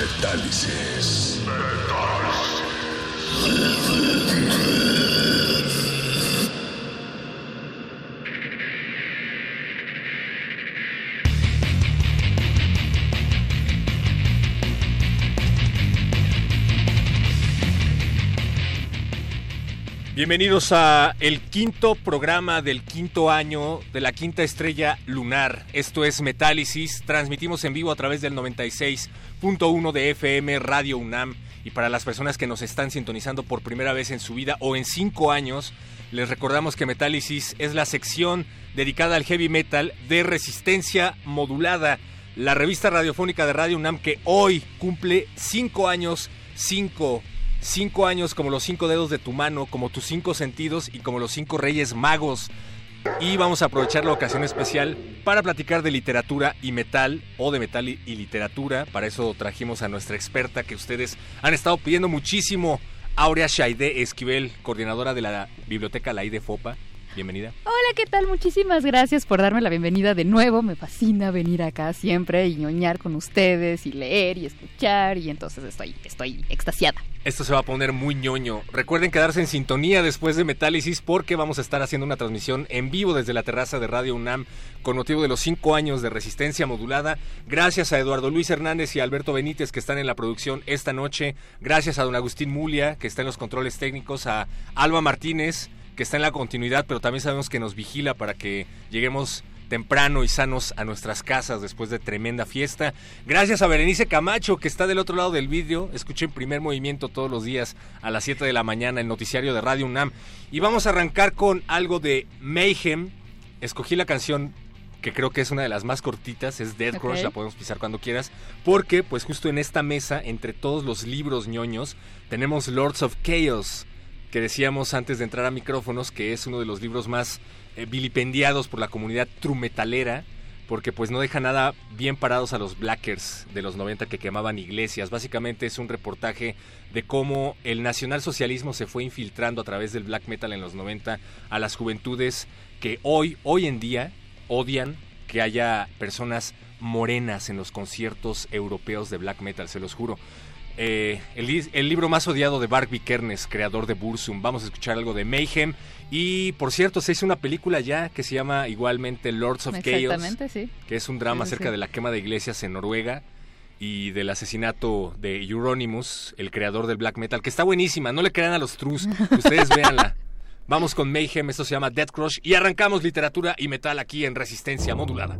Metálisis. Bienvenidos a el quinto programa del quinto año de la quinta estrella lunar. Esto es Metálisis. Transmitimos en vivo a través del 96.1 de FM Radio UNAM. Y para las personas que nos están sintonizando por primera vez en su vida o en cinco años, les recordamos que Metálisis es la sección dedicada al heavy metal de resistencia modulada. La revista radiofónica de Radio UNAM que hoy cumple cinco años, cinco cinco años como los cinco dedos de tu mano, como tus cinco sentidos y como los cinco reyes magos. Y vamos a aprovechar la ocasión especial para platicar de literatura y metal, o de metal y, literatura. Para eso trajimos a nuestra experta que ustedes han estado pidiendo muchísimo, Aurea Shaide Esquivel, coordinadora de la biblioteca La de Fopa. Bienvenida. Hola, ¿qué tal? Muchísimas gracias por darme la bienvenida de nuevo. Me fascina venir acá siempre y ñoñar con ustedes y leer y escuchar y entonces estoy, estoy extasiada. Esto se va a poner muy ñoño. Recuerden quedarse en sintonía después de Metálisis porque vamos a estar haciendo una transmisión en vivo desde la terraza de Radio UNAM con motivo de los cinco años de resistencia modulada. Gracias a Eduardo Luis Hernández y Alberto Benítez que están en la producción esta noche. Gracias a don Agustín Mulia que está en los controles técnicos. A Alba Martínez que está en la continuidad, pero también sabemos que nos vigila para que lleguemos temprano y sanos a nuestras casas después de tremenda fiesta. Gracias a Berenice Camacho, que está del otro lado del vídeo. Escuchen primer movimiento todos los días a las 7 de la mañana, el noticiario de Radio UNAM. Y vamos a arrancar con algo de Mayhem. Escogí la canción que creo que es una de las más cortitas, es Dead Crush, la podemos pisar cuando quieras, porque pues justo en esta mesa, entre todos los libros ñoños, tenemos Lords of Chaos, que decíamos antes de entrar a micrófonos que es uno de los libros más eh, vilipendiados por la comunidad trumetalera porque pues no deja nada bien parados a los blackers de los 90 que quemaban iglesias. Básicamente es un reportaje de cómo el nacionalsocialismo se fue infiltrando a través del black metal en los 90 a las juventudes que hoy, hoy en día, odian que haya personas morenas en los conciertos europeos de black metal, se los juro. Eh, el, libro más odiado de Barbie Kernes, creador de Bursum. Vamos a escuchar algo de Mayhem. Y por cierto, se hizo una película ya que se llama igualmente Lords of Chaos. Sí. Que es un drama acerca de la quema de iglesias en Noruega y del asesinato de Euronymous, el creador del black metal, que está buenísima. No le crean a los trus, ustedes véanla. Vamos con Mayhem, esto se llama Dead Crush y arrancamos literatura y metal aquí en Resistencia Modulada.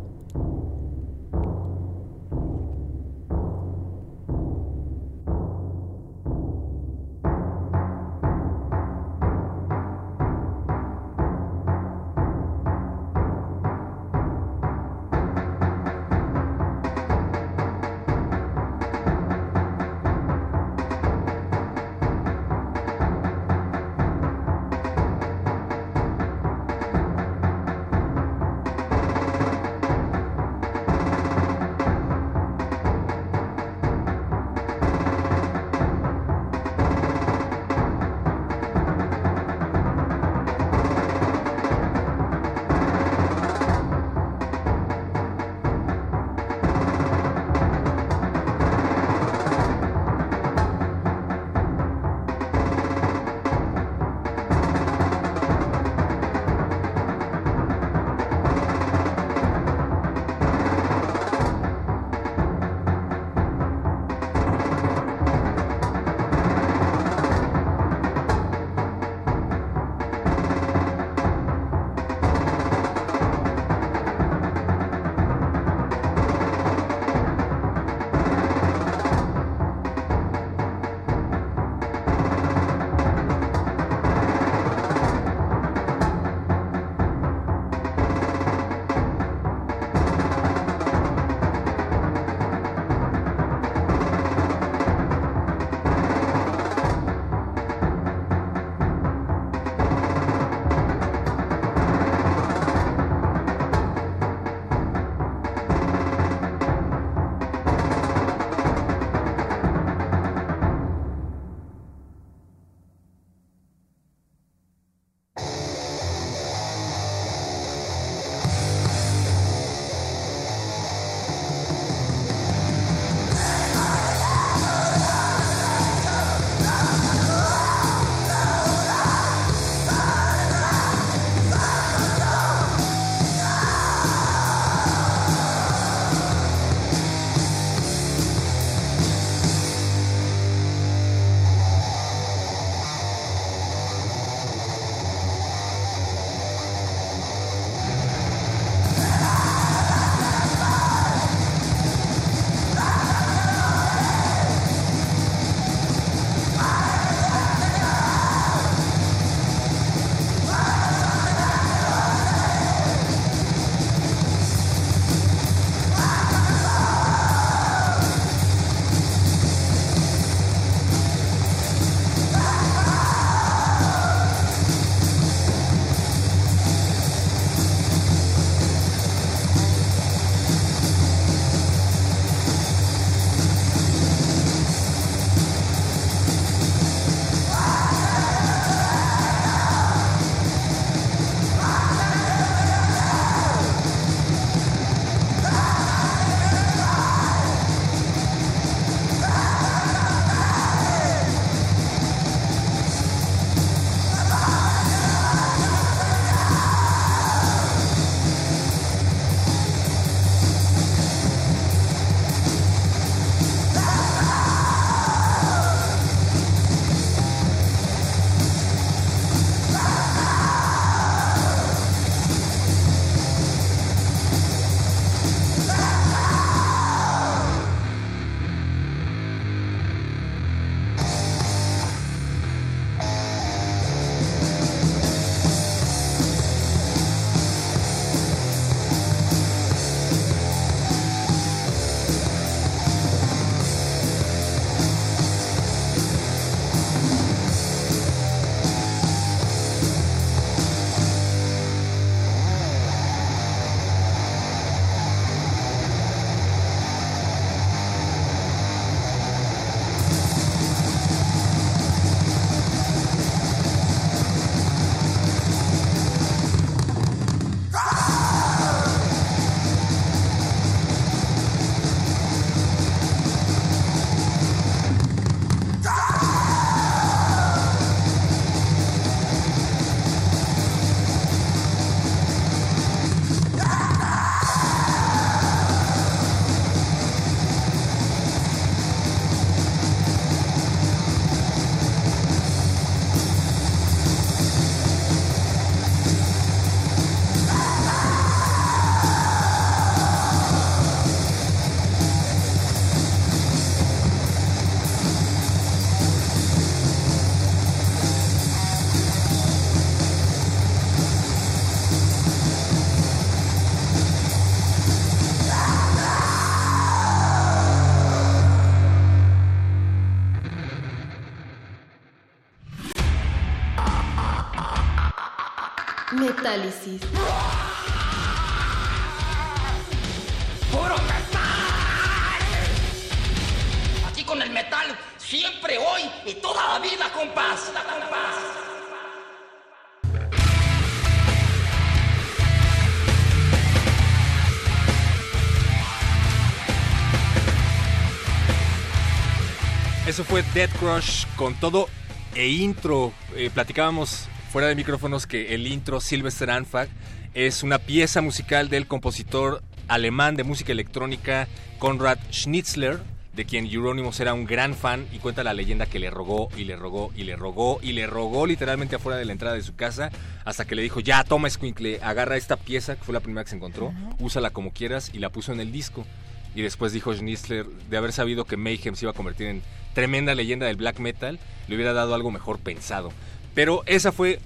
Eso fue Dead Crush con todo e intro. Eh, platicábamos fuera de micrófonos que el intro Sylvester Anfag es una pieza musical del compositor alemán de música electrónica Konrad Schnitzler, de quien Euronymous era un gran fan y cuenta la leyenda que le rogó y le rogó y le rogó y le rogó literalmente afuera de la entrada de su casa hasta que le dijo, ya toma Squinkle, agarra esta pieza, que fue la primera que se encontró, úsala como quieras y la puso en el disco. Y después dijo Schnitzler, de haber sabido que Mayhem se iba a convertir en tremenda leyenda del black metal, le hubiera dado algo mejor pensado. Pero esa fue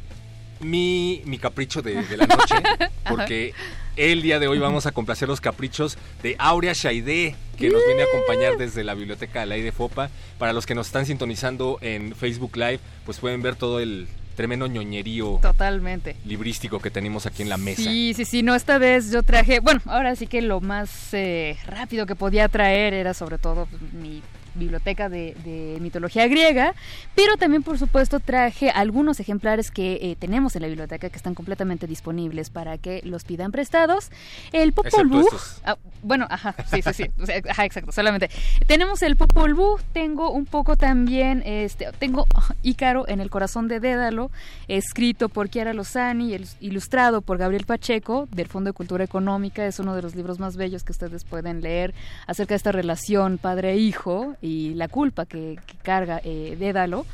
mi, mi capricho de, de la noche, porque el día de hoy vamos a complacer los caprichos de Aurea Shaide, que nos viene a acompañar desde la biblioteca de la de Fopa. Para los que nos están sintonizando en Facebook Live, pues pueden ver todo el tremendo ñoñerío Totalmente. librístico que tenemos aquí en la mesa. Sí, sí, sí, no, esta vez yo traje, bueno, ahora sí que lo más eh, rápido que podía traer era sobre todo mi biblioteca de, de mitología griega, pero también por supuesto traje algunos ejemplares que eh, tenemos en la biblioteca que están completamente disponibles para que los pidan prestados. El Popol Vuh, ah, bueno, ajá, sí, sí, sí, o sea, ajá, exacto, solamente. Tenemos el Popol Vuh, tengo un poco también, este, tengo ah, Ícaro en el corazón de Dédalo, escrito por Chiara Lozani, ilustrado por Gabriel Pacheco, del Fondo de Cultura Económica, es uno de los libros más bellos que ustedes pueden leer acerca de esta relación padre-hijo y la culpa que, que carga eh, Dédalo.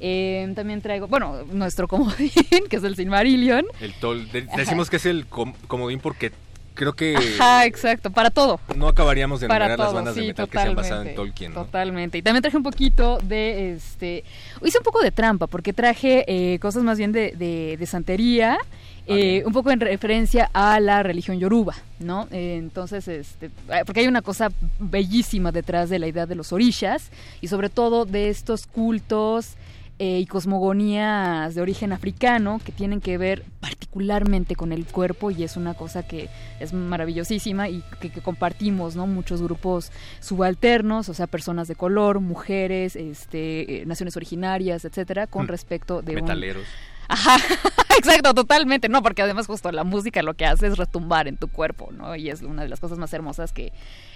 Eh, también traigo, bueno, nuestro comodín, que es el Silmarillion. El tol, de- decimos que es el com- comodín porque creo que Ajá, exacto, para todo. no acabaríamos de enumerar las bandas de metal que se han basado en Tolkien, ¿no? Totalmente. Y también traje un poquito de, este, hice un poco de trampa porque traje eh, cosas más bien de, de, de santería, eh, un poco en referencia a la religión yoruba, ¿no? Eh, entonces, este, eh, porque hay una cosa bellísima detrás de la idea de los orishas y sobre todo de estos cultos eh, y cosmogonías de origen africano que tienen que ver particularmente con el cuerpo y es una cosa que es maravillosísima y que, que compartimos, ¿no? Muchos grupos subalternos, o sea, personas de color, mujeres, este, eh, naciones originarias, etcétera, con Mm. respecto de un- Metaleros. Ajá, exacto, totalmente, no, porque además justo la música lo que hace es retumbar en tu cuerpo, ¿no? Y es una de las cosas más hermosas que,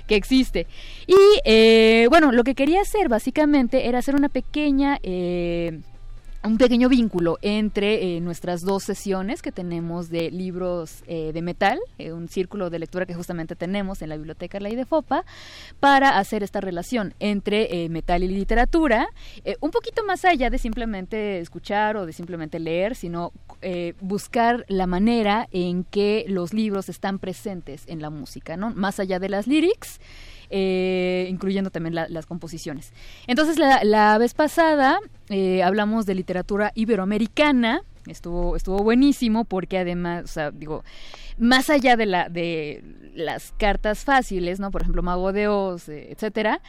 que existe. Y eh, bueno, lo que quería hacer básicamente era hacer una pequeña... eh, un pequeño vínculo entre eh, nuestras dos sesiones que tenemos de libros eh, de metal, eh, un círculo de lectura que justamente tenemos en la biblioteca Ley de Fopa, para hacer esta relación entre eh, metal y literatura, eh, un poquito más allá de simplemente escuchar o de simplemente leer, sino buscar la manera en que los libros están presentes en la música, ¿no? Más allá de las lyrics. Eh, incluyendo también la- las composiciones. Entonces, la, la vez pasada eh, hablamos de literatura iberoamericana, estuvo, estuvo buenísimo porque además, o sea, digo, más allá de, la, de las cartas fáciles, ¿no? Por ejemplo, Mago de Oz, eh, etcétera,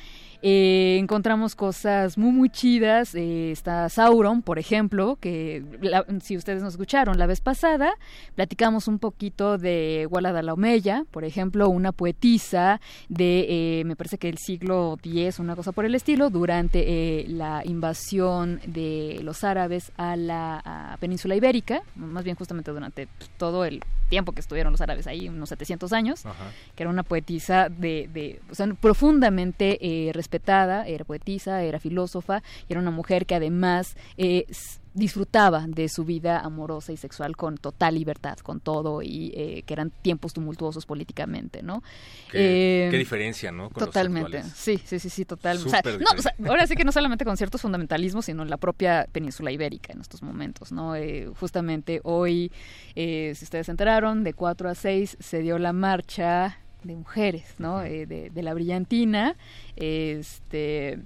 eh, encontramos cosas muy, muy chidas. Eh, está Sauron, por ejemplo, que la- si ustedes nos escucharon la vez pasada, platicamos un poquito de Walada la Omeya, por ejemplo, una poetisa de, eh, me parece que el siglo X, una cosa por el estilo, durante eh, la invasión de los árabes a la península ibérica, más bien justamente durante todo el tiempo que estuvieron los árabes ahí, unos 700 años Ajá. que era una poetisa de, de o sea, profundamente eh, respetada, era poetisa, era filósofa, y era una mujer que además eh, disfrutaba de su vida amorosa y sexual con total libertad, con todo, y eh, que eran tiempos tumultuosos políticamente, ¿no? Qué, Eh, qué diferencia, ¿no? Con Totalmente, sí, sí, sí, sí, total. O sea, Súper no, o sea, ahora sí que no solamente con ciertos fundamentalismos, sino en la propia península ibérica en estos momentos, ¿no? Eh, justamente hoy, eh, si ustedes se enteraron, de 4 a 6 se dio la marcha de mujeres, ¿no? Eh, de, de la brillantina, este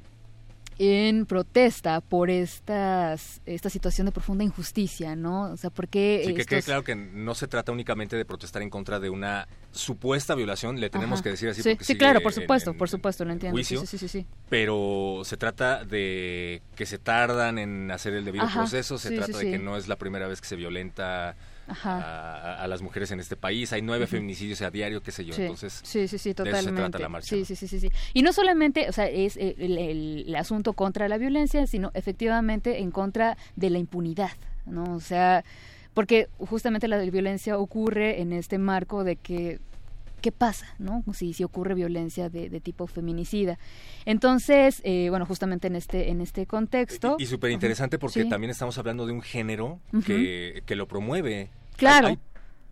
en protesta por estas esta situación de profunda injusticia, ¿no? O sea, porque Sí, que quede claro que no se trata únicamente de protestar en contra de una supuesta violación, le tenemos Ajá. que decir así Sí, porque sí, sigue claro, por supuesto, en- por supuesto, lo en entiendo. Juicio, sí, sí, sí, sí. pero se trata de que se tardan en hacer el debido Ajá, proceso, se sí, trata de que no es la primera vez que se violenta. A, a las mujeres en este país. Hay nueve feminicidios a diario, qué sé yo. Sí, Entonces, sí, sí, sí, de eso se trata la marcha. Sí, ¿no? sí, sí, sí, sí. Y no solamente, o sea, es el, el- el asunto contra la violencia, sino efectivamente en contra de la impunidad, ¿no? O sea, porque justamente la violencia ocurre en este marco de que qué pasa, ¿no? Si, si ocurre violencia de, de tipo feminicida. Entonces, eh, bueno, justamente en este en este contexto. Y, súper interesante porque Sí. también estamos hablando de un género que, que lo promueve. Claro. Hay, hay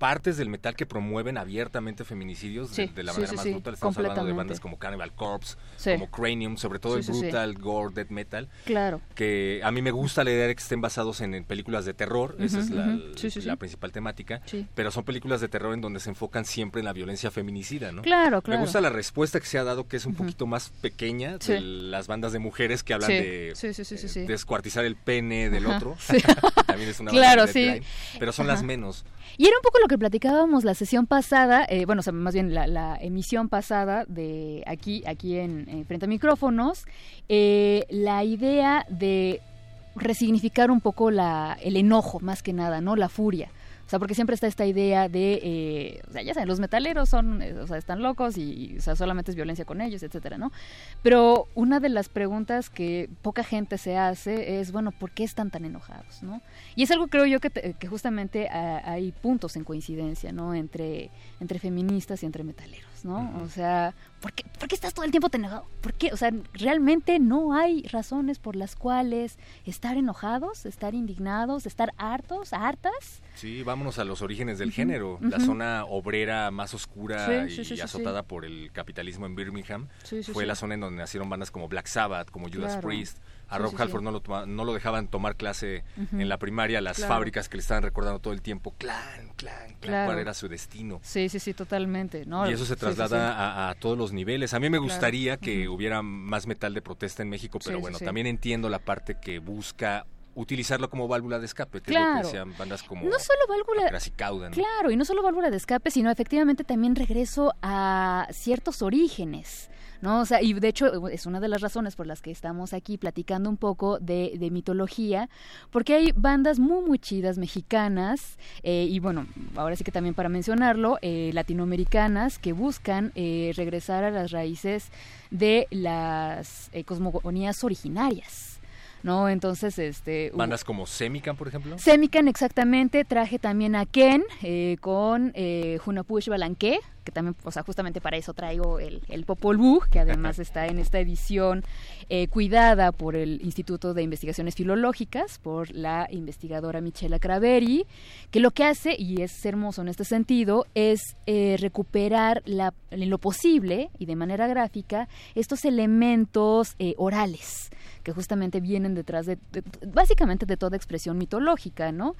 partes del metal que promueven abiertamente feminicidios de- Sí, de, la sí, manera sí, más brutal. Estamos hablando de bandas como Cannibal Corpse, como Cranium, sobre todo el brutal, gore, death metal. Claro. que a mí me gusta la idea de que estén basados en, en películas de terror, esa es la, principal temática, Sí. pero son películas de terror en donde se enfocan siempre en la violencia feminicida, ¿no? Claro, claro. Me gusta la respuesta que se ha dado, que es un poquito más pequeña de las bandas de mujeres que hablan de eh, sí. descuartar el pene del otro. Sí. También es una Claro, sí. pero son las menos. Y era un poco lo que platicábamos la sesión pasada, eh, bueno, o más bien la, emisión pasada de aquí, aquí en, en frente a micrófonos, eh, la idea de resignificar un poco la, el enojo, más que nada, ¿no? La furia. O sea, porque siempre está esta idea de, eh, o sea, ya saben, los metaleros son, eh, o sea, están locos y, o sea, solamente es violencia con ellos, etcétera, ¿no? Pero una de las preguntas que poca gente se hace es, bueno, ¿por qué están tan enojados, no? Y es algo, creo yo, que, te- que justamente ah, hay puntos en coincidencia, ¿no? Entre, entre feministas y entre metaleros, ¿no? O sea, ¿por qué, ¿por qué estás todo el tiempo tan enojado? ¿Por qué? O sea, realmente no hay razones por las cuales estar enojados, estar indignados, estar hartos, hartas. Sí, vámonos a los orígenes del género. La zona obrera más oscura Sí, y sí, sí, sí, azotada por el capitalismo en Birmingham fue la zona en donde nacieron bandas como Black Sabbath, como Judas Claro. Priest. A Rob Halford. No, lo no lo dejaban tomar clase en la primaria, las Claro. fábricas que le estaban recordando todo el tiempo, clan, clan, clan, Claro. cuál era su destino. Sí, sí, sí, totalmente, ¿no? Y eso se traslada. A, a todos los niveles. A mí me gustaría que hubiera más metal de protesta en México, pero bueno, también entiendo la parte que busca utilizarlo como válvula de escape, que es lo Claro. que decían bandas como No solo válvula, Crasicauda, ¿no? Claro, y no solo válvula de escape, sino efectivamente también regreso a ciertos orígenes. ¿No? O sea, y de hecho es una de las razones por las que estamos aquí platicando un poco de, de mitología, porque hay bandas muy, muy chidas mexicanas, eh, y bueno, ahora sí que también para mencionarlo, eh, latinoamericanas, que buscan eh, regresar a las raíces de las eh, cosmogonías originarias. ¿No? Entonces, este. Bandas como Semican, por ejemplo. Semican, exactamente. Traje también a Ken eh, con eh, Hunapush Balanque, que también, o sea, justamente para eso traigo el, el Popol Vuh, que además está en esta edición eh, cuidada por el Instituto de Investigaciones Filológicas, por la investigadora Michela Craveri, que lo que hace, y es hermoso en este sentido, es eh, recuperar la, en lo posible y de manera gráfica estos elementos eh, orales que justamente vienen detrás de, de- básicamente de toda expresión mitológica, ¿no?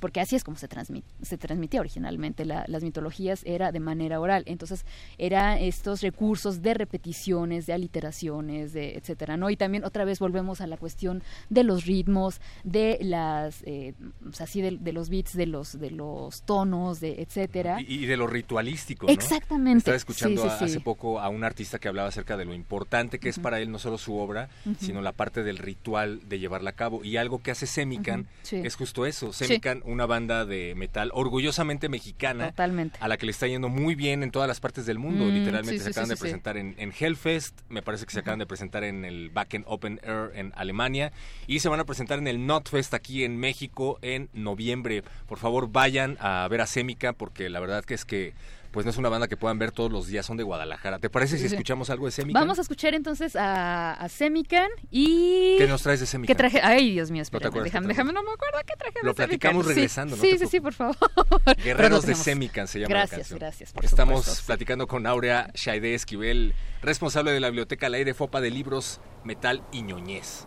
Porque así es como se, transmit, se transmitía originalmente la- las mitologías, era de manera oral. Entonces, eran estos recursos de repeticiones, de aliteraciones, de etcétera, ¿no? Y también otra vez volvemos a la cuestión de los ritmos, de las, eh, o sea, sí, de, de los beats, de los, de los tonos, de etcétera. Y, y de lo ritualístico, ¿no? Exactamente. Estaba escuchando Sí, sí, a- sí. hace poco a un artista que hablaba acerca de lo importante que es para él no solo su obra, sino la parte del ritual de llevarla a cabo. Y algo que hace Semican es justo eso. Semican, una banda de metal orgullosamente mexicana, Totalmente. a la que le está yendo muy bien en todas las partes del mundo. Mm, Literalmente sí, se acaban sí, de sí, presentar en, en Hellfest, me parece que se acaban de presentar en el Backend Open Air en Alemania y se van a presentar en el Notfest aquí en México en noviembre. Por favor, vayan a ver a Semica porque la verdad que es que pues no es una banda que puedan ver todos los días, son de Guadalajara. ¿Te parece si escuchamos algo de Semica? Vamos a escuchar entonces a, a Semican y... ¿Qué nos traes de Semica? ¿Qué traje? Ay, Dios mío, espérame, acuerdas déjame, déjame, no me acuerdo qué traje. de Lo platicamos Semican. Sí, regresando, no Sí, sí, sí, por favor. Guerreros de. Semican se llama Gracias, la canción. gracias, por Estamos supuesto. platicando con Aurea Shaide Esquivel, responsable de la Biblioteca al Aire Fopa de Libros, Metal y Ñoñez.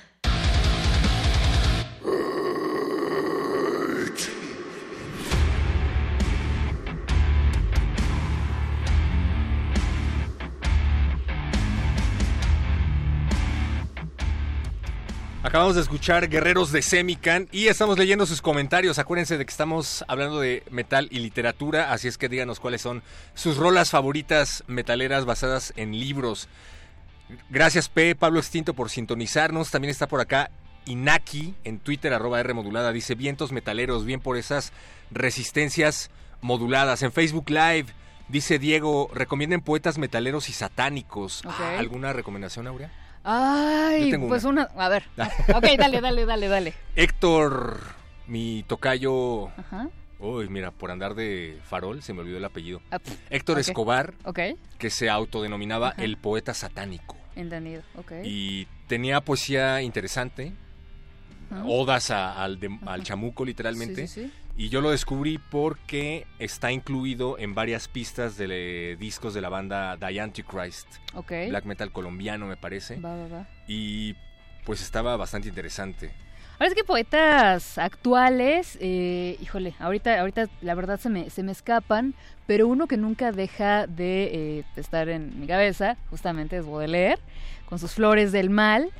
Acabamos de escuchar Guerreros de Semican y estamos leyendo sus comentarios. Acuérdense de que estamos hablando de metal y literatura, así es que díganos cuáles son sus rolas favoritas metaleras basadas en libros. Gracias P, Pablo Extinto por sintonizarnos. También está por acá Inaki en Twitter, arroba R modulada. Dice vientos metaleros, bien por esas resistencias moduladas. En Facebook Live dice Diego, recomienden poetas metaleros y satánicos. ¿Alguna recomendación, Aurea? Ay, pues una. A ver. Ok, dale, dale, dale, dale. Héctor, mi tocayo. Ajá. Uy, mira, por andar de farol se me olvidó el apellido. Ah, Héctor. Escobar, Ok, que se autodenominaba Ajá. el poeta satánico. entendido. Ok. Y tenía poesía interesante, Ajá. odas a- al, de- al chamuco literalmente. Sí, sí, sí. Y yo lo descubrí porque está incluido en varias pistas de le- discos de la banda The Antichrist, black metal colombiano me parece. Va, va, va. Y pues estaba bastante interesante. Ahora es que poetas actuales, eh, híjole, ahorita, ahorita la verdad se me, se me escapan, pero uno que nunca deja de eh, estar en mi cabeza, justamente es Baudelaire, con sus flores del mal.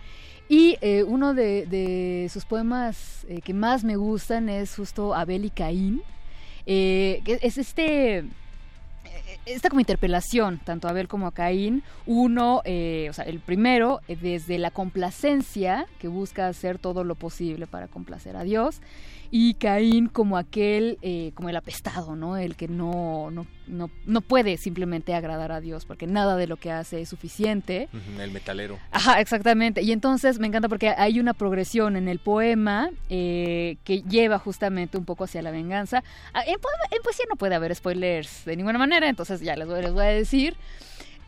Y eh, uno de, sus poemas eh, que más me gustan es justo Abel y Caín, eh, que es este esta como interpelación, tanto a Abel como a Caín, uno, eh, o sea, el primero, desde la complacencia, que busca hacer todo lo posible para complacer a Dios, y Caín como aquel, eh, como el apestado, ¿no? El que no, no, no, no puede simplemente agradar a Dios, porque nada de lo que hace es suficiente. El metalero. Ajá, exactamente. Y entonces me encanta porque hay una progresión en el poema eh, que lleva justamente un poco hacia la venganza. Ah, En, en poesía no puede haber spoilers de ninguna manera, entonces ya les voy, les voy a decir.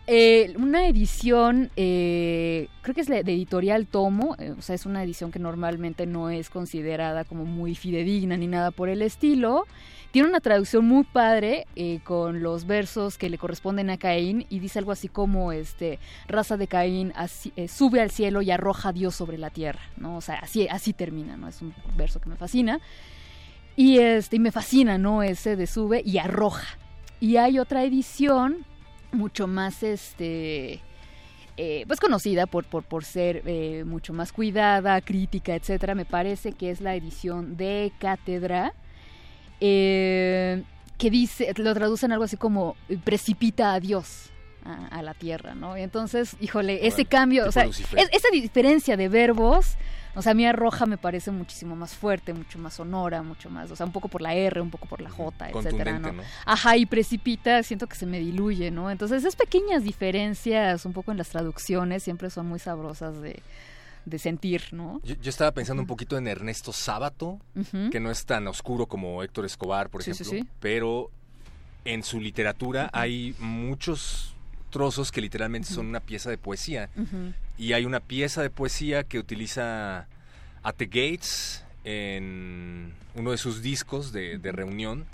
Eh, una edición, eh, creo que es la de editorial Tomo, eh, o sea, es una edición que normalmente no es considerada como muy fidedigna ni nada por el estilo. Tiene una traducción muy padre con los versos que le corresponden a Caín y dice algo así como, este, raza de Caín sube al cielo y arroja a Dios sobre la tierra, ¿no? O sea, así, así termina, ¿no? Es un verso que me fascina. Y, este, y me fascina, ¿no? Ese de sube y arroja. Y hay otra edición mucho más, este... eh, pues conocida por, por, por ser eh, mucho más cuidada, crítica, etcétera. Me parece que es la edición de Cátedra, eh, que dice, lo traducen algo así como precipita a Dios a, a la tierra, ¿no? Y entonces, híjole, ese cambio, o sea, es- esa diferencia de verbos, o sea, a mí arroja me parece muchísimo más fuerte, mucho más sonora, mucho más, o sea, un poco por la R, un poco por la J, etcétera, ¿no? ¿no? Ajá, y precipita, siento que se me diluye, ¿no? Entonces, esas pequeñas diferencias, un poco en las traducciones, siempre son muy sabrosas de, de sentir, ¿no? Yo, yo estaba pensando un poquito en Ernesto Sábato, que no es tan oscuro como Héctor Escobar, por Sí, ejemplo, sí. pero en su literatura hay muchos trozos que literalmente son una pieza de poesía. Y hay una pieza de poesía que utiliza At the Gates en uno de sus discos de, de reunión.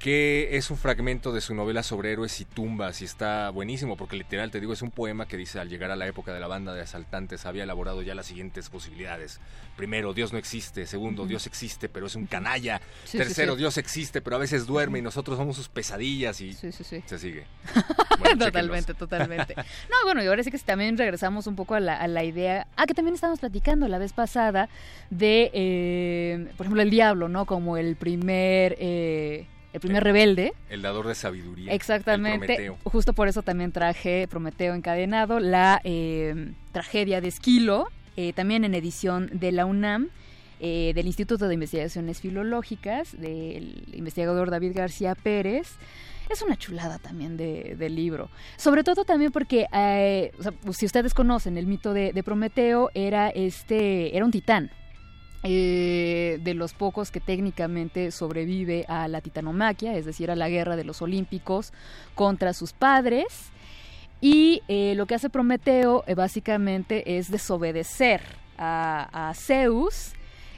Que es un fragmento de su novela sobre héroes y tumbas y está buenísimo porque literal te digo es un poema que dice al llegar a la época de la banda de asaltantes había elaborado ya las siguientes posibilidades. Primero, Dios no existe. Segundo. Dios existe, pero es un canalla. Sí, Tercero, sí. Dios existe, pero a veces duerme y nosotros somos sus pesadillas y Sí, sí, sí. se sigue. Bueno, totalmente, totalmente. No, bueno, y ahora sí que también regresamos un poco a la, a la idea, ah, que también estábamos platicando la vez pasada de, eh, por ejemplo, el diablo, ¿no? Como el primer, eh, el primer rebelde. El dador de sabiduría. Exactamente. Justo por eso también traje Prometeo encadenado, la eh, tragedia de Esquilo, eh, también en edición de la UNAM. eh, del Instituto de Investigaciones Filológicas, del investigador David García Pérez. Es una chulada también de, del libro. Sobre todo también porque, eh, o sea, si ustedes conocen el mito de, de Prometeo, era este, era un titán. Eh, de los pocos que técnicamente sobrevive a la titanomaquia, es decir, a la guerra de los olímpicos contra sus padres. Y eh, lo que hace Prometeo eh, básicamente es desobedecer a, Zeus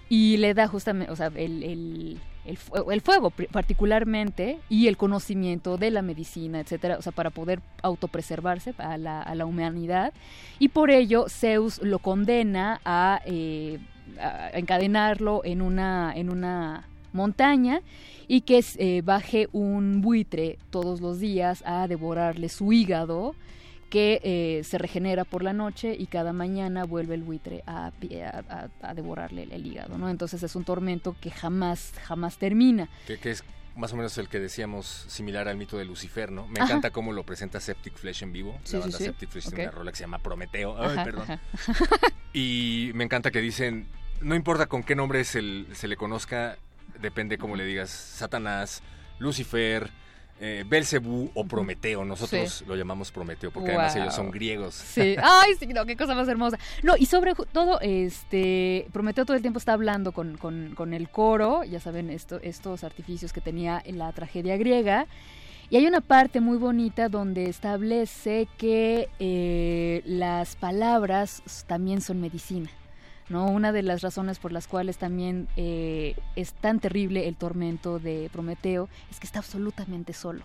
y le da justamente, o sea, el, el, el, el fuego particularmente y el conocimiento de la medicina, etcétera, o sea, para poder autopreservarse a la, a la humanidad. Y por ello Zeus lo condena a, eh, a encadenarlo en una, en una montaña y que eh, baje un buitre todos los días a devorarle su hígado que eh, se regenera por la noche y cada mañana vuelve el buitre a, a- a- devorarle el, el hígado, ¿no? Entonces es un tormento que jamás, jamás termina. Que, que es más o menos el que decíamos similar al mito de Lucifer, ¿no? Me Ajá. encanta cómo lo presenta Septic Flesh en vivo. Sí, la banda sí. Septic Flesh tiene una rola que se llama Prometeo. Ay, Ajá, perdón. ajá. Y me encanta que dicen, no importa con qué nombre se, se le conozca, depende cómo le digas, Satanás, Lucifer, eh, Belcebú o Prometeo. Nosotros Sí. lo llamamos Prometeo porque además ellos son griegos. Sí, ay, sí, no, qué cosa más hermosa. No, y sobre todo, este, Prometeo todo el tiempo está hablando con, con, con el coro, ya saben, esto, estos artificios que tenía en la tragedia griega. Y hay una parte muy bonita donde establece que eh, las palabras también son medicina. ¿No? Una de las razones por las cuales también eh, es tan terrible el tormento de Prometeo es que está absolutamente solo.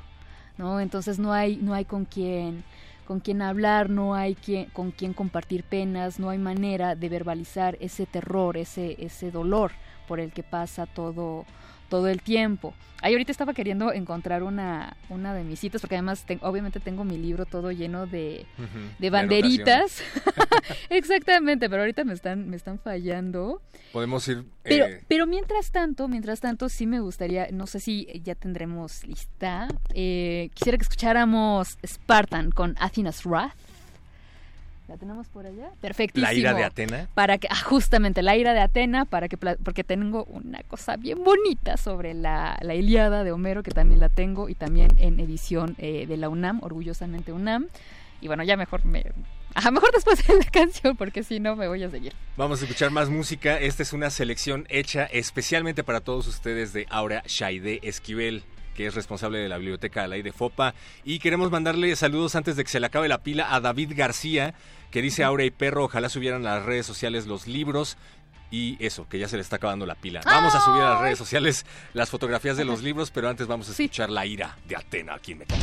¿no? Entonces no hay, no hay con quién con quien hablar, no hay quien, con quien compartir penas, no hay manera de verbalizar ese terror, ese, ese dolor por el que pasa todo, todo el tiempo. Ahí ahorita estaba queriendo encontrar una, una de mis citas, porque además te- obviamente tengo mi libro todo lleno de, de banderitas. Exactamente, pero ahorita me están, me están fallando. Podemos ir... Pero, eh, pero mientras tanto, mientras tanto, sí me gustaría, no sé si ya tendremos lista. eh, quisiera que escucháramos Spartan con Athena's Wrath. ¿La tenemos por allá? Perfectísimo. La ira de Atena. Para que, ah, justamente, la ira de Atena, para que, pla- porque tengo una cosa bien bonita sobre la, la Iliada de Homero, que también la tengo, y también en edición eh, de la UNAM, orgullosamente UNAM. Y bueno, ya mejor me... A mejor después de la canción, porque si no me voy a seguir. Vamos a escuchar más música. Esta es una selección hecha especialmente para todos ustedes de Aura Shaide Esquivel que es responsable de la biblioteca Alay de Fopa. Y queremos mandarle saludos antes de que se le acabe la pila a David García, que dice Aura y Perro, ojalá subieran a las redes sociales los libros. Y eso, que ya se le está acabando la pila. Vamos a subir a las redes sociales las fotografías de los libros, pero antes vamos a escuchar la ira de Atena aquí en Metal.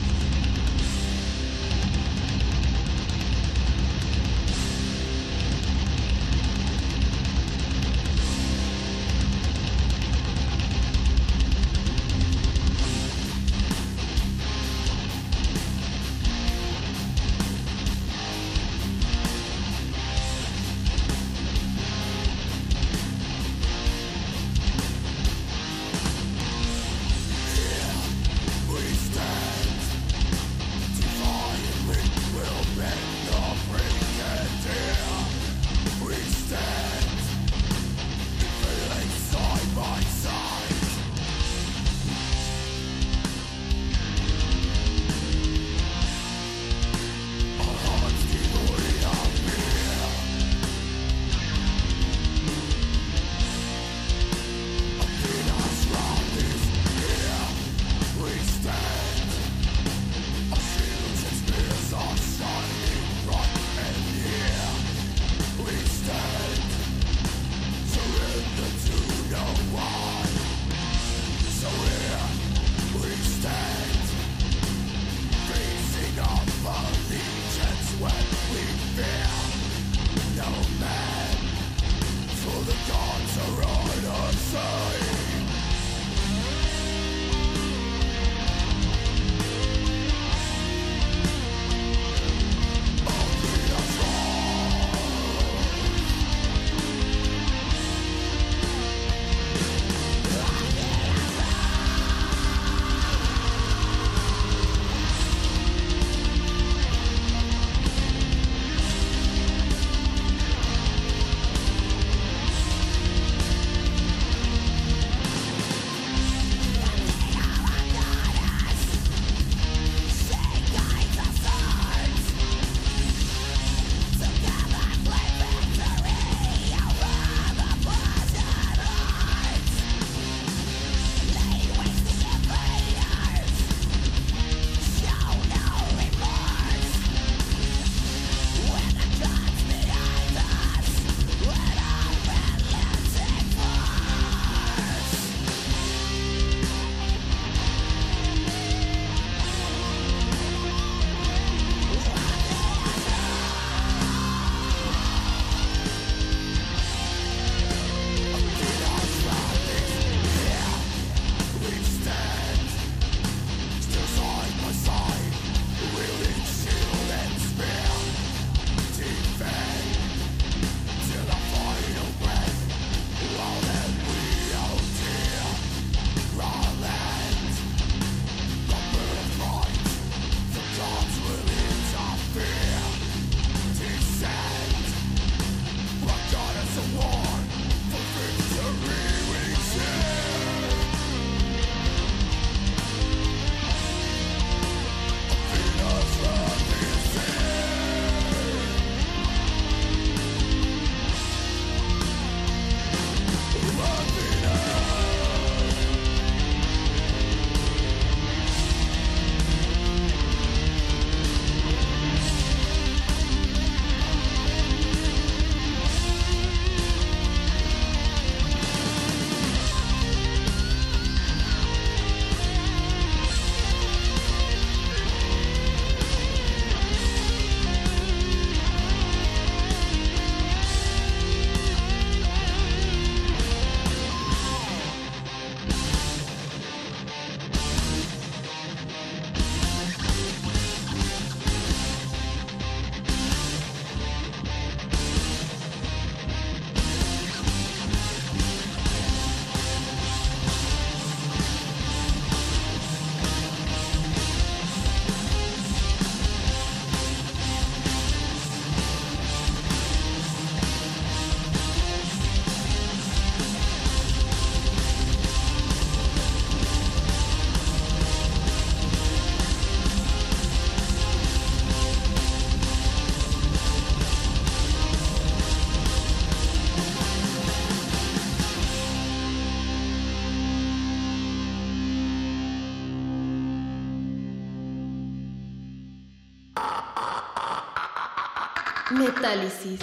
Metálisis.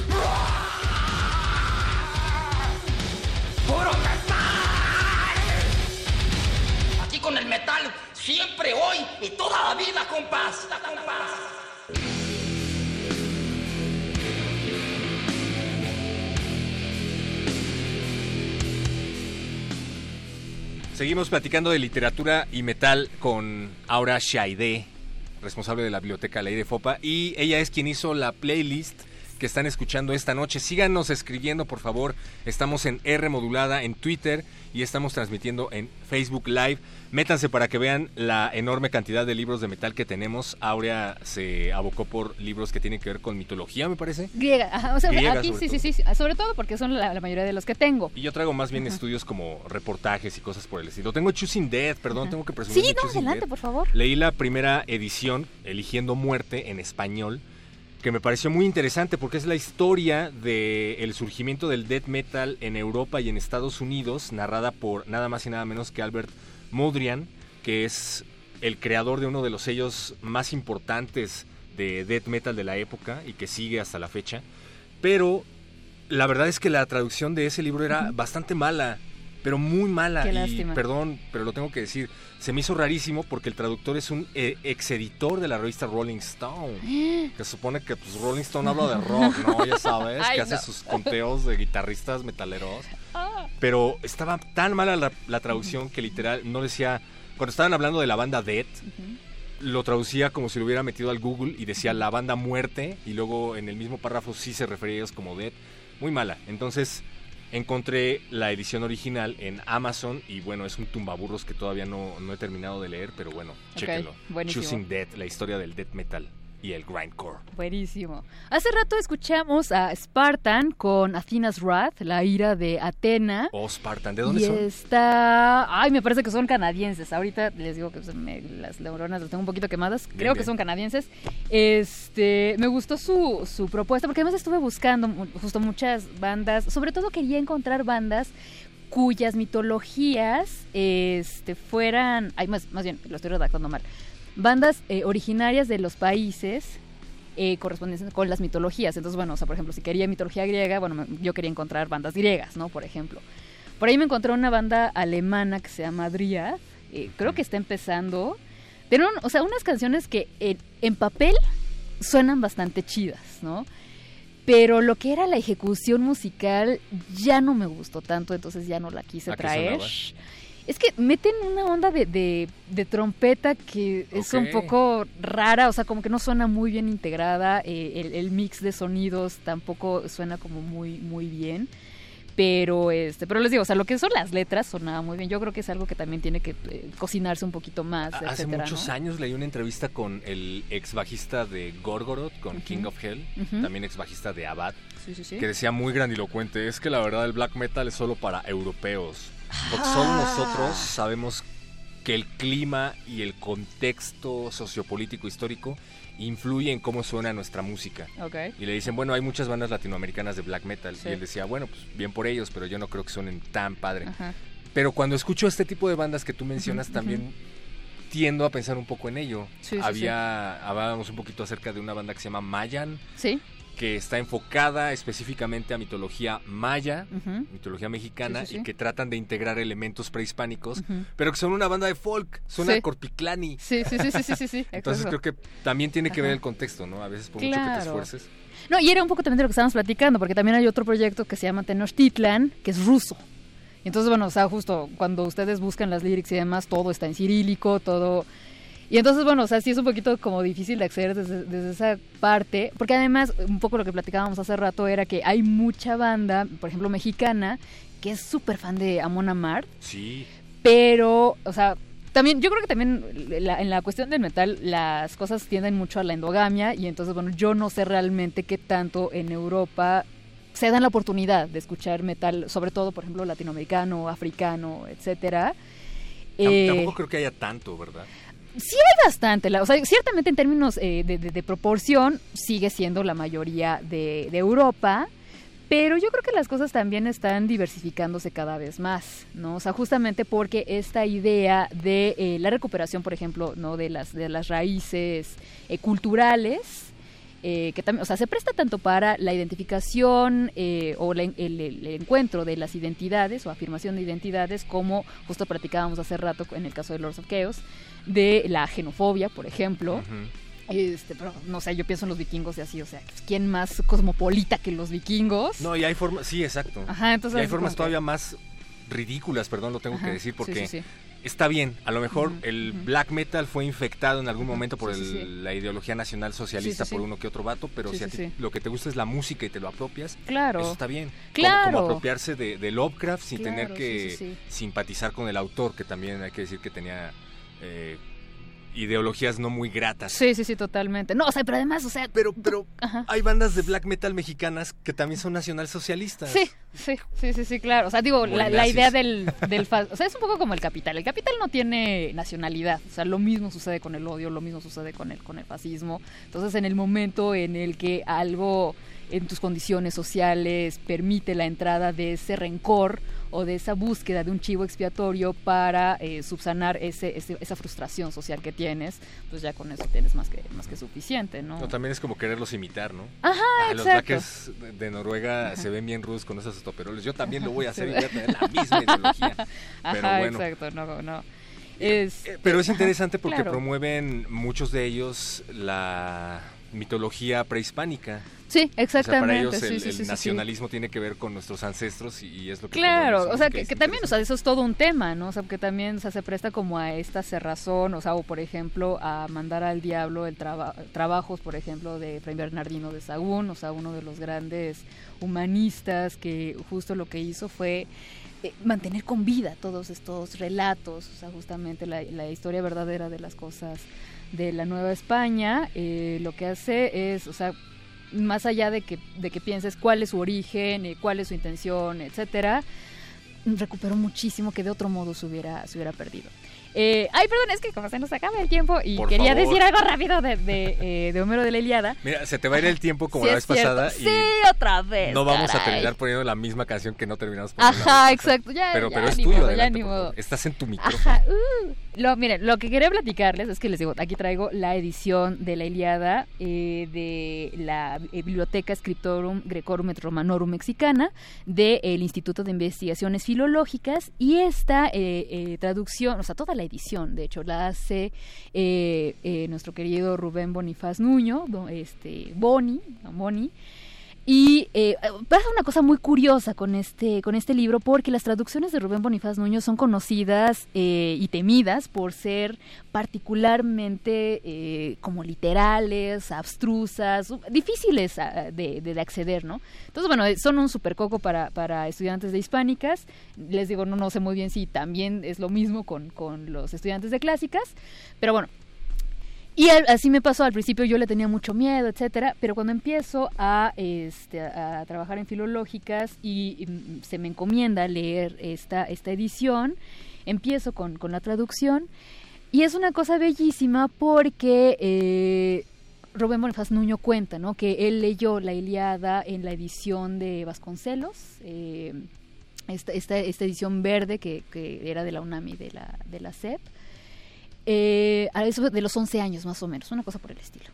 ¡Puro metal! Aquí con el metal, siempre, hoy y toda la vida, compás. compás. Seguimos platicando de literatura y metal con Aura Shaide, responsable de la biblioteca Ley de Fopa, y ella es quien hizo la playlist que están escuchando esta noche. Síganos escribiendo, por favor. Estamos en R modulada en Twitter y estamos transmitiendo en Facebook Live. Métanse para que vean la enorme cantidad de libros de metal que tenemos. Aurea se abocó por libros que tienen que ver con mitología, me parece. Griega, ajá, o sea, Griega, aquí sobre sí, sí, sí, sobre todo porque son la, la mayoría de los que tengo. Y yo traigo más bien estudios como reportajes y cosas por el estilo. Tengo Choosing Death, perdón, tengo que presumir Sí, no, adelante, Death. por favor. Leí la primera edición, Eligiendo Muerte, en español, que me pareció muy interesante porque es la historia del surgimiento del death metal en Europa y en Estados Unidos, narrada por nada más y nada menos que Albert Modrian, que es el creador de uno de los sellos más importantes de death metal de la época y que sigue hasta la fecha. Pero la verdad es que la traducción de ese libro era bastante mala, pero muy mala. Qué y lástima. perdón, pero lo tengo que decir. Se me hizo rarísimo porque el traductor es un eh, exeditor de la revista Rolling Stone. Que supone que pues, Rolling Stone habla de rock, ¿no? Ya sabes, Ay, que hace sus conteos de guitarristas metaleros. Ah. Pero estaba tan mala la, la traducción que literal no decía. Cuando estaban hablando de la banda Dead, lo traducía como si lo hubiera metido al Google y decía la banda muerte y luego en el mismo párrafo sí se refería a ellos como Dead. Muy mala. Entonces encontré la edición original en Amazon y bueno, es un tumbaburros que todavía no, no he terminado de leer, pero bueno, chéquenlo. buenísimo. Choosing Dead, la historia del death metal y el grindcore. Buenísimo. Hace rato escuchamos a Spartan con Athena's Wrath, la ira de Atena. Oh, Spartan, ¿de dónde y son? está. Ay, me parece que son canadienses. Ahorita les digo que me- las neuronas las tengo un poquito quemadas. Bien, Creo que son canadienses. Este. Me gustó su, su propuesta porque además estuve buscando justo muchas bandas. Sobre todo quería encontrar bandas cuyas mitologías este, fueran. Ay, más, más bien, lo estoy redactando mal. Bandas eh, originarias de los países eh, correspondientes con las mitologías. Entonces, bueno, o sea, por ejemplo, si quería mitología griega, bueno, me- yo quería encontrar bandas griegas, ¿no? Por ejemplo. Por ahí me encontré una banda alemana que se llama Dryad. eh, creo que está empezando. Pero, o sea, unas canciones que eh, en papel suenan bastante chidas, ¿no? Pero lo que era la ejecución musical ya no me gustó tanto, entonces ya no la quise ¿A qué traer. sonaba? Es que meten una onda de, de- de trompeta que es un poco rara, o sea, como que no suena muy bien integrada, eh, el, el mix de sonidos tampoco suena como muy, muy bien. Pero este, pero les digo, o sea, lo que son las letras sonaba muy bien. Yo creo que es algo que también tiene que eh, cocinarse un poquito más, Hace etcétera, muchos ¿no? años leí una entrevista con el ex bajista de Gorgoroth, con. King of Hell, también ex bajista de Abad, Sí, sí, sí. que decía muy grandilocuente, es que la verdad el black metal es solo para europeos, porque solo Ah. nosotros sabemos que el clima y el contexto sociopolítico histórico influye en cómo suena nuestra música. Y le dicen, bueno, hay muchas bandas latinoamericanas de black metal. Sí. Y él decía, bueno, pues bien por ellos, pero yo no creo que suenen tan padre. Ajá. Pero cuando escucho este tipo de bandas que tú mencionas, también tiendo a pensar un poco en ello. Sí, sí, Había, hablábamos un poquito acerca de una banda que se llama Mayan, Sí. Que está enfocada específicamente a mitología maya, mitología mexicana, Sí, sí, sí. y que tratan de integrar elementos prehispánicos, pero que son una banda de folk, suena a Corpiclani. Sí, sí, sí, sí, sí, Entonces creo que también tiene que ver el contexto, ¿no? A veces por mucho que te esfuerces. No, y era un poco también de lo que estábamos platicando, porque también hay otro proyecto que se llama Tenochtitlan, que es ruso. Y Entonces, bueno, o sea, justo cuando ustedes buscan las lyrics y demás, todo está en cirílico, todo... Y entonces, bueno, o sea, sí es un poquito como difícil de acceder desde, desde esa parte, porque además, un poco lo que platicábamos hace rato era que hay mucha banda, por ejemplo, mexicana, que es súper fan de Amon Amart, Sí. pero, o sea, también, yo creo que también la- en la cuestión del metal las cosas tienden mucho a la endogamia y entonces, bueno, yo no sé realmente qué tanto en Europa se dan la oportunidad de escuchar metal, sobre todo, por ejemplo, latinoamericano, africano, etcétera. Eh, Tampoco creo que haya tanto, ¿verdad? Sí hay bastante, o sea, ciertamente en términos eh, de proporción sigue siendo la mayoría de, de Europa, pero yo creo que las cosas también están diversificándose cada vez más, ¿no? O sea, justamente porque esta idea de eh, la recuperación, por ejemplo, ¿no? de las de las raíces eh, culturales eh, que también, o sea, se presta tanto para la identificación eh, o la- el, el encuentro de las identidades o afirmación de identidades, como justo platicábamos hace rato en el caso de Lords of Chaos, de la xenofobia, por ejemplo. Este, pero no sé, yo pienso en los vikingos y así, o sea, ¿quién más cosmopolita que los vikingos? No, y hay formas, sí, exacto. Ajá, entonces y hay formas que- todavía más ridículas, perdón, lo tengo Ajá, que decir, sí, porque sí, sí. Está bien, a lo mejor el black metal fue infectado en algún momento por sí, el- sí. la ideología nacional socialista Sí, por uno que otro vato, pero si a ti lo que te gusta es la música y te lo apropias, Claro. eso está bien. Como- Claro. Como, apropiarse de, de Lovecraft sin Claro, tener que simpatizar con el autor, que también hay que decir que tenía eh, ideologías no muy gratas. Sí, sí, sí, totalmente. No, o sea, pero además, o sea... Pero, pero hay bandas de black metal mexicanas que también son nacionalsocialistas. Sí, sí, sí, sí, sí, claro. O sea, digo, la, idea del, del... O sea, es un poco como el capital. El capital no tiene nacionalidad. O sea, lo mismo sucede con el odio, lo mismo sucede con el, con el fascismo. Entonces, en el momento en el que algo en tus condiciones sociales permite la entrada de ese rencor o de esa búsqueda de un chivo expiatorio para eh, subsanar ese, ese- esa frustración social que tienes, pues ya con eso tienes más que, más que suficiente, ¿no? No, también es como quererlos imitar, ¿no? Ajá, Ah, Los exacto. blackers de- Noruega se ven bien rudos con esos estoperoles. Yo también lo voy a hacer y voy a tener la misma ideología. Pero Ajá, bueno. exacto, no, no. Es, Eh, Pero es interesante porque claro. promueven muchos de ellos la mitología prehispánica. Sí, O sea, exactamente. para ellos sí, el, sí, nacionalismo tiene que ver con nuestros ancestros y, y es lo que... Claro, o sea, que, también, o sea, eso es todo un tema, ¿no? O sea, que también o sea, se presta como a esta cerrazón, o sea, o por ejemplo, a mandar al diablo el traba- trabajos, por ejemplo, de Fray Bernardino de Sagún, o sea, uno de los grandes humanistas que justo lo que hizo fue eh, mantener con vida todos estos relatos, o sea, justamente la, la historia verdadera de las cosas de la Nueva España, eh, lo que hace es, o sea, más allá de que, de que pienses cuál es su origen, eh, cuál es su intención, etcétera, recuperó muchísimo que de otro modo se hubiera, se hubiera perdido. Eh, ay, perdón, es que como se nos acaba el tiempo y Por quería favor. decir algo rápido de, de, eh, de Homero de la Iliada. Mira, se te va a ir el tiempo como Sí, la vez pasada Sí, otra vez. no vamos a terminar poniendo la misma canción que no terminamos poniendo. Ajá, exacto. Ya, pero ya, pero es ni tuyo, modo, ya ni. Estás en tu micrófono. Ajá. uh. Lo, miren, lo que quería platicarles es que les digo, aquí traigo la edición de la Iliada eh, de la eh, Biblioteca Scriptorum Grecorum et Romanorum Mexicana del Instituto de Investigaciones Filológicas y esta traducción, o sea, toda la edición, de hecho, la hace eh, eh, nuestro querido Rubén Bonifaz Nuño, este, Boni, Boni, y eh, pasa una cosa muy curiosa con este, con este libro, porque las traducciones de Rubén Bonifaz Nuño son conocidas eh, y temidas por ser particularmente eh, como literales, abstrusas, difíciles ah, de, de- de acceder, ¿no? Entonces, bueno, eh, son un supercoco para, para estudiantes de hispánicas. Les digo, no, no sé muy bien si también es lo mismo con, con los estudiantes de clásicas, pero bueno, y así me pasó, al principio yo le tenía mucho miedo, etcétera, pero cuando empiezo a, este, a, trabajar en filológicas y, y, se me encomienda leer esta, esta edición, empiezo con, con la traducción y es una cosa bellísima porque eh, Rubén Bonifaz Nuño cuenta ¿no? que él leyó la Iliada en la edición de Vasconcelos, eh, esta, esta, esta edición verde que, que era de la UNAMI de la, de la SEP eh, a eso de los 11 años más o menos, una cosa por el estilo.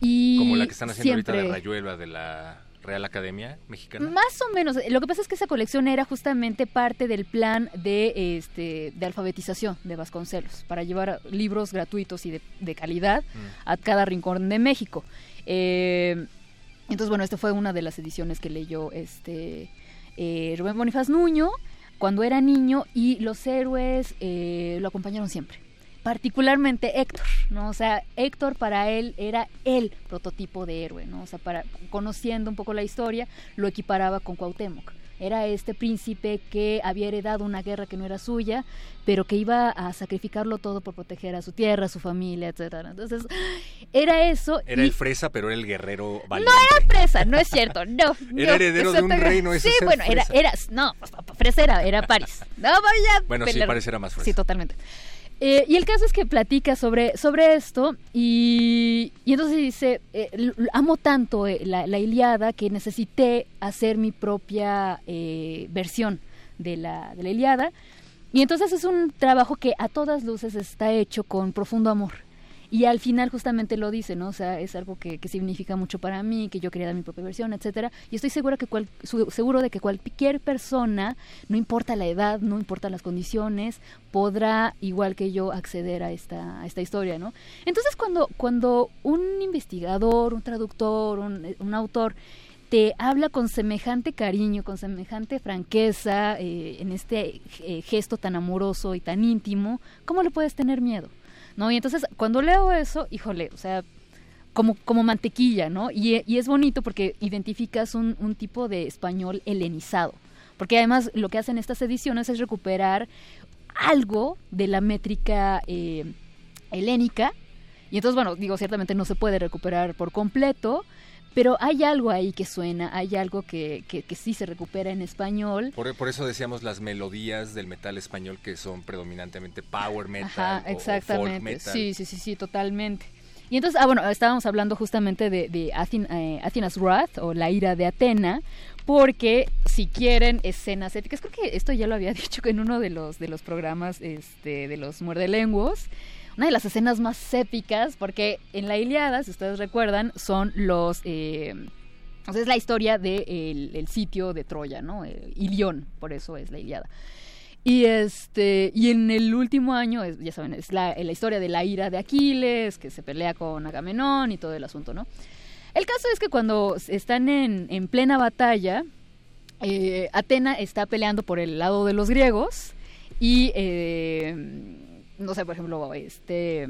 Y Como la que están haciendo ahorita de Rayuela de la Real Academia Mexicana. Más o menos. Lo que pasa es que esa colección era justamente parte del plan de este de alfabetización de Vasconcelos para llevar libros gratuitos y de, de calidad a cada rincón de México. Eh, entonces, bueno, esta fue una de las ediciones que leyó este eh, Rubén Bonifaz Nuño cuando era niño y los héroes eh, lo acompañaron siempre. Particularmente Héctor, ¿no? O sea, Héctor para él era el prototipo de héroe, ¿no? O sea, para, conociendo un poco la historia, lo equiparaba con Cuauhtémoc. Era este príncipe que había heredado una guerra que no era suya, pero que iba a sacrificarlo todo por proteger a su tierra, a su familia, etcétera. Entonces, era eso. Era y- el fresa, pero era el guerrero valiente. no era fresa, no es cierto, no. Era heredero de un reino, Sí, bueno, era, era, no, fresa era, era París. No vaya. Bueno, sí. París era más fresa. Sí, totalmente. Eh, y el caso es que platica sobre, sobre esto y, y entonces dice, eh, amo tanto eh, la, la Iliada que necesité hacer mi propia eh, versión de la, de la Iliada. Y entonces es un trabajo que a todas luces está hecho con profundo amor. Y al final justamente lo dice, ¿no? O sea, es algo que, que significa mucho para mí, que yo quería dar mi propia versión, etcétera. Y estoy segura que cual- su- seguro de que cualquier persona, no importa la edad, no importa las condiciones, podrá, igual que yo, acceder a esta, esta historia, ¿no? Entonces, cuando, cuando un investigador, un traductor, un, un autor te habla con semejante cariño, con semejante franqueza, eh, en este eh, gesto tan amoroso y tan íntimo, ¿cómo le puedes tener miedo? ¿No? Y entonces, cuando leo eso, híjole, o sea, como, como mantequilla, ¿no? Y, y es bonito porque identificas un, un tipo de español helenizado. Porque además lo que hacen estas ediciones es recuperar algo de la métrica eh, helénica. Y entonces, bueno, digo, ciertamente no se puede recuperar por completo, pero hay algo ahí que suena, hay algo que, que, que sí se recupera en español. Por, por eso decíamos las melodías del metal español que son predominantemente power metal Ajá, o- o, folk metal. Sí, sí, sí, sí, totalmente. Y entonces, ah, bueno, estábamos hablando justamente de, de Athen- eh, Athena's Wrath o la ira de Atena, porque si quieren escenas épicas, creo que esto ya lo había dicho en uno de los de los programas este, de los muerdelenguos, una de las escenas más épicas, porque en la Iliada, si ustedes recuerdan, son los... eh, o sea, es la historia del el sitio de Troya, ¿no? Eh, Ilión, por eso es la Iliada. Y este y en el último año, ya saben, es la, la historia de la ira de Aquiles, que se pelea con Agamenón y todo el asunto, ¿no? El caso es que cuando están en, en plena batalla, eh, Atena está peleando por el lado de los griegos y, eh, no sé, por ejemplo, este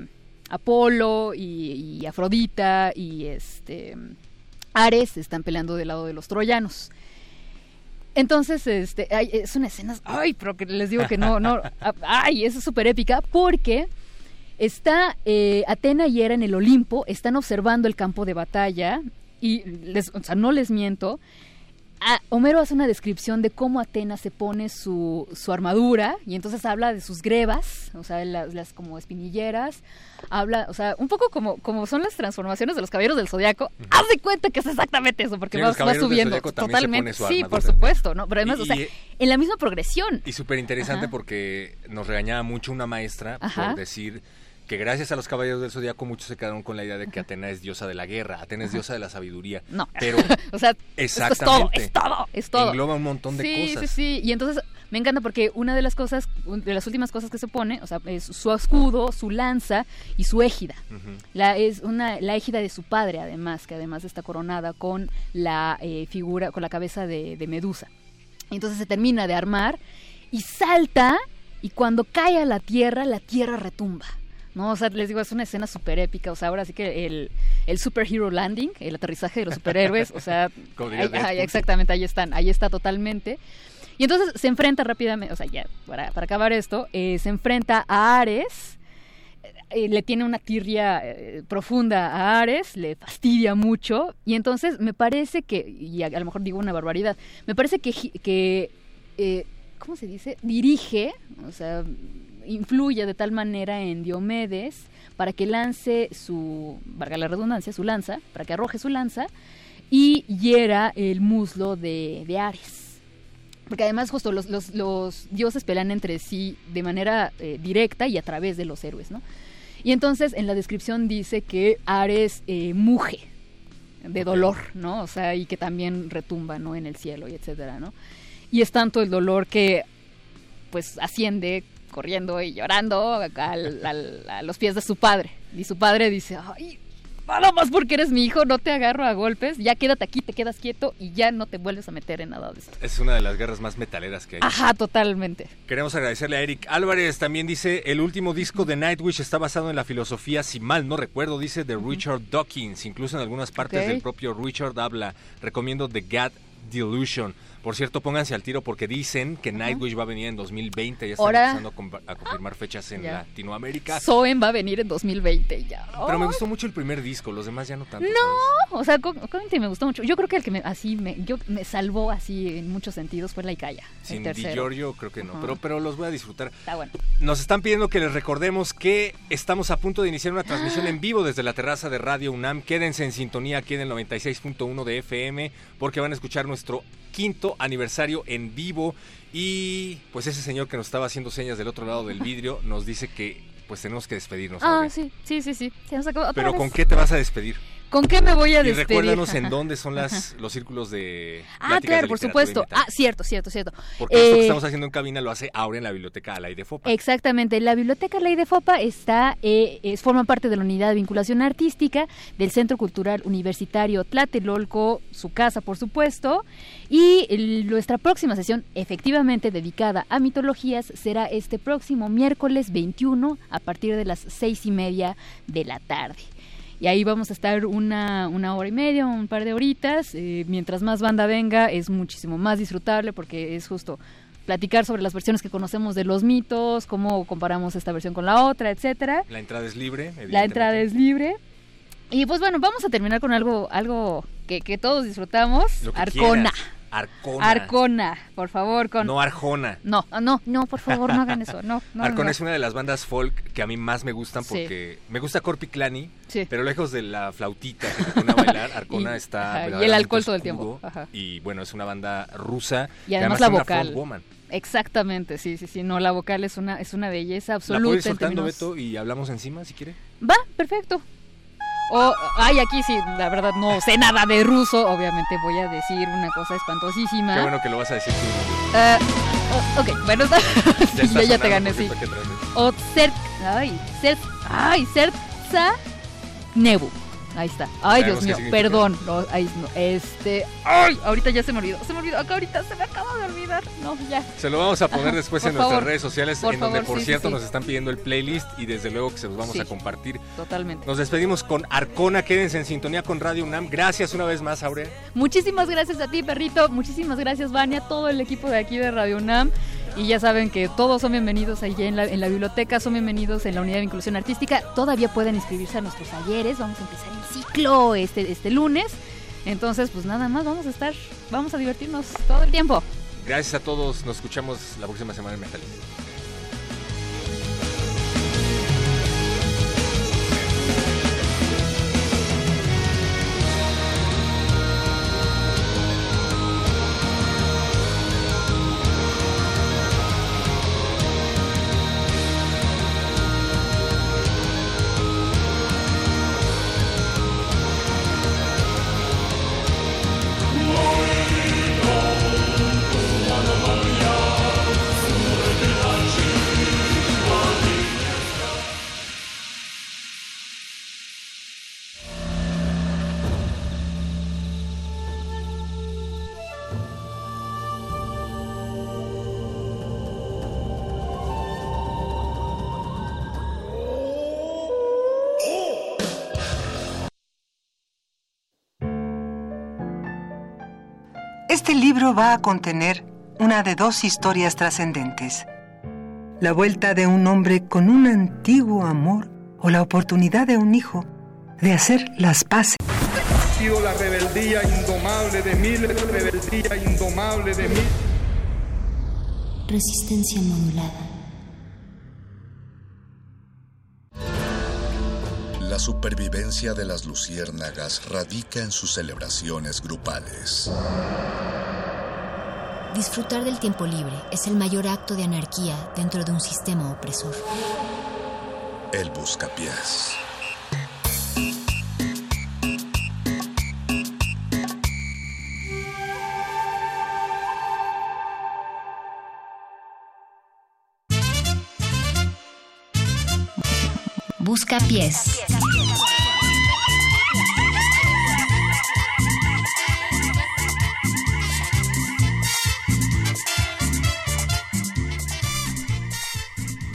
Apolo y, y Afrodita y este Ares están peleando del lado de los troyanos. Entonces, este, ay, es una escena, ay, pero que les digo que no, no, ay, es súper épica porque está eh, Atena y Hera en el Olimpo, están observando el campo de batalla y, les, o sea, no les miento, a- Homero hace una descripción de cómo Atena se pone su, su armadura y entonces habla de sus grebas, o sea, las, las como espinilleras, habla, o sea, un poco como, como son las transformaciones de los caballeros del zodiaco. Haz de cuenta que es exactamente eso, porque Sí, vas, subiendo totalmente. su Sí, por supuesto, ¿no? Pero además, Y- o sea, y- en la misma progresión. Y súper interesante porque nos regañaba mucho una maestra Ajá. por decir que gracias a los caballeros del zodiaco muchos se quedaron con la idea de que Atena es diosa de la guerra, Atena es diosa de la sabiduría. No. Pero o sea, esto es todo, exactamente. es todo, es todo. Engloba un montón de sí, cosas. Sí, sí, Y entonces me encanta porque una de las cosas, de las últimas cosas que se pone, o sea, es su escudo, su lanza y su égida. La, es una, la égida de su padre, además, que además está coronada con la eh, figura, con la cabeza de, de Medusa. Y entonces se termina de armar y salta y cuando cae a la tierra, la tierra retumba. ¿No? O sea, les digo, es una escena súper épica. O sea, ahora sí que el, el superhero landing, el aterrizaje de los superhéroes, o sea, ahí- ahí exactamente, ahí están, ahí está totalmente. Y entonces se enfrenta rápidamente, o sea, ya, para, para acabar esto, eh, se enfrenta a Ares, eh, le tiene una tirria eh, profunda a Ares, le fastidia mucho, y entonces me parece que, y a, a lo mejor digo una barbaridad, me parece que, que eh, ¿cómo se dice? Dirige, o sea, influye de tal manera en Diomedes para que lance su, valga la redundancia, su lanza, para que arroje su lanza y hiera el muslo de, de Ares. Porque además justo los, los, los dioses pelean entre sí de manera eh, directa y a través de los héroes, ¿no? Y entonces en la descripción dice que Ares eh, muge de dolor, ¿no? O sea, y que también retumba, ¿no? En el cielo y etcétera, ¿no? Y es tanto el dolor que pues asciende corriendo y llorando al- al- a los pies de su padre. Y su padre dice, ay, nada más porque eres mi hijo, no te agarro a golpes, ya quédate aquí, te quedas quieto y ya no te vuelves a meter en nada de esto. Es una de las guerras más metaleras que hay. Ajá, totalmente. Queremos agradecerle a Eric Álvarez. También dice, el último disco de Nightwish está basado en la filosofía, si mal no recuerdo, dice de Richard Dawkins. Incluso en algunas partes del propio Richard habla. Recomiendo The God Delusion. Por cierto, pónganse al tiro porque dicen que Nightwish va a venir en 2020. Ya están Ahora- empezando a, confirmar fechas en Ya. Latinoamérica. Soen va a venir en 2020 ya. Pero me gustó mucho el primer disco, los demás ya no tanto. ¿sabes? No, o sea, Co- Covenant me gustó mucho. Yo creo que el que me, así me, yo, me salvó así en muchos sentidos fue la Icaya. Sin Di. Giorgio creo que no, pero, pero los voy a disfrutar. Está bueno. Nos están pidiendo que les recordemos que estamos a punto de iniciar una transmisión en vivo desde la terraza de Radio UNAM. Quédense en sintonía aquí en el 96.1 de FM porque van a escuchar nuestro quinto aniversario en vivo y pues ese señor que nos estaba haciendo señas del otro lado del vidrio nos dice que pues tenemos que despedirnos. Ah, sí, sí, sí, sí. Se nos acabó. Otra Pero vez. ¿con qué te vas a despedir? ¿Con qué me voy a Y despedir? recuérdanos en dónde son las, los círculos de. Ah, claro, de por y supuesto. Ah, cierto, cierto, cierto. Porque esto que Eh, estamos haciendo en cabina lo hace Aurea en la biblioteca Alay de Fopa. Exactamente, la Biblioteca Ley de Fopa está, eh, es, forma parte de la Unidad de Vinculación Artística del Centro Cultural Universitario Tlatelolco, su casa por supuesto, y el- nuestra próxima sesión, efectivamente dedicada a mitologías, será este próximo miércoles 21 a partir de las seis y media de la tarde. Y ahí vamos a estar una, una hora y media, un par de horitas. eh, mientras más banda venga, es muchísimo más disfrutable porque es justo platicar sobre las versiones que conocemos de los mitos, cómo comparamos esta versión con la otra, etcétera. La entrada es libre. La entrada es libre. Y pues bueno, vamos a terminar con algo, algo que, que todos disfrutamos. Arcona. quieras. Arcona. Arcona, por favor, con. No Arjona. no, no, no, por favor, no hagan eso. No, no, Arcona no. es una de las bandas folk que a mí más me gustan Sí. porque me gusta Corpiclani, Sí. pero lejos de la flautita que te pone a bailar, Arcona Y- está ajá, y el alcohol todo el tiempo, ajá. Y bueno, es una banda rusa Y además tiene la una vocal. frontwoman. Exactamente, sí, sí, sí. No, la vocal es una, es una belleza La absoluta. puedes en soltando, términos- Beto, y hablamos encima si quiere. Va, perfecto. O, ay, aquí sí, la verdad no sé nada de ruso. Obviamente voy a decir una cosa espantosísima. Qué bueno que lo vas a decir tú. O- ok, bueno, está. Ya está ya, te gané, sí. O ay, ay, cerza nebu. Ahí está. Ay, Dios mío, perdón. No, ahí no, este, ay, ahorita ya se me olvidó. Se me olvidó. Acá ahorita se me acaba de olvidar. No, ya. Se lo vamos a poner Ajá, después en nuestras redes sociales, Por en donde por sí, cierto sí. nos están pidiendo el playlist y desde luego que se los vamos Sí. a compartir. Totalmente. Nos despedimos con Arcona, quédense en sintonía con Radio UNAM. Gracias una vez más, Aurea. Muchísimas gracias a ti, perrito. Muchísimas gracias, Vania, todo el equipo de aquí de Radio UNAM. Y ya saben que todos son bienvenidos allí en la, en la biblioteca, son bienvenidos en la unidad de inclusión artística. Todavía pueden inscribirse a nuestros talleres. Vamos a empezar el ciclo este, este lunes. Entonces, pues nada más, vamos a estar, vamos a divertirnos todo el tiempo. Gracias a todos. Nos escuchamos la próxima semana en Metal. Libro va a contener una de dos historias trascendentes. La vuelta de un hombre con un antiguo amor o la oportunidad de un hijo de hacer las paces. Ha sido la rebeldía indomable de miles, rebeldía indomable de miles. Resistencia modulada. La supervivencia de las luciérnagas radica en sus celebraciones grupales. Disfrutar del tiempo libre es el mayor acto de anarquía dentro de un sistema opresor. El buscapiés. Busca pies.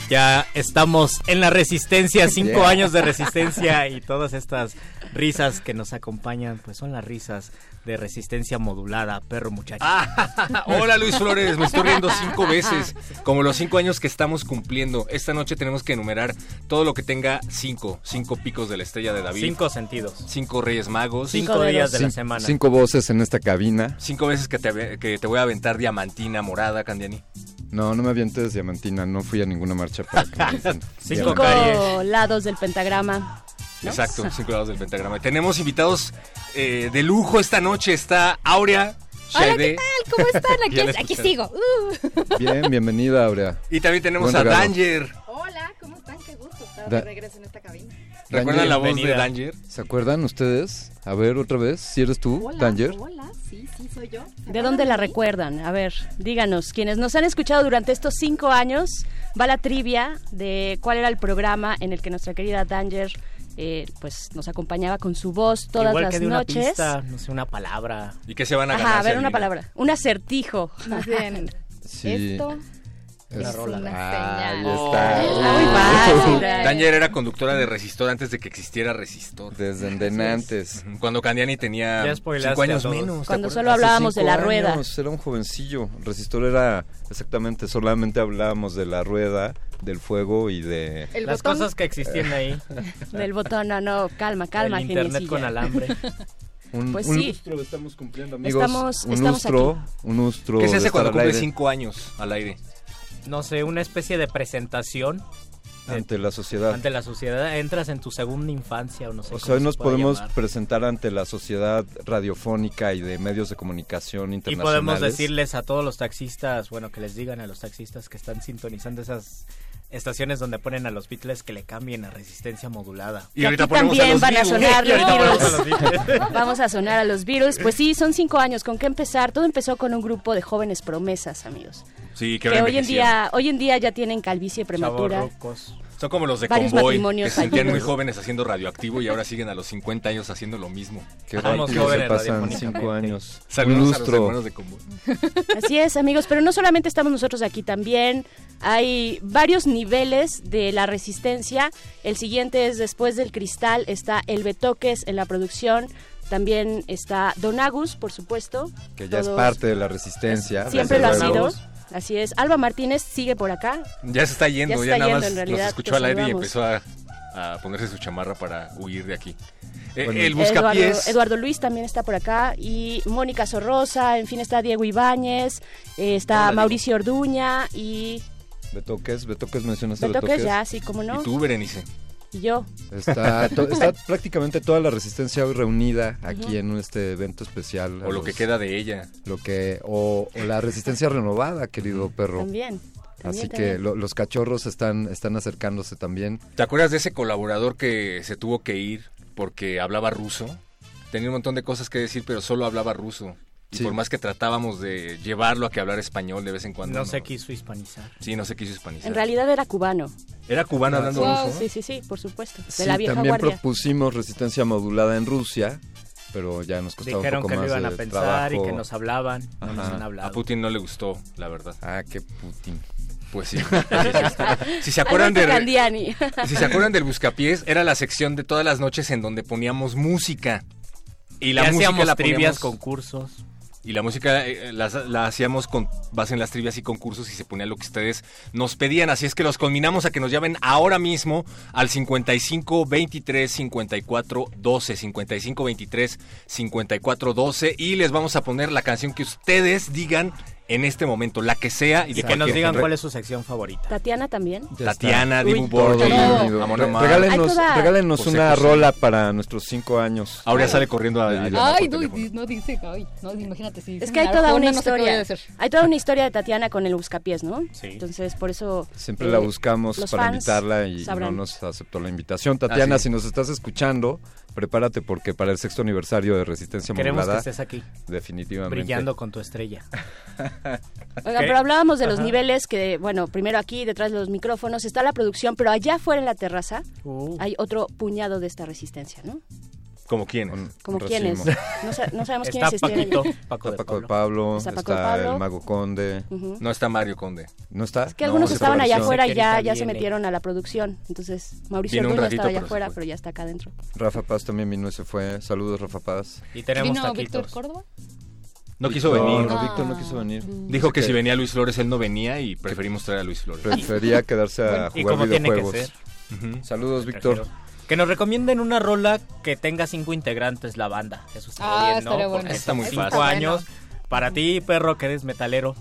Ya estamos en la resistencia, cinco Yeah. años de resistencia y todas estas risas que nos acompañan, pues son las risas de resistencia modulada, perro muchacho. Ah, Hola Luis Flores, me estoy riendo cinco veces, como los cinco años que estamos cumpliendo. Esta noche tenemos que enumerar todo lo que tenga cinco, cinco picos de la estrella de David. Cinco sentidos. Cinco Reyes Magos. Cinco días de la semana. Cinco voces en esta cabina. Cinco veces que te, ave- que te voy a aventar diamantina morada, Candiani. No, no me avientes diamantina, no fui a ninguna marcha para avienten Cinco diamantina. Cinco lados del pentagrama. ¿No? Exacto, cinco lados del pentagrama. Tenemos invitados eh, de lujo esta noche. Está Aurea. Hola, ¿qué tal? ¿Cómo están? Aquí, aquí sigo. Uh. Bien, bienvenida, Aurea. Y también tenemos Buen a regalo. Danger. Hola, ¿cómo están? Qué gusto. Da- regresen a esta cabina. ¿Recuerdan la voz de. Danger? ¿Se acuerdan ustedes? A ver, otra vez, si eres tú, Hola, Danger. hola, sí, sí, soy yo. ¿De dónde la recuerdan? A ver, díganos. Quienes nos han escuchado durante estos cinco años, va la trivia de cuál era el programa en el que nuestra querida Danger eh, pues nos acompañaba con su voz todas Igual las que de una noches. pista, no sé, una palabra. ¿Y qué se van a ganar? Ajá, a ver, una palabra. Un acertijo. Más bien, Sí. esto Una es rola. una Ah, señal. ahí está. Está muy fácil. Era conductora de Resistor antes de que existiera Resistor. Desde antes. Cuando Candiani tenía cinco años menos. ¿te Cuando solo hablábamos de la rueda. era un jovencillo. Resistor era exactamente, solamente hablábamos de la rueda, del fuego y de... El Las botón, cosas que existían ahí. Del botón, no, no, calma, calma, el internet con alambre. Un, Pues un sí. lustro estamos cumpliendo, amigos. Estamos- un estamos lustro, un lustro. ¿Qué se hace cuando cumple cinco años al aire? No sé, una especie de presentación ante la sociedad. ante la sociedad. Entras en tu segunda infancia o no sé O sea, hoy se nos pueda podemos llamar. presentar ante la sociedad radiofónica y de medios de comunicación Y internacionales. podemos decirles a todos los taxistas, bueno, que les digan a los taxistas que están sintonizando esas estaciones donde ponen a los Beatles que le cambien a resistencia modulada. Y ahorita aquí a también los van a sonar los a Beatles. Vamos a sonar a los Beatles. Pues sí, son cinco años. ¿Con qué empezar? Todo empezó con un grupo de jóvenes promesas, amigos. Sí, que, Que hoy en día, hoy en día ya tienen calvicie prematura. Chavorrucos. Son como los de Varios Convoy, que se sentían muy jóvenes haciendo radioactivo y ahora siguen a los 50 años haciendo lo mismo. Qué rápido se pasan radiofónicamente. cinco años. un Saludos a los lustro. hermanos de Convoy. Así es, amigos, pero no solamente estamos nosotros aquí, también hay varios niveles de la resistencia. El siguiente es Después del Cristal, está El Betoques en la producción, también está Don Agus, por supuesto. Que ya es parte de la resistencia. Siempre lo ha sido. Así es. Alba Martínez sigue por acá. Ya se está yendo, Ya se ya, está nada yendo, más en realidad, nos escuchó al aire y empezó a, a ponerse su chamarra para huir de aquí. Eh, Bueno, el Eduardo, buscapiés. Eduardo Luis también está por acá y Mónica Sorrosa, en fin está Diego Ibáñez, eh, está Hola, Mauricio Orduña y Betoques, Betoques mencionaste Betoques Betoques. ya, sí, como no. Y tú, Berenice. Y yo. Está, to- está prácticamente toda la resistencia hoy reunida aquí en este evento especial. O lo que queda de ella. Lo que, o, o la resistencia renovada, querido perro. También. también, Así que lo- los cachorros están, están acercándose también. ¿Te acuerdas de ese colaborador que se tuvo que ir porque hablaba ruso? Tenía un montón de cosas que decir, pero solo hablaba ruso. Y Sí. por más que tratábamos de llevarlo a que hablara español de vez en cuando. No se quiso hispanizar. Sí, no se quiso hispanizar. En realidad era cubano. Era cubano hablando Wow, ruso. Sí, sí, sí, por supuesto. De Sí, la vieja también guardia. propusimos resistencia modulada en Rusia, pero ya nos costaba Dijeron un poco que lo iban a pensar y que nos hablaban. No nos han A hablado. Putin no le gustó, la verdad. Ah, qué Putin. Pues sí. Si se acuerdan de si se acuerdan del buscapiés, era la sección de todas las noches en donde poníamos música. Y la Y música hacíamos la trivias, poníamos- concursos. Y la música eh, la, la hacíamos con base en las trivias y concursos y se ponía lo que ustedes nos pedían. Así es que los combinamos a que nos llamen ahora mismo al 55 23 54 12. 55 23 54 12. Y les vamos a poner la canción que ustedes digan en este momento, la que sea. Y, Y de que nos digan cuál es su sección favorita. Tatiana también. Tatiana, Dibu Borges, regálenos regálenos una José. rola para nuestros cinco años. Ahora ya sale corriendo a, a llamar Ay, no, no dice, ay, no, imagínate si Es que hay toda una no sé a historia. Hay toda una historia de Tatiana con el buscapiés, ¿no? Sí. Entonces, por eso. Siempre eh, la buscamos los para invitarla y sabrán. no nos aceptó la invitación. Tatiana, si nos estás escuchando, prepárate porque para el sexto aniversario de Resistencia Queremos que Modulada, estés aquí, definitivamente. brillando con tu estrella. Oiga, ¿Qué? pero hablábamos de los Ajá. niveles que, bueno, primero aquí detrás de los micrófonos está la producción, pero allá afuera en la terraza Uh, hay otro puñado de esta resistencia, ¿no? ¿Como quién? Un- Como quiénes. No, sa- no sabemos está quiénes estén. Paquito, Paco Está Paco de Pablo. Está Paco Pablo. el Mago Conde. No está Mario Conde. ¿No está? Es que algunos No, estaban allá afuera y ya, ya se metieron a la producción. Entonces, Mauricio Orduña estaba allá afuera, fue. pero ya está acá adentro. Rafa Paz también vino y se fue. Saludos, Rafa Paz. Y tenemos ¿Vino Víctor. Córdoba? No quiso Víctor, venir. No, Ah. Víctor no quiso venir. Dijo que si venía Luis Flores él no venía y preferimos traer a Luis Flores. Prefería quedarse a jugar videojuegos. Saludos, Víctor. Que nos recomienden una rola que tenga cinco integrantes la banda. Eso estaría Ah, bien, ¿no? bueno. Está muy fácil. cinco Está años. Para ti, perro, que eres metalero.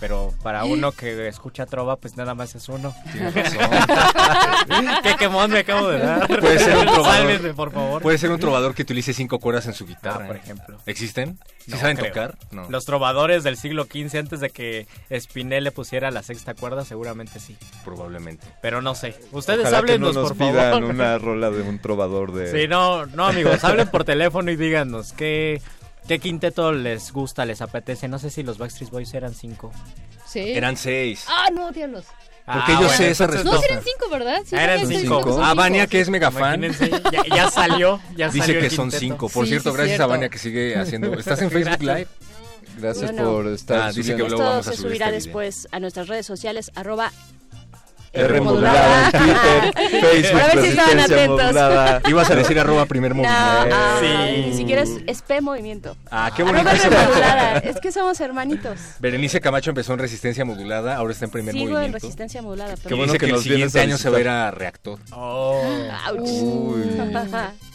Pero para uno que escucha trova, pues nada más es uno. Tienes razón. Qué quemón me acabo de dar. Puede ser un trovador. Sálvenme, por favor. Puede ser un trovador que utilice cinco cuerdas en su guitarra. Ah, por ejemplo. ¿Existen? ¿Sí No saben creo. tocar? No. Los trovadores del siglo XV, antes de que Spinel le pusiera la sexta cuerda, seguramente sí. Probablemente. Pero no sé. Ustedes Ojalá que háblenos, no nos por pidan favor. una rola de un trovador de... Sí, no, no, amigos, hablen por teléfono y díganos qué, qué quinteto les gusta, les apetece. No sé si los Backstreet Boys eran cinco. Sí. Eran seis. Ah, no, diablos. Porque yo sé esa No, respuesta. sí eran cinco, ¿verdad? Sí, Ah, eran también cinco. son Ah, cinco. Vania, que es mega fan. Ya, ya salió, ya Dice salió que el son cinco. Por Sí, cierto, sí, gracias a. Vania que sigue haciendo. ¿Estás en Facebook Gracias. Live? Gracias No, no. por estar Ah, dice que luego vamos a se subir subirá este video. después a nuestras redes sociales, arroba R modulada en Twitter, Facebook, Para ver si estaban Resistencia atentos. modulada. Ibas a decir arroba primer No, movimiento. ay, Sí. ni siquiera es, es P movimiento. Ah, qué bonito dato. Es que somos hermanitos. Berenice Camacho empezó en resistencia modulada, ahora está en primer Sigo en movimiento. resistencia modulada. Que Pero... bueno dice que que, el nos vienes siguiente a año se va a ir a reactor. Oh. Ouch. Uy.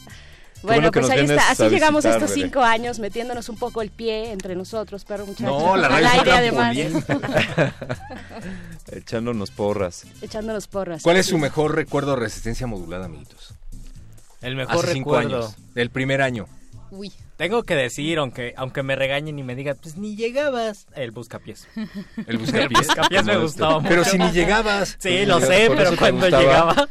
Bueno, bueno que pues ahí está. Así a llegamos visitar, estos Bere. cinco años metiéndonos un poco el pie entre nosotros, perro muchacho. No, la radio aire además. Echándonos porras. Echándonos porras. ¿Cuál es su mejor recuerdo de resistencia modulada, amiguitos? El mejor Hace cinco recuerdo. años. Del primer año. Uy. Tengo que decir, aunque aunque me regañen y me digan, pues ni llegabas. El buscapiés. El El buscapiés. buscapiés me gustaba mucho. Pero si ni llegabas. Sí, lo sé, pero cuando llegaba,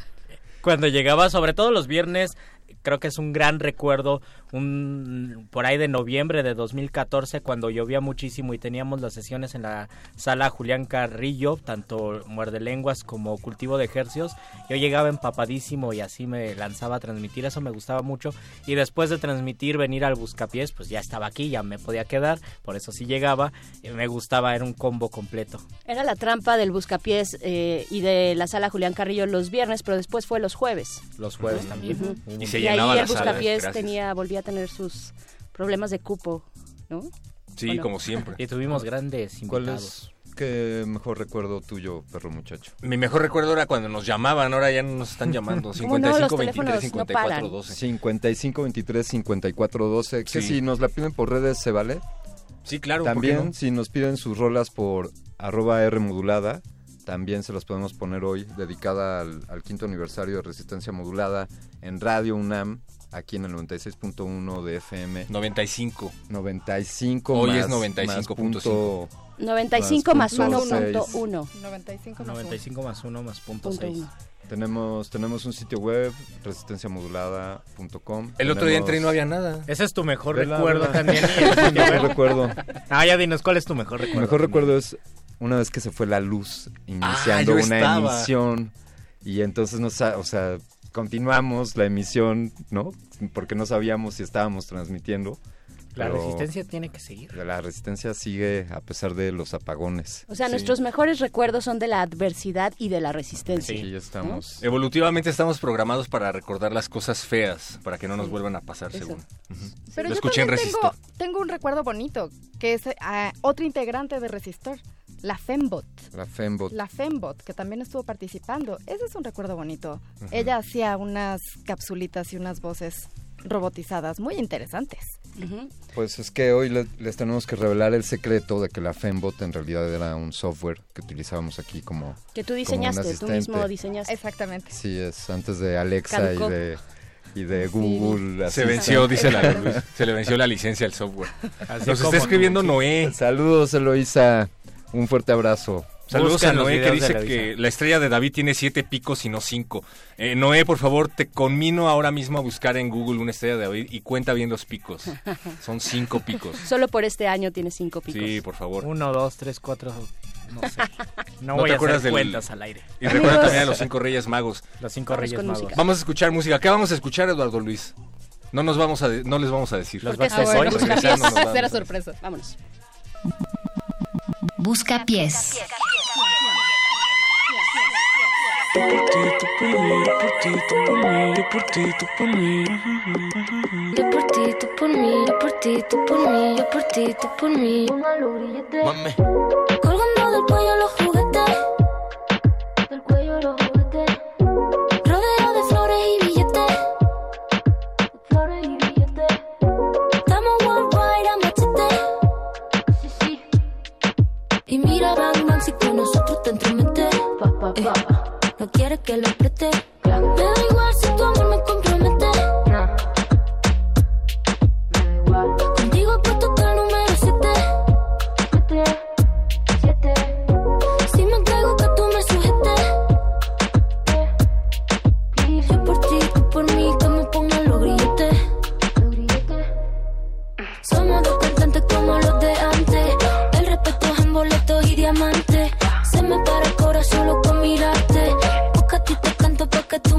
cuando llegaba, sobre todo los viernes, creo que es un gran recuerdo, un por ahí de noviembre de 2014, cuando llovía muchísimo y teníamos las sesiones en la sala Julián Carrillo, tanto muerde lenguas como cultivo de ejercios. Yo llegaba empapadísimo y así me lanzaba a transmitir, eso me gustaba mucho. Y después de transmitir, venir al Buscapiés, pues ya estaba aquí, ya me podía quedar, por eso sí llegaba, y me gustaba, era un combo completo. Era la trampa del buscapiés eh, y de la sala Julián Carrillo los viernes, pero después fue los jueves. Los jueves también. Ujú. Y se Y ahí llenaba el la sala. buscapiés tenía, volvía a tener sus problemas de cupo, ¿no? Sí, Bueno. como siempre. Y tuvimos grandes ¿Cuál invitados. es qué mejor recuerdo tuyo, perro muchacho? Mi mejor recuerdo era cuando nos llamaban, ahora ya no nos están llamando. ¿Cómo no? Los 55 23 teléfonos no 54 paran. 12. 55 23 54 12. Que Sí. si nos la piden por redes, ¿se vale? Sí, claro. ¿por qué También, no? si nos piden sus rolas por arroba R modulada, también se las podemos poner hoy, dedicada al, al quinto aniversario de Resistencia Modulada en Radio UNAM, aquí en el 96.1 de FM. 95. 95 Hoy más, es 95.5. punto- 95 más punto seis. 1.1. 95 más 95 más 1 más punto Punto 6. uno. Tenemos, tenemos un sitio web, resistenciamodulada.com. El otro día entré y no había nada. Ese es tu mejor Vela, recuerdo vela. también. Mi mejor recuerdo. Ah, ya dinos, ¿cuál es tu mejor recuerdo? Mi mejor recuerdo es una vez que se fue la luz iniciando Ah, yo una estaba. emisión y entonces sa- o sea, continuamos la emisión, ¿no? Porque no sabíamos si estábamos transmitiendo. La resistencia tiene que seguir. La resistencia sigue a pesar de los apagones. O sea, Sí. nuestros mejores recuerdos son de la adversidad y de la resistencia. Sí, ya estamos. Evolutivamente estamos programados para recordar las cosas feas, para que no nos vuelvan a pasar, Eso. según. Pero Lo yo escuché en también Resistor. tengo, tengo un recuerdo bonito, que es ah, otro integrante de Resistor, la Fembot. La Fembot. La Fembot, que también estuvo participando. Ese es un recuerdo bonito. Ella hacía unas capsulitas y unas voces robotizadas muy interesantes. Pues es que hoy le- les tenemos que revelar el secreto de que la Fembot en realidad era un software que utilizábamos aquí como Que tú como un diseñaste, tú mismo diseñaste. Exactamente. Sí, es antes de Alexa Caducó. y de, y de Google. Se venció, dice la Luz. Se le venció la licencia al software. Así Nos está escribiendo sí. Noé. Saludos, Eloisa. Un fuerte abrazo. Saludos Buscan a Noé que dice la que la estrella de David tiene siete picos y no cinco. Eh, Noé, por favor, te conmino ahora mismo a buscar en Google una estrella de David y cuenta bien los picos. Son cinco picos. Solo por este año tiene cinco picos. Sí, por favor. Uno, dos, tres, cuatro. No sé. No, ¿No voy te a acuerdas hacer del- cuentas al aire. Y recuerda también a los cinco reyes magos. Los cinco Vamos reyes con magos. música. Vamos a escuchar música. ¿Qué vamos a escuchar, Eduardo Luis? No nos vamos a de- no les vamos a decir. Los Porque Backstreet ah, bueno, Boys. busca Regresando pies. nos vamos Será a- sorpresa. Vámonos. Busca pies. Yo por ti, tú por mí, yo por ti, tú por mí, yo por ti, tú por mí. Mami. Colgando del cuello los Si con nosotros te entromete, eh, no quieres que lo preste. Me da igual si tu amor me compromete.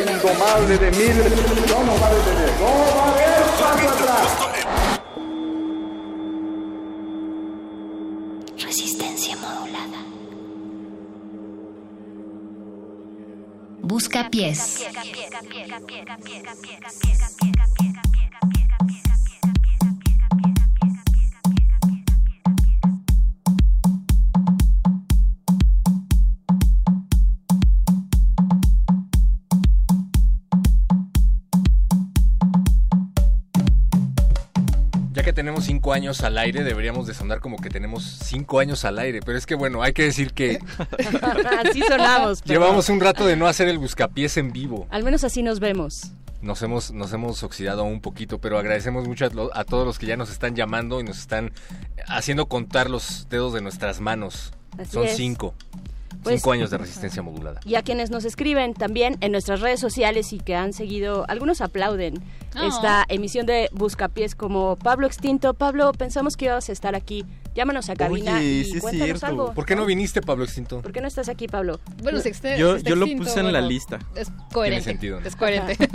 indomable de miles. No nos va a detener. No va a haber paso atrás. Resistencia modulada. Busca pies. Cinco años al aire, deberíamos de sonar como que tenemos cinco años al aire. Pero es que bueno, hay que decir que Así sonamos. pero llevamos un rato de no hacer el buscapiés en vivo. Al menos así nos vemos. Nos hemos, nos hemos oxidado un poquito, pero agradecemos mucho a, lo- a todos los que ya nos están llamando y nos están haciendo contar los dedos de nuestras manos. Así Son es. cinco. Pues- cinco años de resistencia modulada. Y a quienes nos escriben también en nuestras redes sociales y que han seguido, algunos aplauden Oh. esta emisión de Buscapiés como Pablo Extinto. Pablo, pensamos que ibas a estar aquí. Llámanos a cabina Oye, y sí es cuéntanos cierto. algo. ¿Por qué no viniste, Pablo Extinto? ¿Por qué no estás aquí, Pablo? Bueno, se exte- Yo- se está yo lo puse en la lista. Es coherente. sentido, ¿no? Es coherente.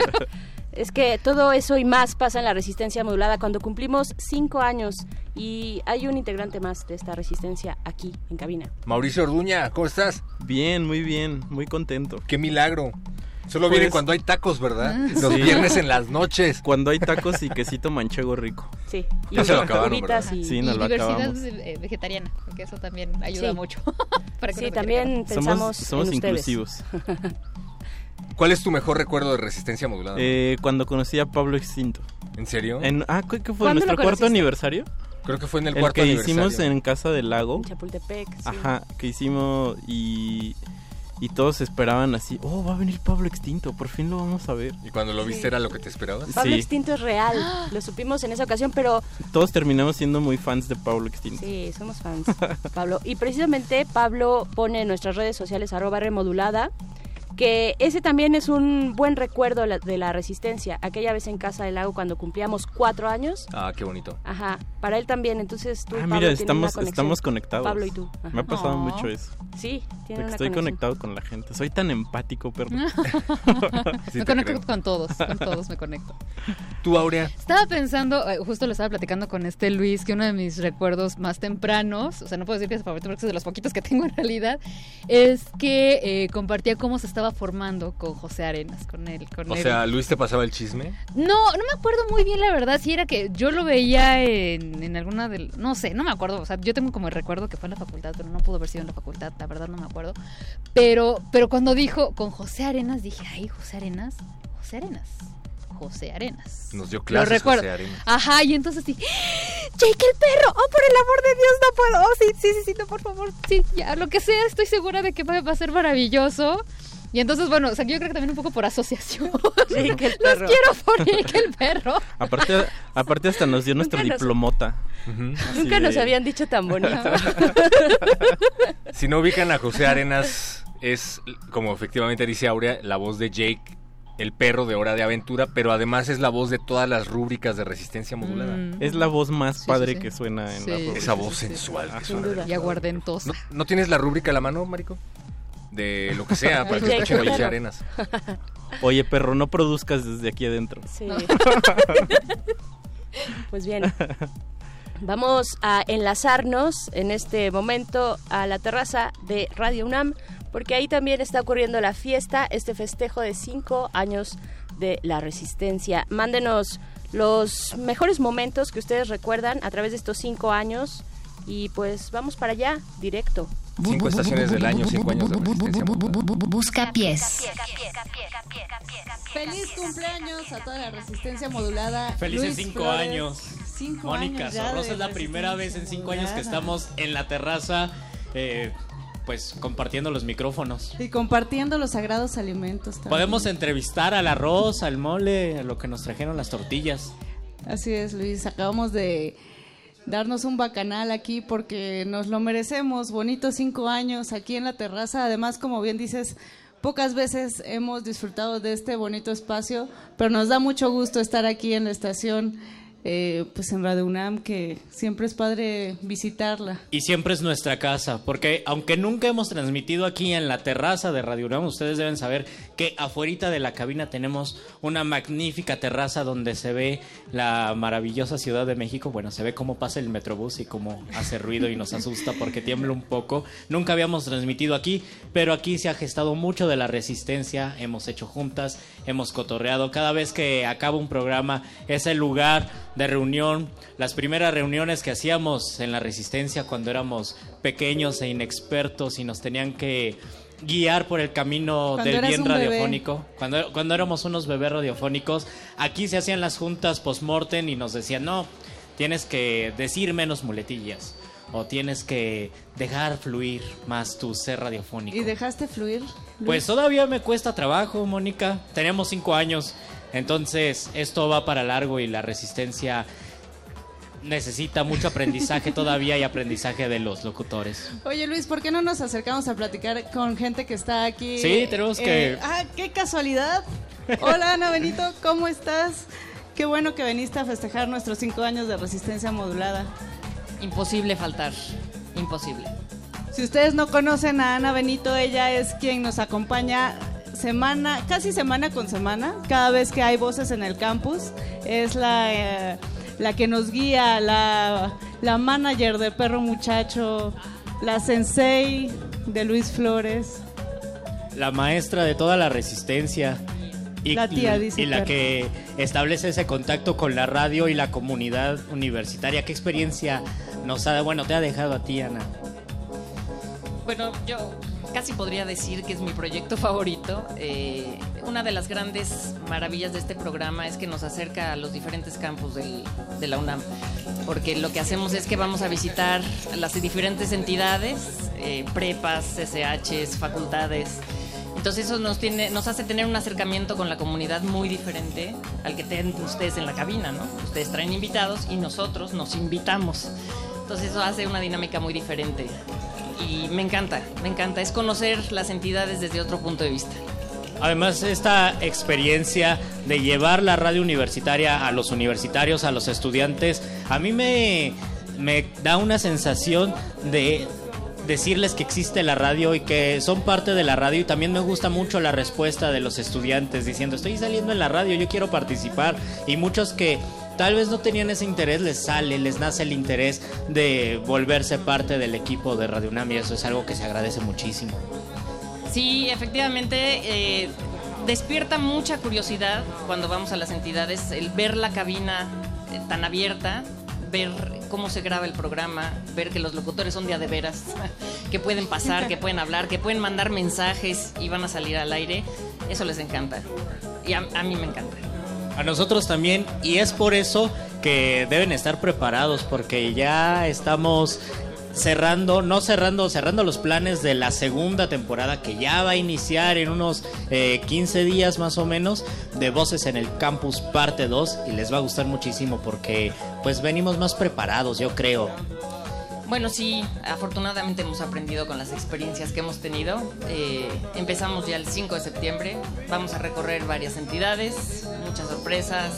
Es que todo eso y más pasa en la resistencia modulada cuando cumplimos cinco años y hay un integrante más de esta resistencia aquí en cabina. Mauricio Orduña, ¿cómo estás? Bien, muy bien, muy contento. Qué milagro. Solo Pues- viene cuando hay tacos, ¿verdad? Los Sí. viernes en las noches. Cuando hay tacos y quesito manchego rico. Sí. Ya se lo acabaron, y- Sí, y nos lo diversidad acabamos. vegetariana, porque eso también ayuda Sí. mucho. para que Sí, también pensamos Somos, en inclusivos. ¿Cuál es tu mejor recuerdo de resistencia modulada? Eh, cuando conocí a Pablo Extinto. ¿En serio? En, ah, ¿qué qué fue? ¿Cuándo ¿Nuestro cuarto aniversario? Creo que fue en el, El, cuarto que aniversario. hicimos en Casa del Lago. En Chapultepec. sí. Ajá, que hicimos y... y todos esperaban así, oh, va a venir Pablo Extinto, por fin lo vamos a ver. ¿Y cuando lo viste era lo que te esperabas? Pablo Sí. Extinto es real, lo supimos en esa ocasión, pero Todos terminamos siendo muy fans de Pablo Extinto. sí, somos fans, Pablo. Y precisamente Pablo pone en nuestras redes sociales arroba remodulada que ese también es un buen recuerdo de la resistencia. Aquella vez en Casa del Lago cuando cumplíamos cuatro años. Ah, qué bonito. Ajá, para él también. Entonces tú, Ah, Pablo, mira, estamos, una estamos conectados. Pablo y tú. Me ha pasado Oh. mucho eso. Sí, que una estoy conexión. conectado con la gente. Soy tan empático, perro. me conecto con todos, con todos me conecto. ¿Tú, Aurea? Estaba pensando, eh, justo lo estaba platicando con este Luis, que uno de mis recuerdos más tempranos, o sea, no puedo decir que es favorito porque es de los poquitos que tengo en realidad, es que eh, compartía cómo se estaba formando con José Arenas, con él. Con O él. sea, Luis te pasaba el chisme. No, no me acuerdo muy bien la verdad, si era que yo lo veía en, en alguna del... No sé, no me acuerdo, o sea, yo tengo como el recuerdo que fue en la facultad, pero no pudo haber sido en la facultad, la verdad no me acuerdo. Pero, pero cuando dijo con José Arenas, dije, ay, José Arenas, José Arenas, José Arenas. Nos dio Lo clases recuerdo. José Arenas. Ajá, y entonces sí, Jake el perro, oh, por el amor de Dios, no puedo, oh, sí, sí, sí, sí, no, por favor, sí, ya, lo que sea, estoy segura de que va, va a ser maravilloso. Y entonces, bueno, o sea, yo creo que también un poco por asociación. Jake el Los quiero por Jake el perro. Aparte, aparte hasta nos dio nos- diplomota. Nunca nos habían dicho tan bonito. Si no ubican a José Arenas, es, como efectivamente dice Aurea, la voz de Jake, el perro de Hora de Aventura, pero además es la voz de todas las rúbricas de resistencia modulada. Es la voz más Sí, padre sí, sí. que suena en Sí, la. Esa voz sensual que suena. duda. Y aguardentosa. ¿No, no tienes la rúbrica a la mano, Marico? De lo que sea, para que escuchen. Arenas. Oye, perro, no produzcas desde aquí adentro. Sí. pues bien. Vamos a enlazarnos en este momento a la terraza de Radio UNAM, porque ahí también está ocurriendo la fiesta, este festejo de cinco años de la resistencia. Mándenos los mejores momentos que ustedes recuerdan a través de estos cinco años y pues vamos para allá, directo. Cinco estaciones del año, cinco años de resistencia. Busca pies. Feliz cumpleaños a toda la resistencia modulada. Felices Luis cinco Flores. años. Cinco Mónica Sorrosa es la primera vez en cinco años que estamos en la terraza, eh, pues compartiendo los micrófonos. Y compartiendo los sagrados alimentos. también. Podemos entrevistar al arroz, al mole, a lo que nos trajeron las tortillas. Así es, Luis. Acabamos de darnos un bacanal aquí porque nos lo merecemos. Bonitos cinco años aquí en la terraza. Además, como bien dices, pocas veces hemos disfrutado de este bonito espacio, pero nos da mucho gusto estar aquí en la estación, eh, pues en Radio UNAM, que siempre es padre visitarla. Y siempre es nuestra casa, porque aunque nunca hemos transmitido aquí en la terraza de Radio UNAM, ustedes deben saber que afuerita de la cabina tenemos una magnífica terraza donde se ve la maravillosa Ciudad de México. Bueno, se ve cómo pasa el Metrobús y cómo hace ruido y nos asusta porque tiembla un poco. Nunca habíamos transmitido aquí, pero aquí se ha gestado mucho de la resistencia. Hemos hecho juntas, hemos cotorreado. Cada vez que acaba un programa es el lugar de reunión. Las primeras reuniones que hacíamos en la resistencia cuando éramos pequeños e inexpertos y nos tenían que guiar por el camino Cuando del bien bebé. radiofónico. Cuando, cuando éramos unos bebés radiofónicos, aquí se hacían las juntas post-mortem y nos decían, no, tienes que decir menos muletillas. O tienes que dejar fluir más tu ser radiofónico. ¿Y dejaste fluir? Luis? Pues todavía me cuesta trabajo, Mónica. Tenemos cinco años. Entonces, esto va para largo y la resistencia necesita mucho aprendizaje todavía y aprendizaje de los locutores. Oye Luis, ¿por qué no nos acercamos a platicar con gente que está aquí? Sí, tenemos que- Ah, qué casualidad. Hola Ana Benito, ¿cómo estás? Qué bueno que viniste a festejar nuestros cinco años de resistencia modulada. Imposible faltar, imposible. Si ustedes no conocen a Ana Benito, ella es quien nos acompaña semana, casi semana con semana, cada vez que hay voces en el campus. Es la, eh, la que nos guía, la, la manager de Perro Muchacho, la sensei de Luis Flores. La maestra de toda la resistencia. Y, La tía, dice y la que establece ese contacto con la radio y la comunidad universitaria. ¿Qué experiencia nos ha, bueno, te ha dejado a ti, Ana? Bueno, yo casi podría decir que es mi proyecto favorito. Eh, una de las grandes maravillas de este programa es que nos acerca a los diferentes campus de la UNAM, porque lo que hacemos es que vamos a visitar las diferentes entidades, eh, prepas, CCHs, facultades. Entonces eso nos hace tener un acercamiento con la comunidad muy diferente al que tienen ustedes en la cabina, ¿no? Ustedes traen invitados y nosotros nos invitamos. Entonces eso hace una dinámica muy diferente. Y me encanta, me encanta. Es conocer las entidades desde otro punto de vista. Además, esta experiencia de llevar la radio universitaria a los universitarios, a los estudiantes, a mí me, me da una sensación de decirles que existe la radio y que son parte de la radio y también me gusta mucho la respuesta de los estudiantes diciendo estoy saliendo en la radio, yo quiero participar y muchos que tal vez no tenían ese interés les sale, les nace el interés de volverse parte del equipo de Radio UNAM y eso es algo que se agradece muchísimo. Sí, efectivamente, eh, despierta mucha curiosidad cuando vamos a las entidades, el ver la cabina eh, tan abierta, ver cómo se graba el programa, ver que los locutores son de de veras, que pueden pasar, que pueden hablar, que pueden mandar mensajes y van a salir al aire, eso les encanta. Y a, a mí me encanta. A nosotros también, y es por eso que deben estar preparados, porque ya estamos cerrando, no cerrando, cerrando los planes de la segunda temporada que ya va a iniciar en unos eh, 15 días más o menos de Voces en el Campus parte 2 y les va a gustar muchísimo porque pues venimos más preparados, yo creo. Bueno, sí, afortunadamente hemos aprendido con las experiencias que hemos tenido. Eh, empezamos ya el 5 de septiembre, vamos a recorrer varias entidades, muchas sorpresas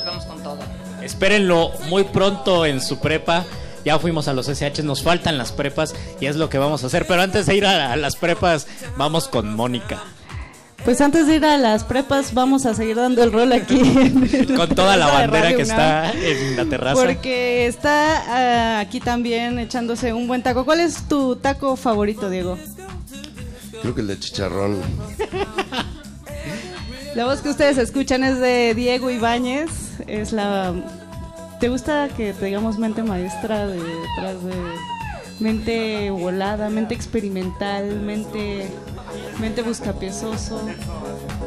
y vamos con todo. Espérenlo muy pronto en su prepa. Ya fuimos a los SH, nos faltan las prepas y es lo que vamos a hacer. Pero antes de ir a, a las prepas, vamos con Mónica. Pues antes de ir a las prepas, vamos a seguir dando el rol aquí. en Con toda la bandera que está en la terraza. Porque está ah, aquí también echándose un buen taco. ¿Cuál es tu taco favorito, Diego? Creo que el de chicharrón. La voz que ustedes escuchan es de Diego Ibáñez. Es la. ¿Te gusta que te digamos mente maestra de- detrás de mente volada, mente experimental, mente mente buscapiezoso,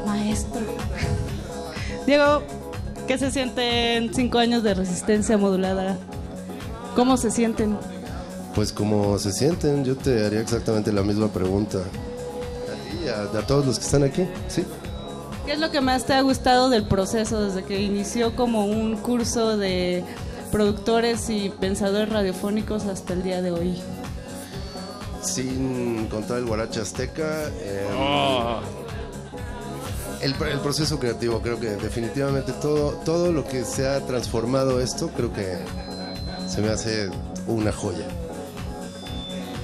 maestro? Diego, ¿qué se siente en cinco años de resistencia modulada? ¿Cómo se sienten? Pues como se sienten, yo te haría exactamente la misma pregunta. A ti y a, a todos los que están aquí, ¿sí? ¿Qué es lo que más te ha gustado del proceso desde que inició como un curso de productores y pensadores radiofónicos hasta el día de hoy? Sin contar el guaracha azteca. em, Oh. el, pr- el proceso creativo, creo que definitivamente todo, todo lo que se ha transformado esto, creo que se me hace una joya.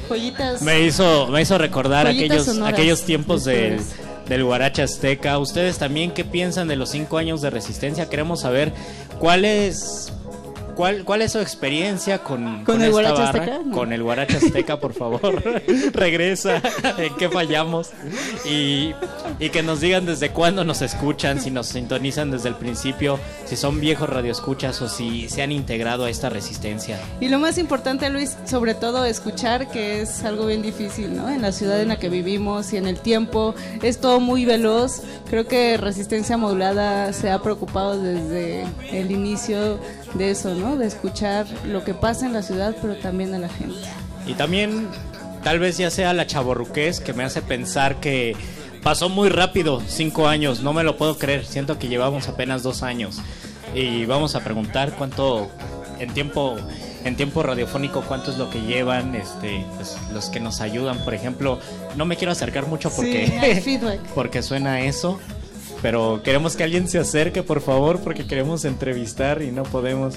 Joyitas. Me hizo, me hizo recordar aquellos, sonoras aquellos tiempos del, del Guaracha Azteca. Ustedes también, ¿qué piensan de los cinco años de resistencia? Queremos saber cuál es, cuál, cuál es su experiencia con, ¿Con el esta Guaracha barra? Azteca? No. Con el Guaracha Azteca, por favor. Regresa, en qué fallamos. Y, y que nos digan desde cuándo nos escuchan, si nos sintonizan desde el principio, si son viejos radioescuchas o si se han integrado a esta resistencia. Y lo más importante, Luis, sobre todo escuchar, que es algo bien difícil, ¿no? En la ciudad en la que vivimos y en el tiempo, es todo muy veloz. Creo que Resistencia Modulada se ha preocupado desde el inicio de eso, ¿no? De escuchar lo que pasa en la ciudad, pero también a la gente. Y también tal vez ya sea la chaborruqués que me hace pensar que pasó muy rápido, cinco años, no me lo puedo creer, siento que llevamos apenas dos años. Y vamos a preguntar cuánto en tiempo en tiempo radiofónico cuánto es lo que llevan este pues, los que nos ayudan por ejemplo no me quiero acercar mucho porque Sí, porque suena eso pero queremos que alguien se acerque por favor porque queremos entrevistar y no podemos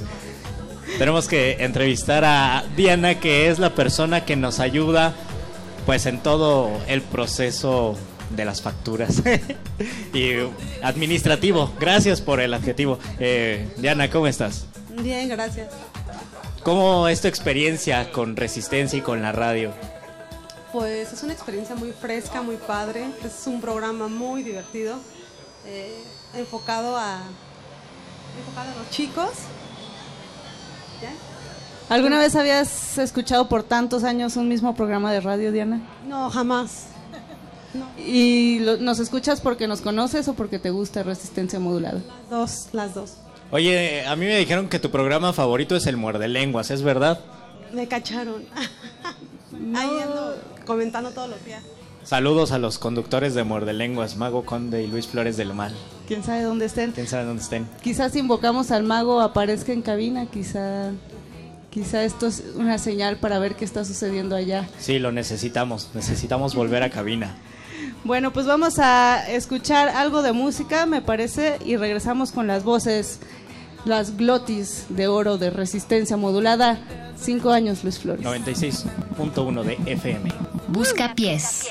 tenemos que entrevistar a Diana, que es la persona que nos ayuda pues en todo el proceso de las facturas y administrativo. Gracias por el adjetivo. Eh, Diana, ¿cómo estás? Bien, gracias. ¿Cómo es tu experiencia con Resistencia y con la radio? Pues es una experiencia muy fresca, muy padre. Es un programa muy divertido, eh, enfocado a enfocado a los chicos. ¿Ya? ¿Alguna vez habías escuchado por tantos años un mismo programa de radio, Diana? No, jamás. ¿Y lo- nos escuchas porque nos conoces o porque te gusta Resistencia Modulada? Dos, las dos. Oye, a mí me dijeron que tu programa favorito es el Muerde Lenguas, ¿es verdad? Me cacharon. Ahí ando comentando todos los días. Saludos a los conductores de Muerde Lenguas, Mago Conde y Luis Flores del Mal. ¿Quién sabe dónde estén? ¿Quién sabe dónde estén? Quizás si invocamos al mago aparezca en cabina, quizá, quizá esto es una señal para ver qué está sucediendo allá. Sí, lo necesitamos. Necesitamos volver a cabina. Bueno, pues vamos a escuchar algo de música, me parece, y regresamos con las voces, las glotis de oro de resistencia modulada. Cinco años, Luis Flores. 96.1 de FM. Busca pies.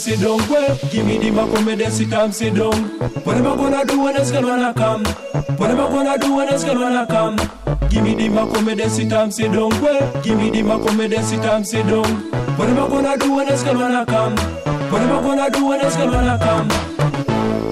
Sit down. Well, give me the Mac when me there, sit down, sit down. What am I gonna do when it's gonna come? What am I gonna do when it's gonna come? Give me the Mac when me there, sit down, sit down. Well, give me the Mac when there, sit down, sit down. What am I gonna do when it's gonna come? What am I gonna do when it's gonna come?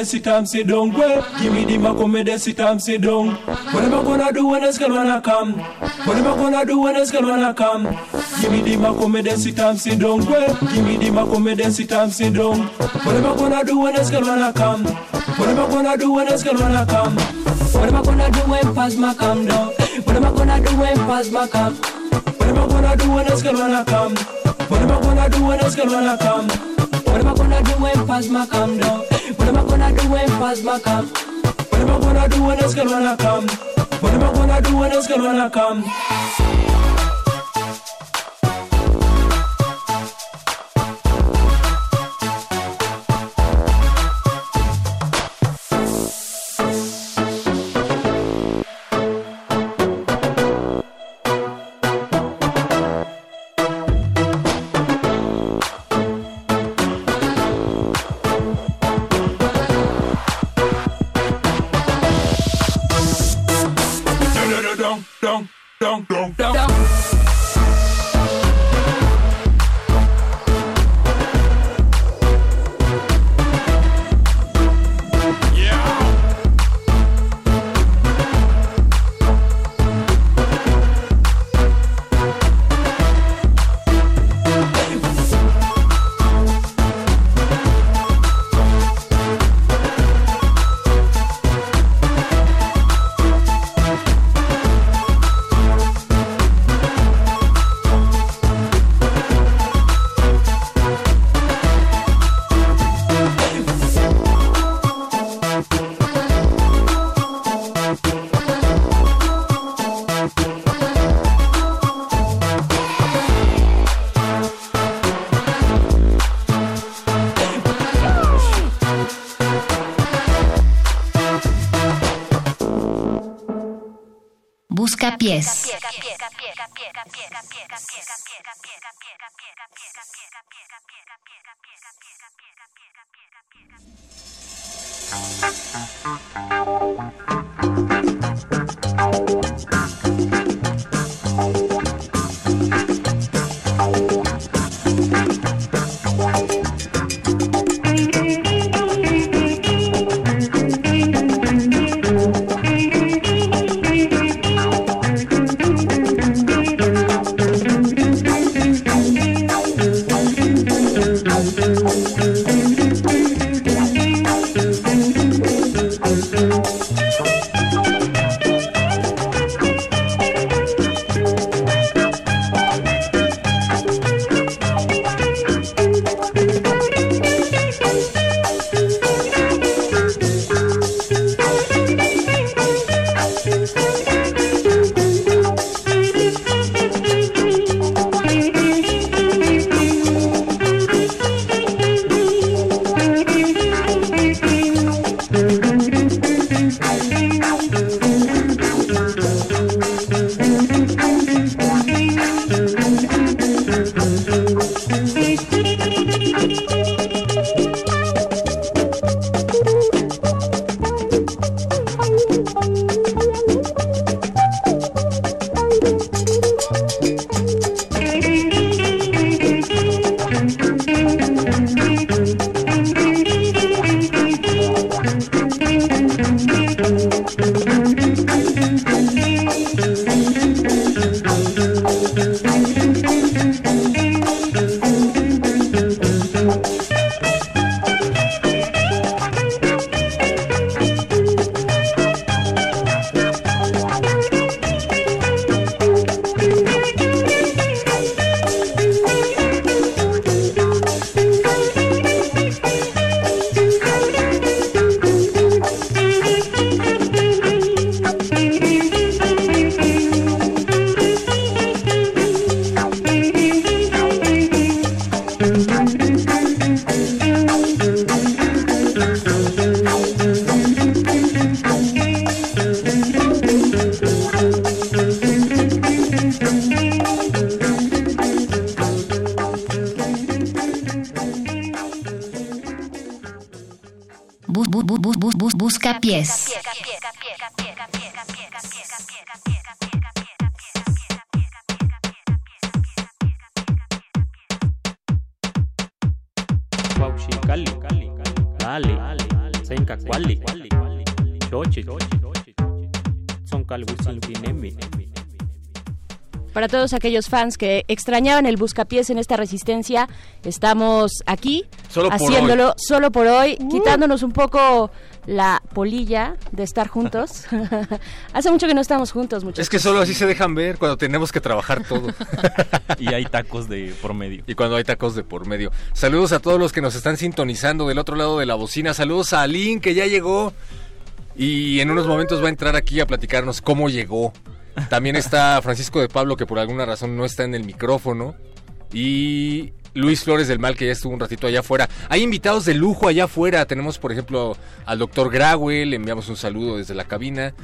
Me sit down, sit down. Well, give me the me there, sit down, sit down. What am I gonna do when it's gonna come? What am I gonna do when it's gonna come? Give me the me there, sit down, sit down. Well, give me the me there, sit down, sit down. What am I gonna do when it's gonna come? What am I gonna do when it's gonna come? What am I gonna do when plasma come down? What am I gonna do when plasma come? What am I gonna do when it's gonna come? What am I gonna do when it's gonna come? What am I gonna do when plasma come down? What am I gonna do when plasma come? What am I gonna do when it's gonna come? What am I gonna do when it's gonna come? Pies. Cali, Chochi. Para todos aquellos fans que extrañaban el buscapiés en esta resistencia, estamos aquí Solo haciéndolo hoy. solo por hoy, quitándonos un poco la polilla de estar juntos. Hace mucho que no estamos juntos, muchachos. Es que solo así se dejan ver cuando tenemos que trabajar todo. y hay tacos de por medio. Y cuando hay tacos de por medio. Saludos a todos los que nos están sintonizando del otro lado de la bocina. Saludos a Aline que ya llegó. Y en unos momentos va a entrar aquí a platicarnos cómo llegó. También está Francisco de Pablo que por alguna razón no está en el micrófono. Y Luis Flores del Mal que ya estuvo un ratito allá afuera. Hay invitados de lujo allá afuera. Tenemos por ejemplo al doctor Graue. Le enviamos un saludo desde la cabina.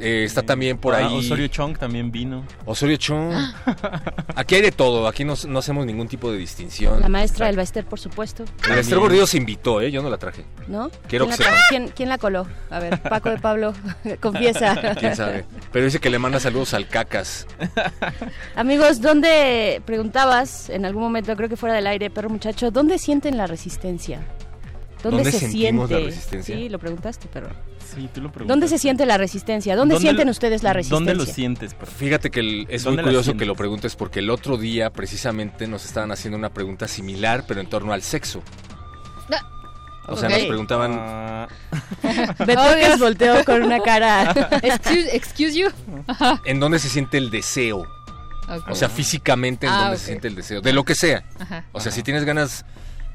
Eh, está también por Ah, ahí. Osorio Chong también vino. Osorio Chong. Aquí hay de todo, aquí no, no hacemos ningún tipo de distinción. La maestra Elba Ester, por supuesto. El Esther Gordillo se invitó, ¿eh? yo no la traje. ¿No? Quiero ¿Quién que la. ¿quién, quién la coló? A ver, Paco de Pablo, confiesa. ¿Quién sabe? Pero dice que le manda saludos al Cacas. Amigos, ¿dónde preguntabas en algún momento, creo que fuera del aire, perro muchacho, ¿dónde sienten la resistencia? ¿Dónde, ¿Dónde se sentimos siente? la resistencia? Sí, lo preguntaste, pero Sí, tú lo preguntas. ¿dónde se siente la resistencia? ¿Dónde, sienten lo- ustedes la resistencia? ¿Dónde lo sientes? perro? Fíjate que el- es muy ¿Dónde la curioso que lo preguntes porque el otro día precisamente nos estaban haciendo una pregunta similar, pero en torno al sexo. O sea, nos preguntaban... Ah, Beto Oh, que Dios. volteó con una cara. Excuse, excuse you. Ajá. ¿En dónde se siente el deseo? O sea, físicamente en Ah, dónde se siente el deseo. De lo que sea. Ajá. O sea, si tienes ganas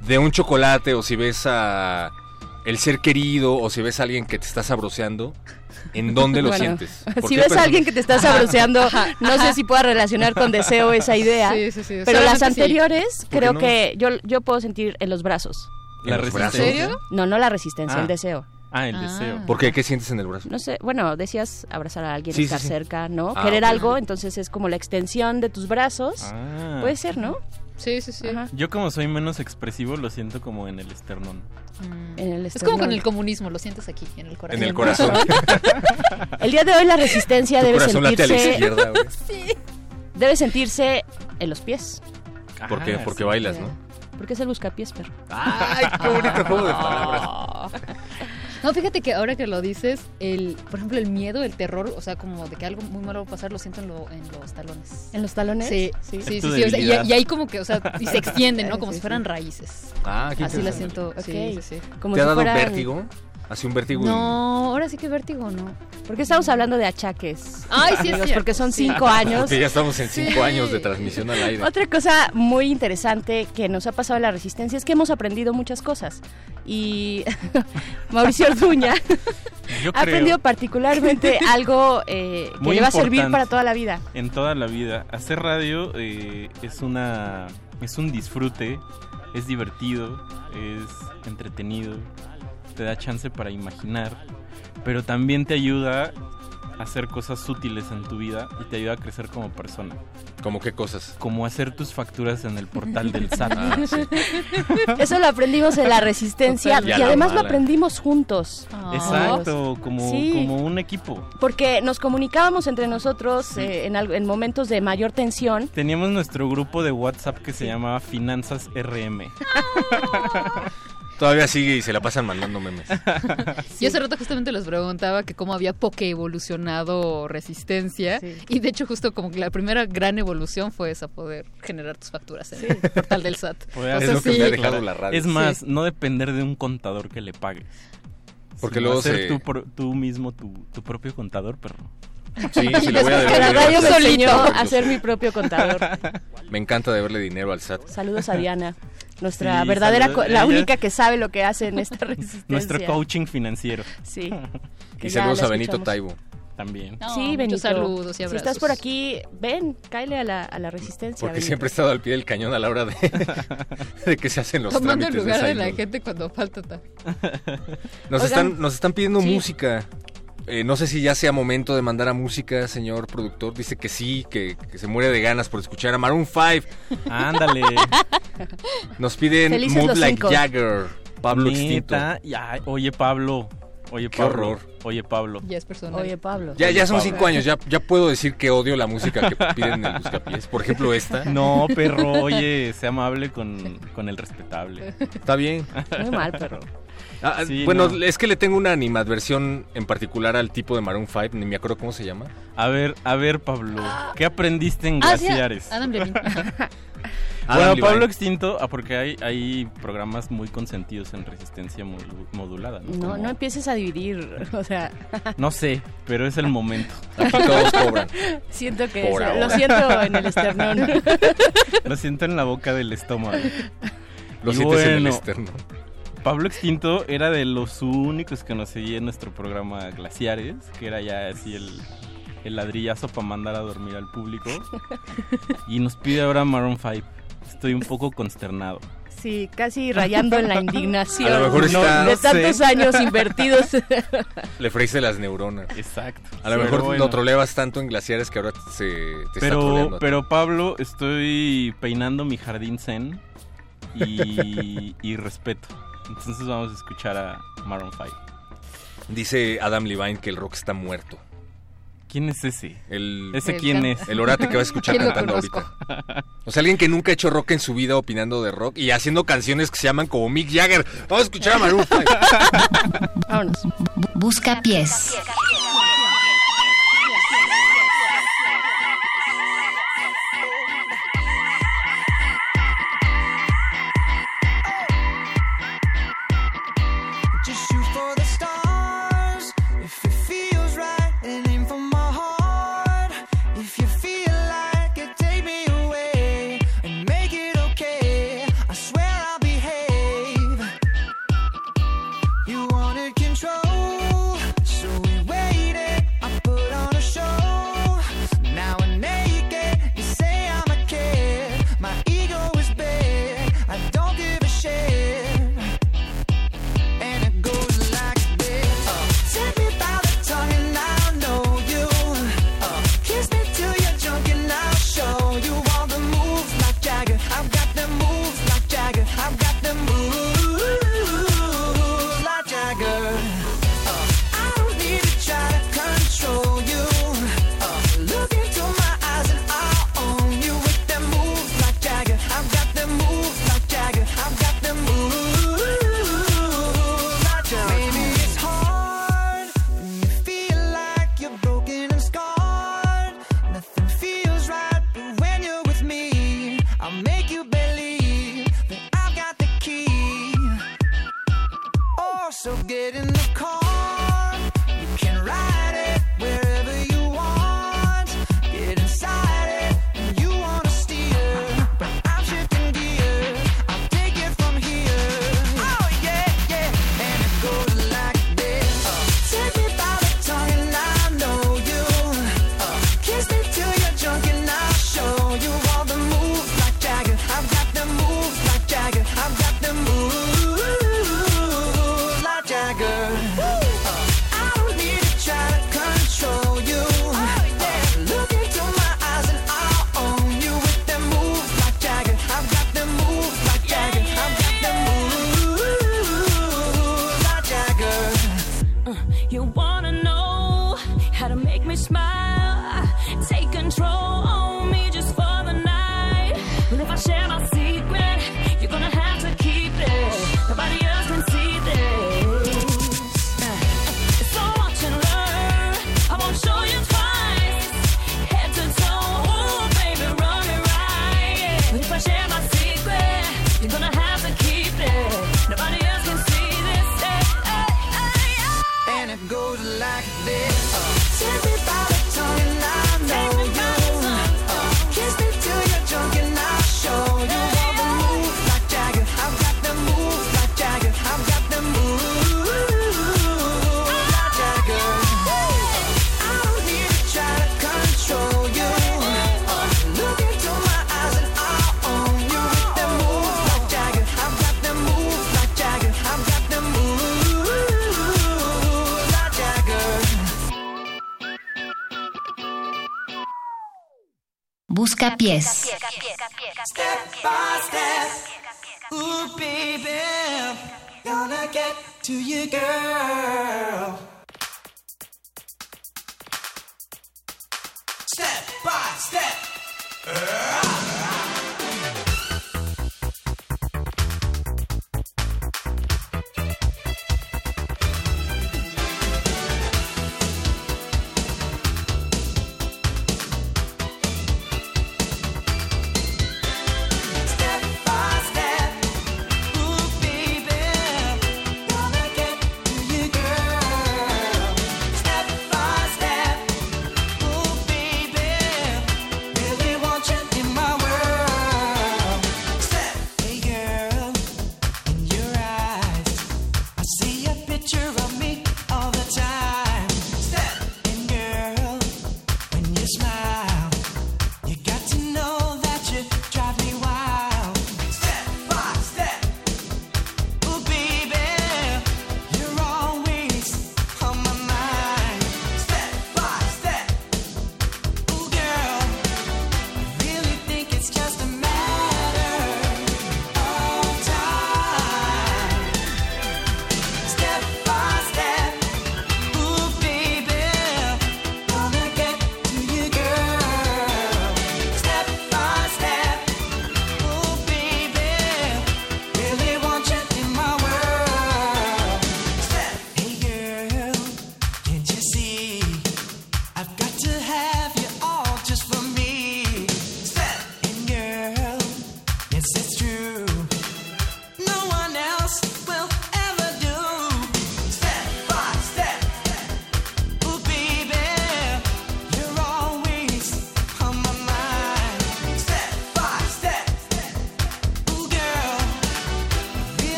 de un chocolate o si ves a el ser querido o si ves a alguien que te está sabroseando, ¿en dónde lo Bueno, sientes? Si ves a alguien que te está sabroseando, Ajá, no sé si pueda relacionar con deseo esa idea. Sí, sí, sí. Pero las anteriores, ¿Por qué creo no? que yo, yo puedo sentir en los brazos. ¿En La resistencia. ¿En serio? No, no la resistencia, Ah. el deseo. Ah, el Ah. deseo. ¿Por qué? ¿Qué sientes en el brazo? No sé, bueno, decías abrazar a alguien, Sí, estar sí, sí. cerca, ¿no? Ah, Querer algo, entonces es como la extensión de tus brazos. Ah. Puede ser, ¿no? Sí, sí, sí. Ajá. Yo como soy menos expresivo lo siento como en el esternón. Mm. En el Es como con el comunismo, lo sientes aquí, en el corazón. En el corazón. El día de hoy la resistencia Tu debe a la sentirse, debe sentirse en los pies. ¿Por qué? Ah, Porque sí. bailas, ¿no? Porque es el buscapiés, perro. ¡Ay, qué bonito juego de palabras! No, fíjate que ahora que lo dices, el, por ejemplo, el miedo, el terror, o sea, como de que algo muy malo va a pasar, lo siento en, lo- en los talones. ¿En los talones? Sí, Sí. sí, sí, sí, o sea, y, y ahí como que, o sea, y se extienden, ¿no? Como Sí, si sí. fueran raíces. Ah, qué Así la siento, sí, Ok. sí, sí. Como ¿Te ha si dado fueran- vértigo? Así un vértigo. No, ahora sí que vértigo, ¿no? ¿Por qué estamos hablando de achaques? Ay, sí, es amigos? Porque son Sí. cinco años. Porque ya estamos en cinco Sí. años de transmisión al aire. Otra cosa muy interesante que nos ha pasado en la resistencia es que hemos aprendido muchas cosas. Y Mauricio Orduña Yo ha aprendido particularmente algo eh, que Muy le va a servir para toda la vida. en toda la vida. Hacer radio eh, es una es un disfrute, es divertido, es entretenido, te da chance para imaginar, pero también te ayuda a hacer cosas útiles en tu vida y te ayuda a crecer como persona. ¿Cómo qué cosas? Como hacer tus facturas en el portal del SAT. Ah, sí. Eso lo aprendimos en la resistencia. Y además lo aprendimos juntos. Exacto, como, Sí. como un equipo. Porque nos comunicábamos entre nosotros eh, en, momentos de mayor tensión. Teníamos nuestro grupo de WhatsApp que se llamaba Finanzas RM. Todavía sigue y se la pasan mandando memes. Yo hace rato justamente les preguntaba que cómo había poke evolucionado resistencia y de hecho justo como que la primera gran evolución fue esa poder generar tus facturas en el portal del SAT. Sí. lo que dejado la radio. Es más, Sí. no depender de un contador que le pagues. Porque luego hacer se- tú, por- tú mismo tu, tu propio contador, perro. Sí, sí, le voy a deber a ser sí. mi propio contador. Me encanta deberle dinero al SAT. Saludos a Diana, nuestra Sí, verdadera, saludos. la Ella- única que sabe lo que hace en esta resistencia. Nuestro coaching financiero. Sí. Y saludos a Benito escuchamos. Taibo. También. No, sí, Benito. saludos y Si estás por aquí, ven, cáele a la, a la resistencia. Porque Benito. siempre he estado al pie del cañón a la hora de, de que se hacen los Tomando el lugar de de la gente cuando falta ta- Nos, Oigan, están, nos están pidiendo sí. música. Eh, no sé si ya sea momento de mandar a música, señor productor. Dice que sí, que, que se muere de ganas por escuchar a Maroon 5. Ándale. Nos piden Felices Move los Like cinco. Jagger. Pablo Extinto. Neta, ya, oye Pablo. Oye Qué Pablo. horror. Oye Pablo. Ya es personal. Oye, Pablo. Ya, ya son Pablo. cinco años, ya, ya puedo decir que odio la música que piden en el Buscapiés. Por ejemplo, esta. No, perro, oye, sea amable con, con el respetable. Está bien. Muy mal, perro. Ah, ah, Sí, bueno, no. es que le tengo una animadversión en particular al tipo de Maroon 5, ni me acuerdo cómo se llama. A ver, a ver, Pablo, ¿qué aprendiste en Ah, sí, Glaciares? Adam Levine. Bueno, Adam Pablo. Extinto, ah, porque hay, hay programas muy consentidos en resistencia modu- modulada. ¿no? No, Como- no empieces a dividir, o sea... No sé, pero es el momento. Aquí todos cobran. Siento que lo siento en el esternón. Lo siento en la boca del estómago. Lo Y sientes en el bueno, externo. Pablo Extinto era de los únicos que nos seguía en nuestro programa Glaciares, que era ya así el, el ladrillazo para mandar a dormir al público. Y nos pide ahora Maroon 5. Estoy un poco consternado. Sí, casi rayando en la indignación A lo mejor está- de no sé. tantos años invertidos. Le freíste las neuronas. Exacto. A lo Sí. mejor bueno. lo troleabas tanto en glaciares que ahora se te está Pero, pero Pablo, estoy peinando mi jardín zen y, y respeto. Entonces vamos a escuchar a Maroon 5. Dice Adam Levine que el rock está muerto. ¿Quién es ese? El, ¿Ese El quién es? El orate que va a escuchar ¿Quién lo cantando ahorita. O sea, alguien que nunca ha hecho rock en su vida opinando de rock y haciendo canciones que se llaman como Mick Jagger. Vamos a escuchar a Maroon 5. Vámonos. Busca pies.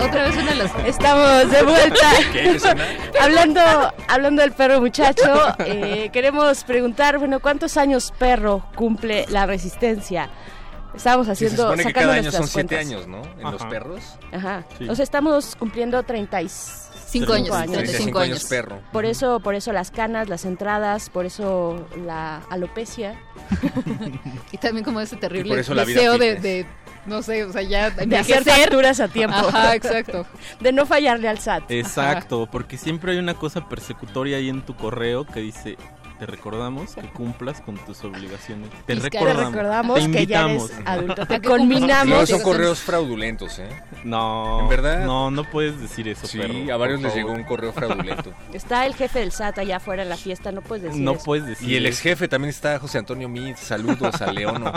Otra vez una los... Estamos de vuelta. Hablando, hablando del perro muchacho, eh, queremos preguntar, bueno, ¿cuántos años perro cumple la resistencia? Estábamos haciendo. Se supone que los perros. Ajá. Sí. O sea, estamos cumpliendo 35 años, 35 años. perro. Por eso, por eso las canas, las entradas, por eso la alopecia. y también como ese terrible deseo de, no sé, o sea, ya de, de hacer facturas a tiempo. Ajá, exacto. De no fallarle al SAT. Exacto, porque siempre hay una cosa persecutoria ahí en tu correo que dice, te recordamos que cumplas con tus obligaciones. Te Fiscal, te recordamos, recordamos te que ya invitamos. eres adulto. Te conminamos. luego son correos fraudulentos, ¿eh? No, ¿En verdad? No, no puedes decir eso, Sí, perro, a varios les llegó un correo fraudulento. Está el jefe del SAT allá afuera en la fiesta, no puedes decir No eso. puedes decir Y el ex jefe también está José Antonio Mid. Saludos a Leono.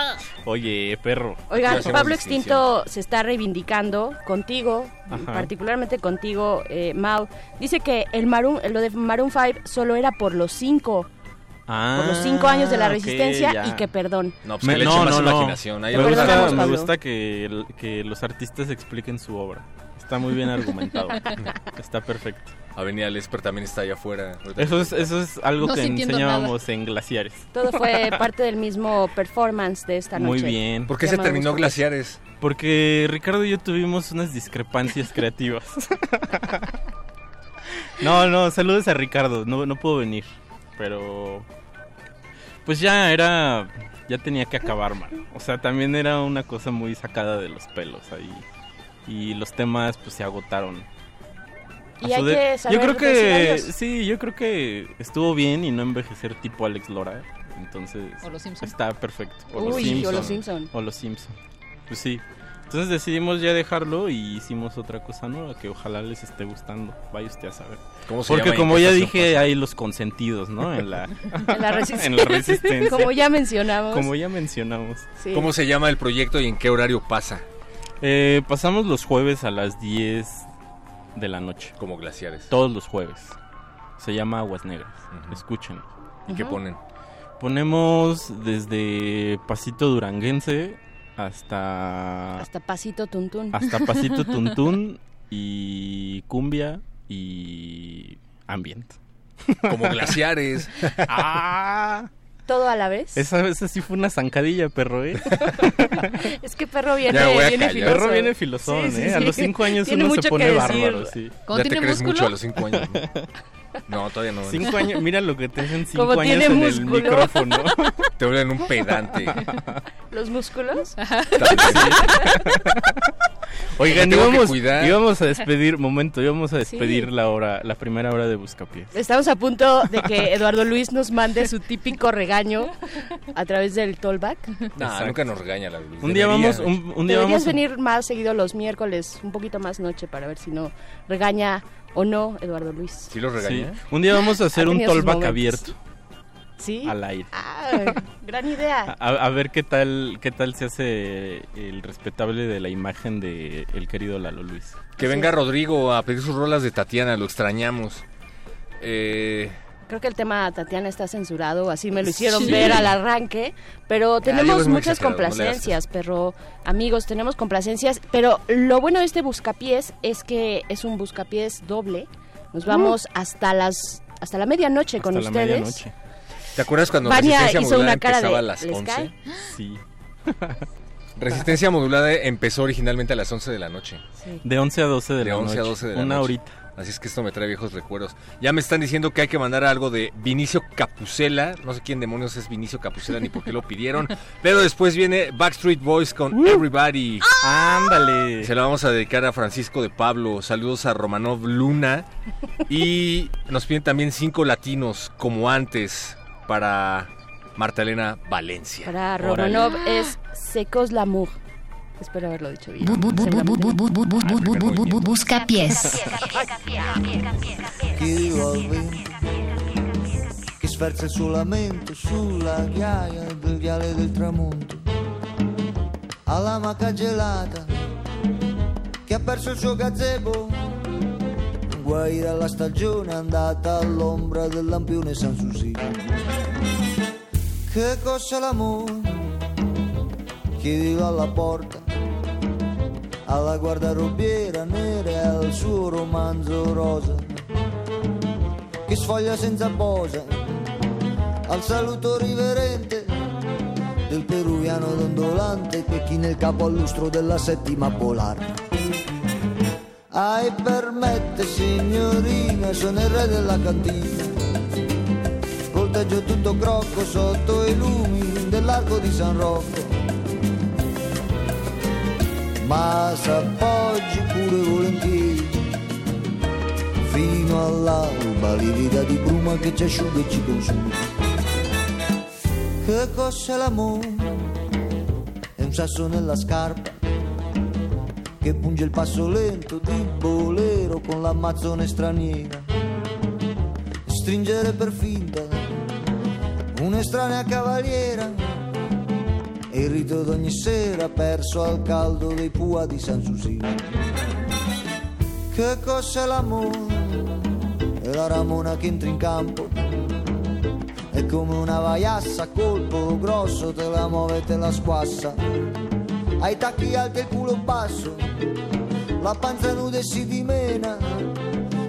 Oye, perro. Oigan, Pablo. Extinto se está reivindicando contigo, Ajá. particularmente contigo, eh, Mau. Dice que el Maroon, lo de Maroon 5 solo era por los cinco, por los cinco años de la Ah, resistencia y que perdón. No, pues que le eche más imaginación. Ahí Me gusta, me gusta que, el- que los artistas expliquen su obra. Está muy bien argumentado. Está perfecto. Avenida Lesper también está allá afuera. Eso es, eso es algo No que enseñábamos en Glaciares. Todo fue parte del mismo performance de esta Muy noche. bien. ¿Por qué se me terminó. Glaciares? Porque Ricardo y yo tuvimos unas discrepancias creativas. no, no, saludos a Ricardo. No, no pudo venir. Pero. Pues ya era. Ya tenía que acabar, man. O sea, también era una cosa muy sacada de los pelos ahí. Y los temas, pues se agotaron. Y hay de- que saber Yo creo que. Sí, yo creo que estuvo bien y no envejecer tipo Alex Lora. Entonces. O los Simpson. Está perfecto. Uy, o los Simpson. O los Simpson. Pues sí. Entonces decidimos ya dejarlo y hicimos otra cosa nueva que ojalá les esté gustando. Vaya usted a saber. ¿Cómo se Porque llama como ya dije, pasa? hay los consentidos, ¿no? En la, En la en la resistencia. Como ya mencionamos. Como ya mencionamos. Sí. ¿Cómo se llama el proyecto y en qué horario pasa? Eh, pasamos los jueves a las 10 de la noche. Como Glaciares. Todos los jueves. Se llama Aguas Negras. Escuchen. ¿Y qué ponen? Ponemos desde Pasito Duranguense hasta Hasta pasito tuntún. hasta Pasito Tuntún y Cumbia y Ambient. Como Glaciares. ah, Todo a la vez. esa, esa sí fue una zancadilla, perro, ¿eh? Es que perro viene, a viene filoso. Perro viene filosón, Sí, sí, ¿eh? A sí. los cinco años Tiene uno se pone que decir. bárbaro, sí. ¿Cómo ya te crees músculo? mucho a los cinco años. ¿no? No, todavía no. Cinco años, mira lo que te hacen cinco Como años tiene en músculo. el micrófono. Te vuelven un pedante. ¿Los músculos? Oigan, íbamos, íbamos a despedir, momento, íbamos a Sí. despedir la hora, la primera hora de Buscapiés. Estamos a punto de que Eduardo Luis nos mande su típico regaño a través del tollback. No, Exacto. nunca nos regaña la Luz. Un día Debería, vamos, un, un día Deberías vamos, venir más seguido los miércoles, un poquito más noche, para ver si no regaña o no Eduardo Luis. ¿Sí los sí, regaña? un día vamos a hacer Ha un tollback abierto ¿Sí? al aire. Ah, gran idea. A, a ver qué tal, qué tal se hace el respetable de la imagen de el querido Lalo Luis. Que venga Rodrigo a pedir sus rolas de Tatiana, lo extrañamos. Eh, Creo que el tema Tatiana está censurado, así me lo hicieron Sí. ver al arranque, pero tenemos muchas exagerado, no complacencias, pero amigos, tenemos complacencias, pero lo bueno de este buscapiés es que es un buscapiés doble. Nos vamos hasta las hasta la medianoche con Hasta la ustedes. medianoche. ¿Te acuerdas cuando Vania Resistencia hizo Modulada una cara empezaba de, a las ¿les 11? cae? Sí. Resistencia Modulada empezó originalmente a las 11 de la noche. De 11 a 12 de, De la 11 a noche. 12 de la Una noche. horita. Así es que esto me trae viejos recuerdos. Ya me están diciendo que hay que mandar algo de Vinicio Capucela. No sé quién demonios es Vinicio Capucela ni por qué lo pidieron. Pero después viene Backstreet Boys con Everybody. Ándale. Se lo vamos a dedicar a Francisco de Pablo. Saludos a Romanov Luna. Y nos piden también cinco latinos como antes para Marta Elena Valencia. Para. Romanov es Secos Lamour. Espero haberlo dicho bien. Busca pies. Chi viva il vento, che sferza il suo lamento sulla ghiaia del viale del tramonto. Alla maca gelata, che ha perso il suo gazebo. Guai dalla stagione andata all'ombra del lampione San Susi. Che cos'è l'amore? Chi viva alla porta alla guardarobiera nera e al suo romanzo rosa che sfoglia senza posa al saluto riverente del peruviano dondolante che china il capo al lustro della settima polare Ai, permette signorina, sono il re della cantina. Volteggio tutto crocco sotto i lumi dell'arco di San Rocco. Ma s'appoggi pure volentieri fino all'alba livida di bruma che ci asciuga e ci consuma. Che cos'è l'amore? È un sasso nella scarpa che punge il passo lento di bolero con l'ammazzone straniera. Stringere per finta un'estranea cavaliera e il rito d'ogni sera perso al caldo dei pua di San Susino. Che cos'è l'amore? È la ramona che entra in campo. È come una vaiassa, colpo grosso, te la muove e te la squassa. Ai tacchi alti e il culo basso, la panza nuda e si dimena.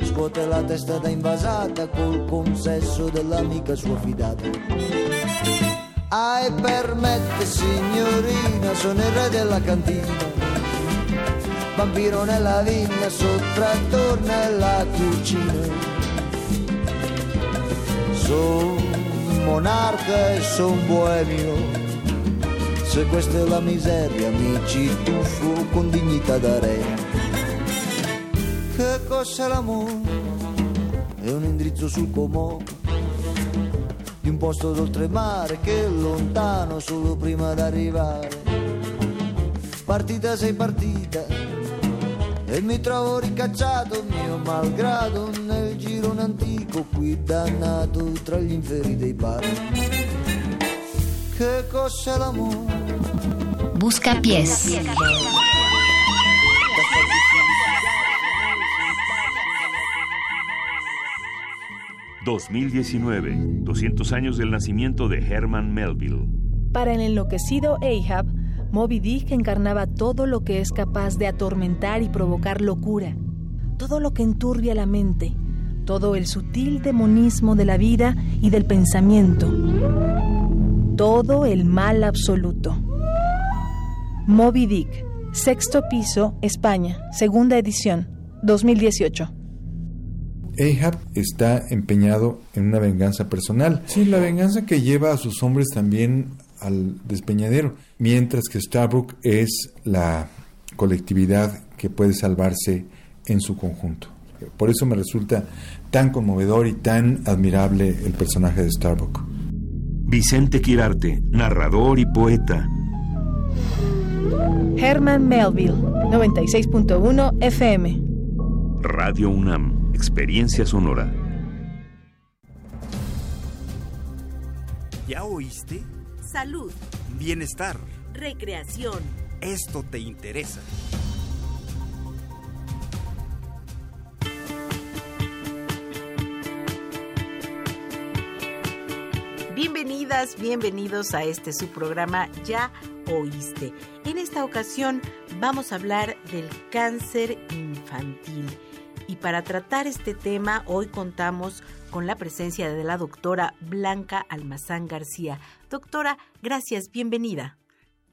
Scuote la testa da invasata col consesso dell'amica sua fidata. Ai permette signorina, sono il re della cantina vampiro nella vigna, sottrattor nella cucina. Son monarca e son boemio, se questa è la miseria mi ci tuffo con dignità da re. Che cos'è l'amore? È un indirizzo sul comò di un posto d'oltremare che è lontano solo prima d'arrivare. Partita sei partita e mi trovo ricacciato mio malgrado nel girone antico qui dannato tra gli inferi dei bar. Che cos'è l'amore? Busca pies. 2019, 200 años del nacimiento de Herman Melville. Para el enloquecido Ahab, Moby Dick encarnaba todo lo que es capaz de atormentar y provocar locura, todo lo que enturbia la mente, todo el sutil demonismo de la vida y del pensamiento, todo el mal absoluto. Moby Dick, sexto piso, España, segunda edición, 2018. Ahab está empeñado en una venganza personal. Sí, la venganza que lleva a sus hombres también al despeñadero, mientras que Starbuck es la colectividad que puede salvarse en su conjunto. Por eso me resulta tan conmovedor y tan admirable el personaje de Starbuck. Vicente Quirarte, narrador y poeta. Herman Melville, 96.1 FM. Radio UNAM, experiencia sonora. ¿Ya oíste? Salud, Bienestar. recreación. Esto te interesa. Bienvenidas, bienvenidos a este su programa Ya Oíste. En esta ocasión vamos a hablar del cáncer infantil. Y para tratar este tema, hoy contamos con la presencia de la doctora Blanca Almazán García. Doctora, gracias, bienvenida.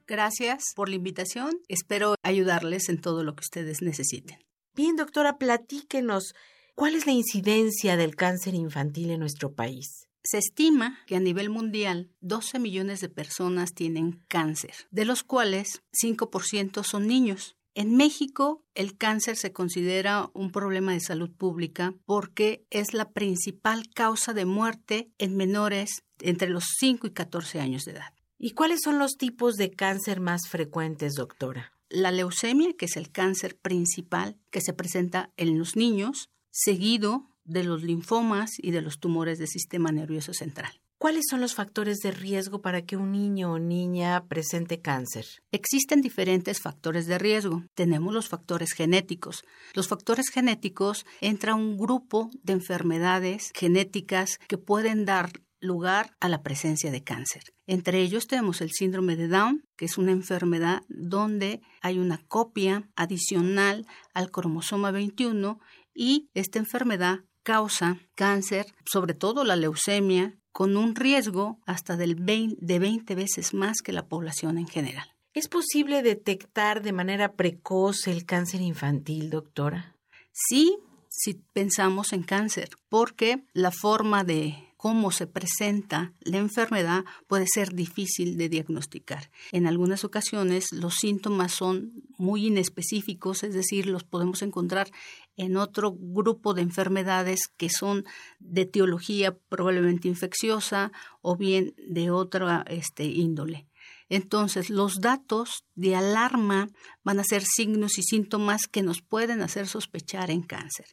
Gracias por la invitación. Espero ayudarles en todo lo que ustedes necesiten. Bien, doctora, platíquenos, ¿cuál es la incidencia del cáncer infantil en nuestro país? Se estima que a nivel mundial 12 millones de personas tienen cáncer, de los cuales 5% son niños. En México, el cáncer se considera un problema de salud pública porque es la principal causa de muerte en menores entre los 5 y 14 años de edad. ¿Y cuáles son los tipos de cáncer más frecuentes, doctora? La leucemia, que es el cáncer principal que se presenta en los niños, seguido de los linfomas y de los tumores del sistema nervioso central. ¿Cuáles son los factores de riesgo para que un niño o niña presente cáncer? Existen diferentes factores de riesgo. Tenemos los factores genéticos. Los factores genéticos entra un grupo de enfermedades genéticas que pueden dar lugar a la presencia de cáncer. Entre ellos tenemos el síndrome de Down, que es una enfermedad donde hay una copia adicional al cromosoma 21 y esta enfermedad causa cáncer, sobre todo la leucemia, con un riesgo hasta del 20, de 20 veces más que la población en general. ¿Es posible detectar de manera precoz el cáncer infantil, doctora? Sí, si pensamos en cáncer, porque la forma de cómo se presenta la enfermedad puede ser difícil de diagnosticar. En algunas ocasiones los síntomas son muy inespecíficos, es decir, los podemos encontrar en otro grupo de enfermedades que son de etiología probablemente infecciosa o bien de otra este, índole. Entonces, los datos de alarma van a ser signos y síntomas que nos pueden hacer sospechar en cáncer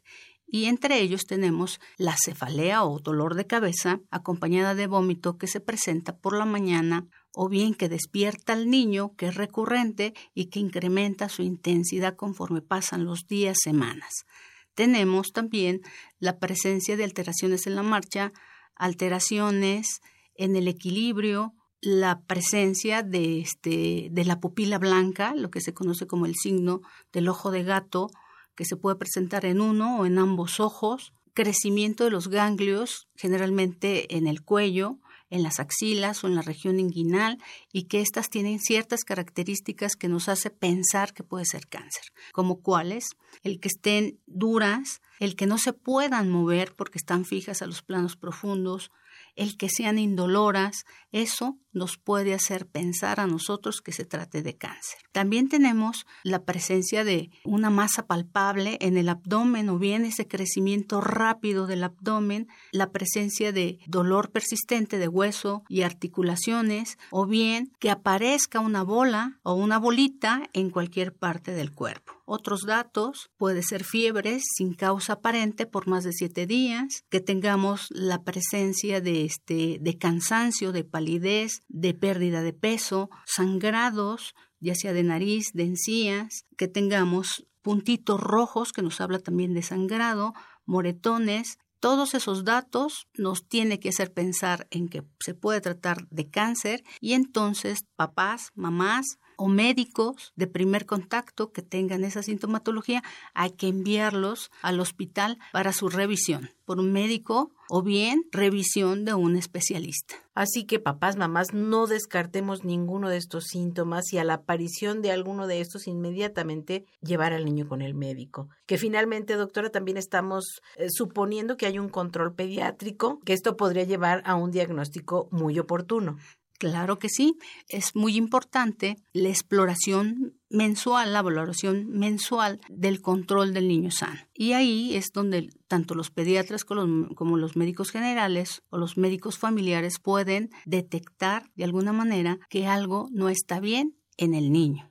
y entre ellos tenemos la cefalea o dolor de cabeza acompañada de vómito que se presenta por la mañana o bien que despierta al niño, que es recurrente y que incrementa su intensidad conforme pasan los días, semanas. Tenemos también la presencia de alteraciones en la marcha, alteraciones en el equilibrio, la presencia de, este, de la pupila blanca, lo que se conoce como el signo del ojo de gato, que se puede presentar en uno o en ambos ojos, crecimiento de los ganglios, generalmente en el cuello, en las axilas o en la región inguinal y que éstas tienen ciertas características que nos hace pensar que puede ser cáncer, como cuáles, el que estén duras, el que no se puedan mover porque están fijas a los planos profundos, el que sean indoloras, eso nos puede hacer pensar a nosotros que se trate de cáncer. También tenemos la presencia de una masa palpable en el abdomen o bien ese crecimiento rápido del abdomen, la presencia de dolor persistente de hueso y articulaciones o bien que aparezca una bola o una bolita en cualquier parte del cuerpo. Otros datos puede ser fiebre sin causa aparente por más de siete días, que tengamos la presencia de, este, de cansancio, de palidez, de pérdida de peso, sangrados, ya sea de nariz, de encías, que tengamos puntitos rojos, que nos habla también de sangrado, moretones, todos esos datos nos tiene que hacer pensar en que se puede tratar de cáncer y entonces papás, mamás, o médicos de primer contacto que tengan esa sintomatología, hay que enviarlos al hospital para su revisión por un médico o bien revisión de un especialista. Así que papás, mamás, no descartemos ninguno de estos síntomas y a la aparición de alguno de estos inmediatamente llevar al niño con el médico. Que finalmente, doctora, también estamos eh, suponiendo que hay un control pediátrico, que esto podría llevar a un diagnóstico muy oportuno. Claro que sí, es muy importante la exploración mensual, la valoración mensual del control del niño sano. Y ahí es donde tanto los pediatras como los, médicos generales o los médicos familiares pueden detectar de alguna manera que algo no está bien en el niño.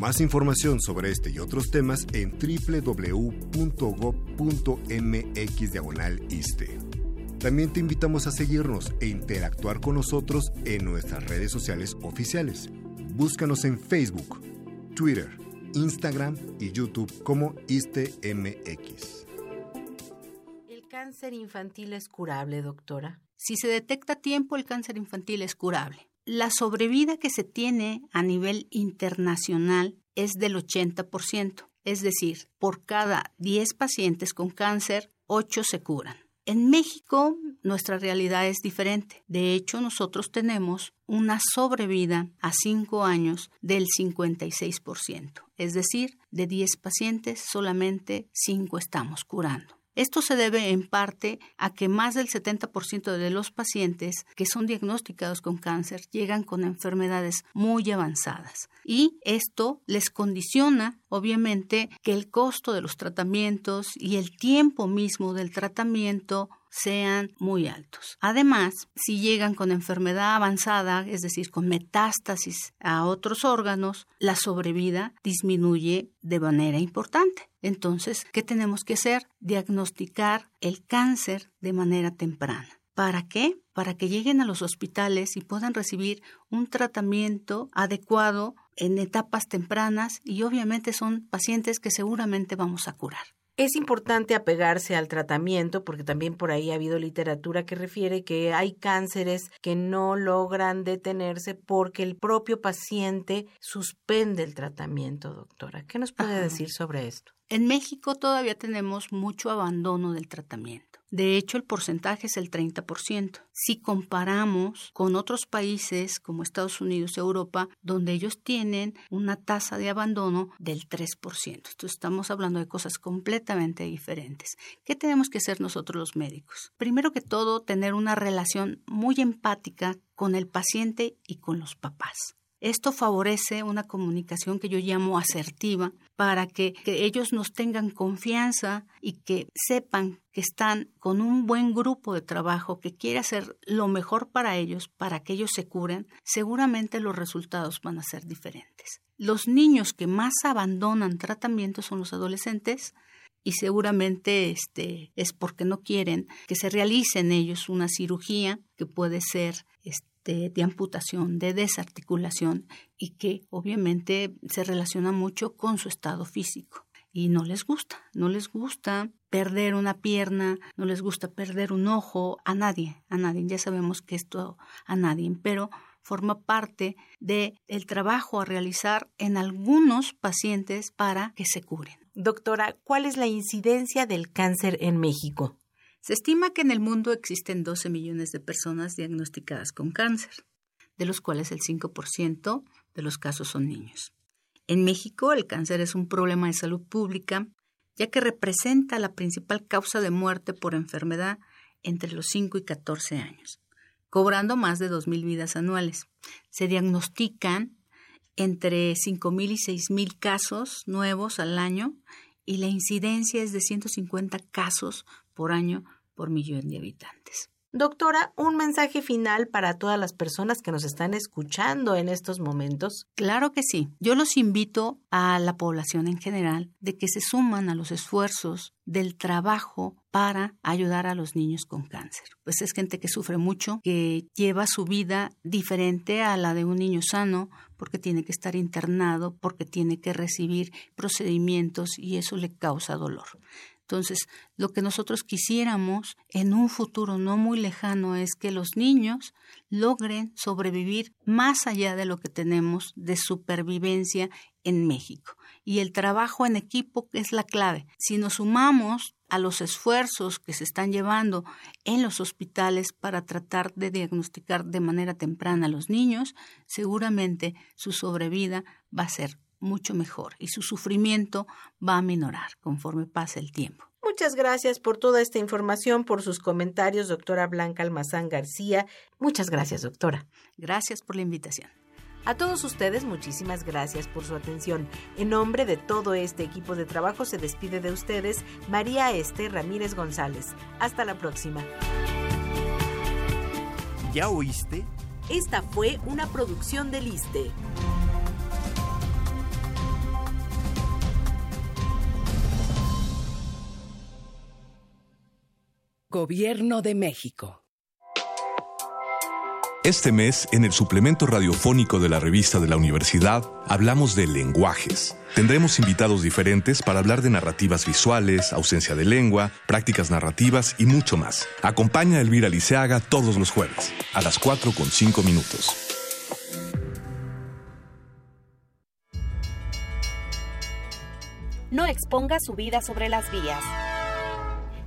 Más información sobre este y otros temas en www.gov.mx también te invitamos a seguirnos e interactuar con nosotros en nuestras redes sociales oficiales. Búscanos en Facebook, Twitter, Instagram y YouTube como ISTEMX. ¿El cáncer infantil es curable, doctora? Si se detecta a tiempo, el cáncer infantil es curable. La sobrevida que se tiene a nivel internacional es del 80%, es decir, por cada 10 pacientes con cáncer, 8 se curan. En México nuestra realidad es diferente. De hecho, nosotros tenemos una sobrevida a 5 años del 56%. Es decir, de 10 pacientes, solamente 5 estamos curando. Esto se debe en parte a que más del 70% de los pacientes que son diagnosticados con cáncer llegan con enfermedades muy avanzadas y esto les condiciona obviamente que el costo de los tratamientos y el tiempo mismo del tratamiento sean muy altos. Además, si llegan con enfermedad avanzada, es decir, con metástasis a otros órganos, la sobrevida disminuye de manera importante. Entonces, ¿qué tenemos que hacer? Diagnosticar el cáncer de manera temprana. ¿Para qué? Para que lleguen a los hospitales y puedan recibir un tratamiento adecuado en etapas tempranas y obviamente son pacientes que seguramente vamos a curar. Es importante apegarse al tratamiento porque también por ahí ha habido literatura que refiere que hay cánceres que no logran detenerse porque el propio paciente suspende el tratamiento, doctora. ¿Qué nos puede decir sobre esto? En México todavía tenemos mucho abandono del tratamiento. De hecho, el porcentaje es el 30%. Si comparamos con otros países como Estados Unidos y Europa, donde ellos tienen una tasa de abandono del 3%. Entonces estamos hablando de cosas completamente diferentes. ¿Qué tenemos que hacer nosotros los médicos? Primero que todo, tener una relación muy empática con el paciente y con los papás. Esto favorece una comunicación que yo llamo asertiva para que, que, ellos nos tengan confianza y que sepan que están con un buen grupo de trabajo que quiere hacer lo mejor para ellos, para que ellos se curen, seguramente los resultados van a ser diferentes. Los niños que más abandonan tratamientos son los adolescentes, y seguramente este es porque no quieren que se realice en ellos una cirugía que puede ser este, de, amputación, de desarticulación y que obviamente se relaciona mucho con su estado físico. Y no les gusta, no les gusta perder una pierna, no les gusta perder un ojo, a nadie, a nadie. Ya sabemos que esto a nadie, pero forma parte del el trabajo a realizar en algunos pacientes para que se curen. Doctora, ¿cuál es la incidencia del cáncer en México? Se estima que en el mundo existen 12 millones de personas diagnosticadas con cáncer, de los cuales el 5% de los casos son niños. En México, el cáncer es un problema de salud pública, ya que representa la principal causa de muerte por enfermedad entre los 5 y 14 años, cobrando más de 2.000 vidas anuales. Se diagnostican entre 5.000 y 6.000 casos nuevos al año y la incidencia es de 150 casos por año por millón de habitantes. Doctora, un mensaje final para todas las personas que nos están escuchando en estos momentos. Claro que sí. Yo los invito a la población en general de que se suman a los esfuerzos del trabajo para ayudar a los niños con cáncer. Pues es gente que sufre mucho, que lleva su vida diferente a la de un niño sano porque tiene que estar internado, porque tiene que recibir procedimientos y eso le causa dolor. Entonces, lo que nosotros quisiéramos en un futuro no muy lejano es que los niños logren sobrevivir más allá de lo que tenemos de supervivencia en México. Y el trabajo en equipo es la clave. Si nos sumamos a los esfuerzos que se están llevando en los hospitales para tratar de diagnosticar de manera temprana a los niños, seguramente su sobrevida va a ser mucho mejor y su sufrimiento va a minorar conforme pase el tiempo. Muchas gracias por toda esta información, por sus comentarios, doctora Blanca Almazán García. Muchas gracias, doctora. Gracias por la invitación. A todos ustedes, muchísimas gracias por su atención. En nombre de todo este equipo de trabajo se despide de ustedes María Este Ramírez González. Hasta la próxima. ¿Ya oíste? Esta fue una producción del ISTE. Gobierno de México. Este mes, en el suplemento radiofónico de la revista de la universidad, hablamos de lenguajes. Tendremos invitados diferentes para hablar de narrativas visuales, ausencia de lengua, prácticas narrativas y mucho más. Acompaña a Elvira Liceaga todos los jueves, a las 4 con 5 minutos. No exponga su vida sobre las vías.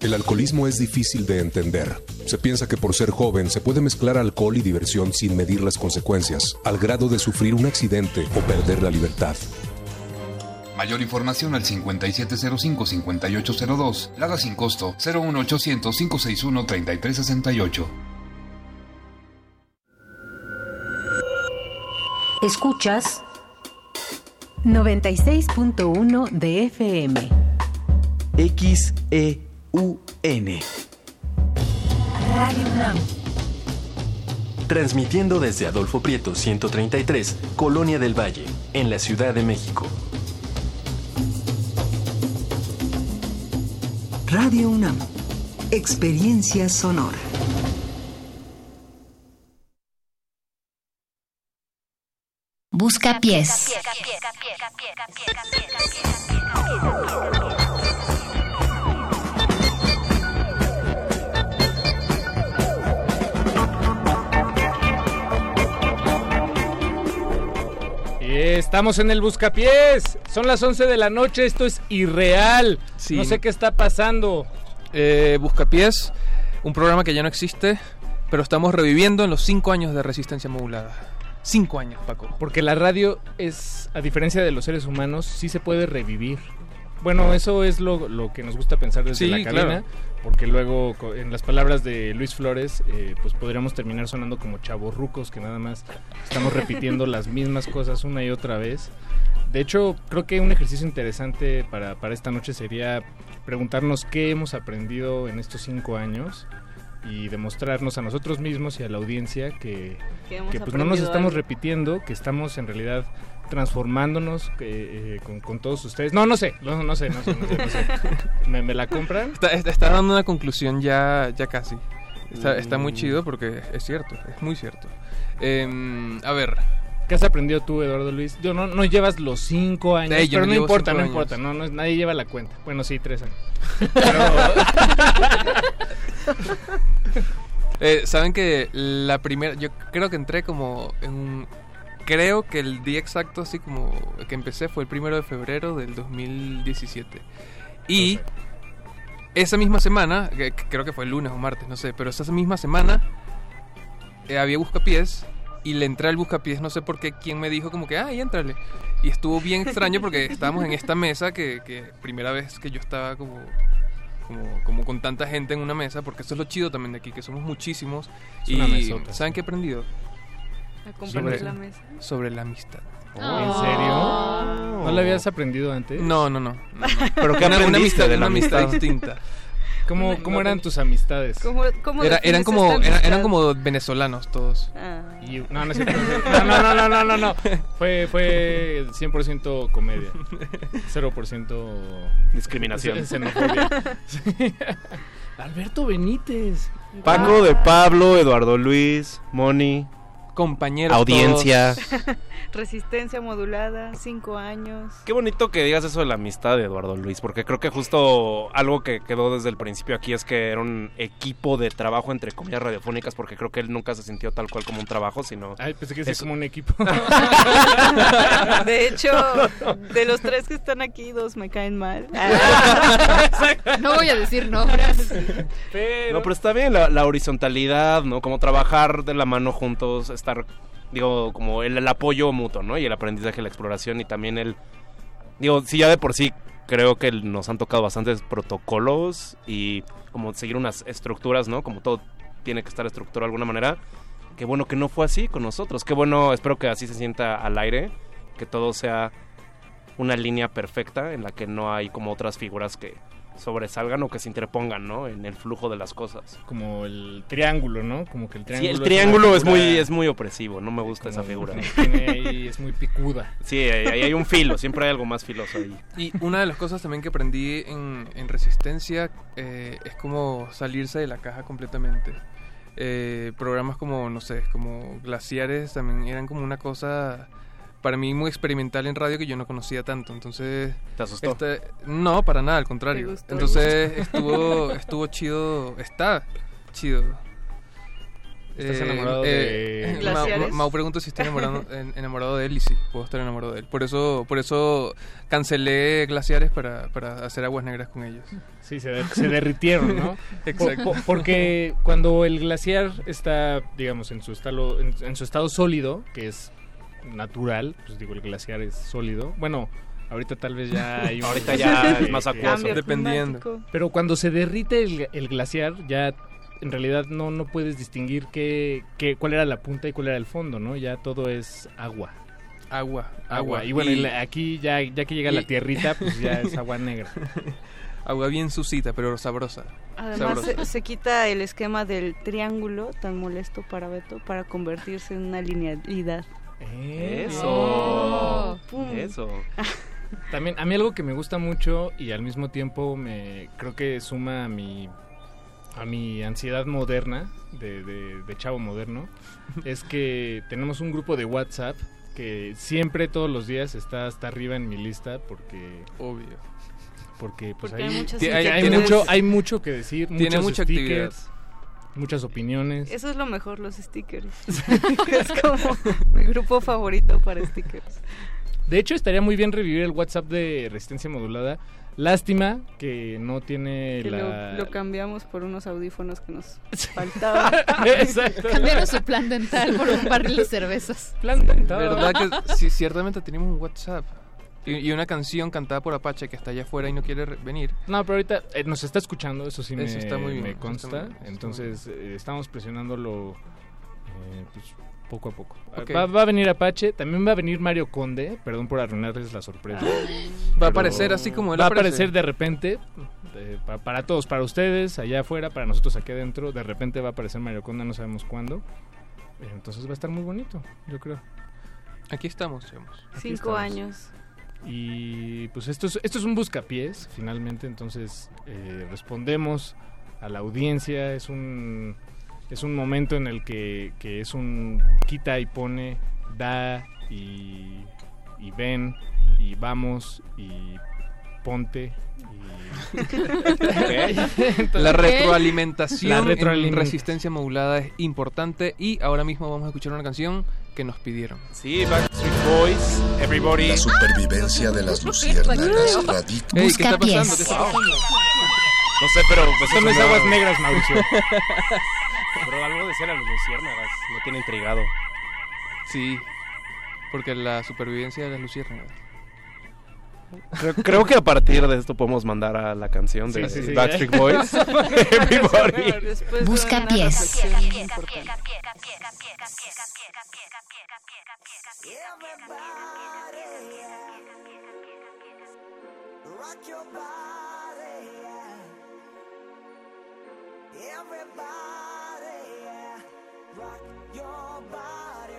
El alcoholismo es difícil de entender. Se piensa que por ser joven se puede mezclar alcohol y diversión sin medir las consecuencias, al grado de sufrir un accidente o perder la libertad. Mayor información al 5705-5802. Lada sin costo 01800-561-3368. Escuchas 96.1 de FM. XE UN. Radio UNAM. Transmitiendo desde Adolfo Prieto 133, Colonia del Valle, en la Ciudad de México. Radio UNAM. Experiencia sonora. Busca pies. Estamos en el Buscapiés. Son las 11 de la noche. Esto es irreal. Sí. No sé qué está pasando. Eh, Buscapiés, un programa que ya no existe, pero estamos reviviendo en los cinco años de resistencia modulada. Cinco años, Paco. Porque la radio es, a diferencia de los seres humanos, sí se puede revivir. Bueno, eso es lo, lo que nos gusta pensar desde Sí, la claro. Porque luego, en las palabras de Luis Flores, eh, pues podríamos terminar sonando como chavorrucos que nada más estamos repitiendo las mismas cosas una y otra vez. De hecho, creo que un ejercicio interesante para, para esta noche sería preguntarnos qué hemos aprendido en estos cinco años y demostrarnos a nosotros mismos y a la audiencia que, Que pues no nos estamos algo. repitiendo, que estamos en realidad transformándonos que, eh, con, con todos ustedes. No, no sé, no, no sé, no sé, no sé. no sé. ¿Me, me la compran? Está, está- está dando una conclusión ya, ya casi. Está, está muy Mm. chido porque es cierto, es muy cierto. Em, a ver. ¿Qué has aprendido tú, Eduardo Luis? Yo no, no llevas los cinco años, pero no importa, no años. importa, no, no, nadie lleva la cuenta. Bueno, sí, tres años. Eh, Saben que la primera, yo creo que entré como en un- creo que el día exacto así como que empecé fue el primero de febrero del 2017 y esa misma semana, que- creo que fue el lunes o martes, no sé, pero esa misma semana eh, había buscapiés y le entré al buscapiés, no sé por qué, quién me dijo como que, ay, éntrale. Y estuvo bien extraño porque estábamos en esta mesa que, que primera vez que yo estaba como como, como con tanta gente en una mesa, porque eso es lo chido también de aquí, que somos muchísimos. Es y ¿saben qué he aprendido? A compartir Sobre, la mesa. sobre la amistad. ¿En serio? ¿No la habías aprendido antes? No, no, no. no, no. ¿Pero qué una, una aprendiste amistad, de la amistad amistad? distinta. ¿Cómo, cómo eran tus amistades? ¿Cómo, cómo Era- eran como era- eran como venezolanos todos. Ah. Y- no, no, no, no, no, no, no. Fue, fue 100% comedia. 0% Discriminación. xe- Xenofobia. Sí. Alberto Benítez. Paco de Pablo, Eduardo Luis, Moni, compañeros. audiencia. Resistencia modulada, cinco años. Qué bonito que digas eso de la amistad de Eduardo Luis, porque creo que justo algo que quedó desde el principio aquí es que era un equipo de trabajo entre comillas radiofónicas, porque creo que él nunca se sintió tal cual como un trabajo, sino... Ay, pensé que sí, Eso. como un equipo. De hecho, de los tres que están aquí, dos me caen mal. No voy a decir nombres. No, pero está bien la, la horizontalidad, ¿no? Como trabajar de la mano juntos, digo, como el, apoyo mutuo, ¿no? Y el aprendizaje, la exploración y también el... Digo, sí, ya de por sí creo que nos han tocado bastantes protocolos y como seguir unas estructuras, ¿no? Como todo tiene que estar estructurado de alguna manera. Qué bueno que no fue así con nosotros. Qué bueno, espero que así se sienta al aire, que todo sea una línea perfecta en la que no hay como otras figuras que sobresalgan o que se interpongan, ¿no? En el flujo de las cosas. Como el triángulo, ¿no? Como que el Sí, triángulo. el una triángulo es, figura muy es muy opresivo, no me gusta esa figura. tiene ahí- es muy picuda. Sí, ahí, ahí hay un filo, siempre hay algo más filoso ahí. Y una de las cosas también que aprendí en, en Resistencia eh, es como salirse de la caja completamente. Eh, programas como, no sé, como Glaciares también eran como una cosa para mí muy experimental en radio que yo no conocía tanto. Entonces... ¿Te asustó? este- no, para nada, al contrario. gustó? Entonces estuvo, estuvo chido, está chido. ¿Estás enamorado de Ma- Glaciares? Ma- Mau pregunto si estoy enamorado, en- enamorado de él y sí, puedo estar enamorado de él. Por eso, por eso cancelé Glaciares para, para hacer aguas negras con ellos. Sí, se, de- se derritieron, ¿no? Exacto. Po- po- porque cuando el glaciar está, digamos, en su estado, en, en su estado sólido, que es natural, pues digo, el glaciar es sólido. Bueno, ahorita tal vez ya hay un Ahorita ya es más acuoso. Dependiendo. climático. Pero cuando se derrite el, el glaciar, ya en realidad no, no puedes distinguir qué, qué, cuál era la punta y cuál era el fondo, ¿no? Ya todo es agua. Agua, Agua. agua. Y bueno, y la- aquí ya, ya que llega y- la tierrita, pues ya es agua negra. Agua bien sucita, pero sabrosa. Además, Sabrosa. se, se quita el esquema del triángulo tan molesto para Beto para convertirse en una linealidad. Eso. Eso. También a mí algo que me gusta mucho y al mismo tiempo me creo que suma a mi a mi ansiedad moderna de, de- de chavo moderno es que tenemos un grupo de WhatsApp que siempre, todos los días, está hasta arriba en mi lista porque... Obvio. Porque, pues, Porque hay mucho, hay mucho que decir, Tiene mucha stickers, muchas opiniones. Eso es lo mejor, los stickers. es como mi grupo favorito para stickers. De hecho, estaría muy bien revivir el WhatsApp de Resistencia Modulada. Lástima que no tiene Que la... lo, lo cambiamos por unos audífonos que nos faltaban. Exacto. Cambiaron su plan dental por un barril de cervezas. Plan dental. ¿Verdad que sí, ciertamente tenemos un WhatsApp? Y, y una canción cantada por Apache que está allá afuera y no quiere re- venir. No, pero ahorita eh, nos está escuchando, eso sí me, Eso está muy bien, me eso está consta. muy bien, Entonces eh, estamos presionándolo eh, pues, poco a poco. Va, va a venir Apache, también va a venir Mario Conde, perdón por arruinarles la sorpresa. Va a aparecer así como él Va a aparece. aparecer de repente, pa- para todos, para ustedes allá afuera, para nosotros aquí adentro. De repente va a aparecer Mario Conde, no sabemos cuándo. Entonces va a estar muy bonito, yo creo. Aquí estamos. Aquí Cinco estamos. años. Y pues esto es, esto es un buscapiés, finalmente, entonces eh, respondemos a la audiencia, es un, es un momento en el que, que es un quita y pone, da y, y ven y vamos y ponte. y- Entonces- La retroalimentación, La en resistencia modulada es importante. Y ahora mismo vamos a escuchar una canción que nos pidieron. Sí, Backstreet Boys, Everybody. La supervivencia de las luciérnagas radica. Ey, ¿qué está pasando? ¿Qué está pasando? No sé, pero... Pues, Son mis no- aguas negras, Mauricio. Pero algo decían a los luciérnagas, me tiene intrigado. Sí, porque la supervivencia de las luciérnagas. Creo, creo que a partir de esto podemos mandar a la canción de Sí, sí, sí. Backstreet Boys. Everybody. Busca pies. Reflexión importante. Rock your body, yeah. Everybody, yeah. Rock your body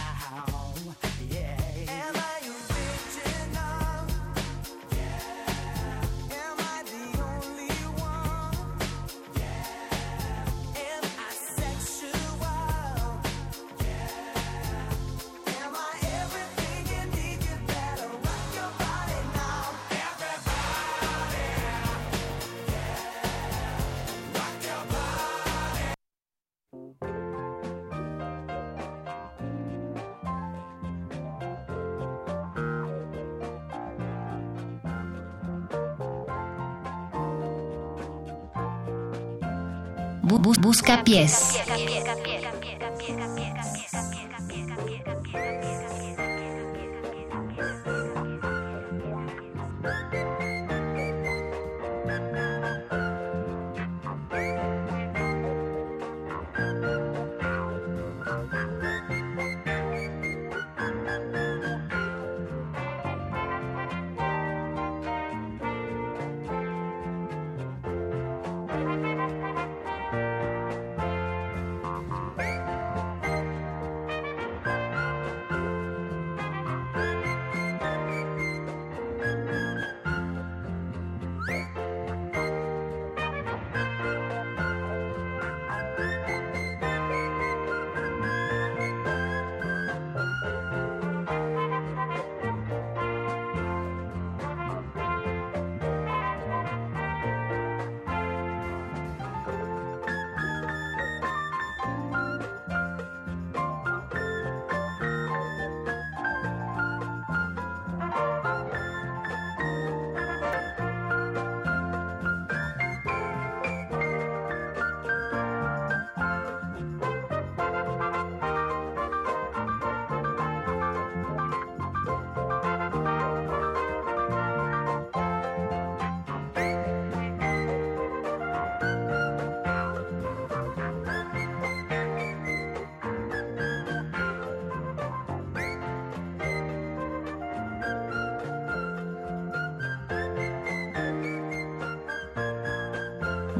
Bu- bu-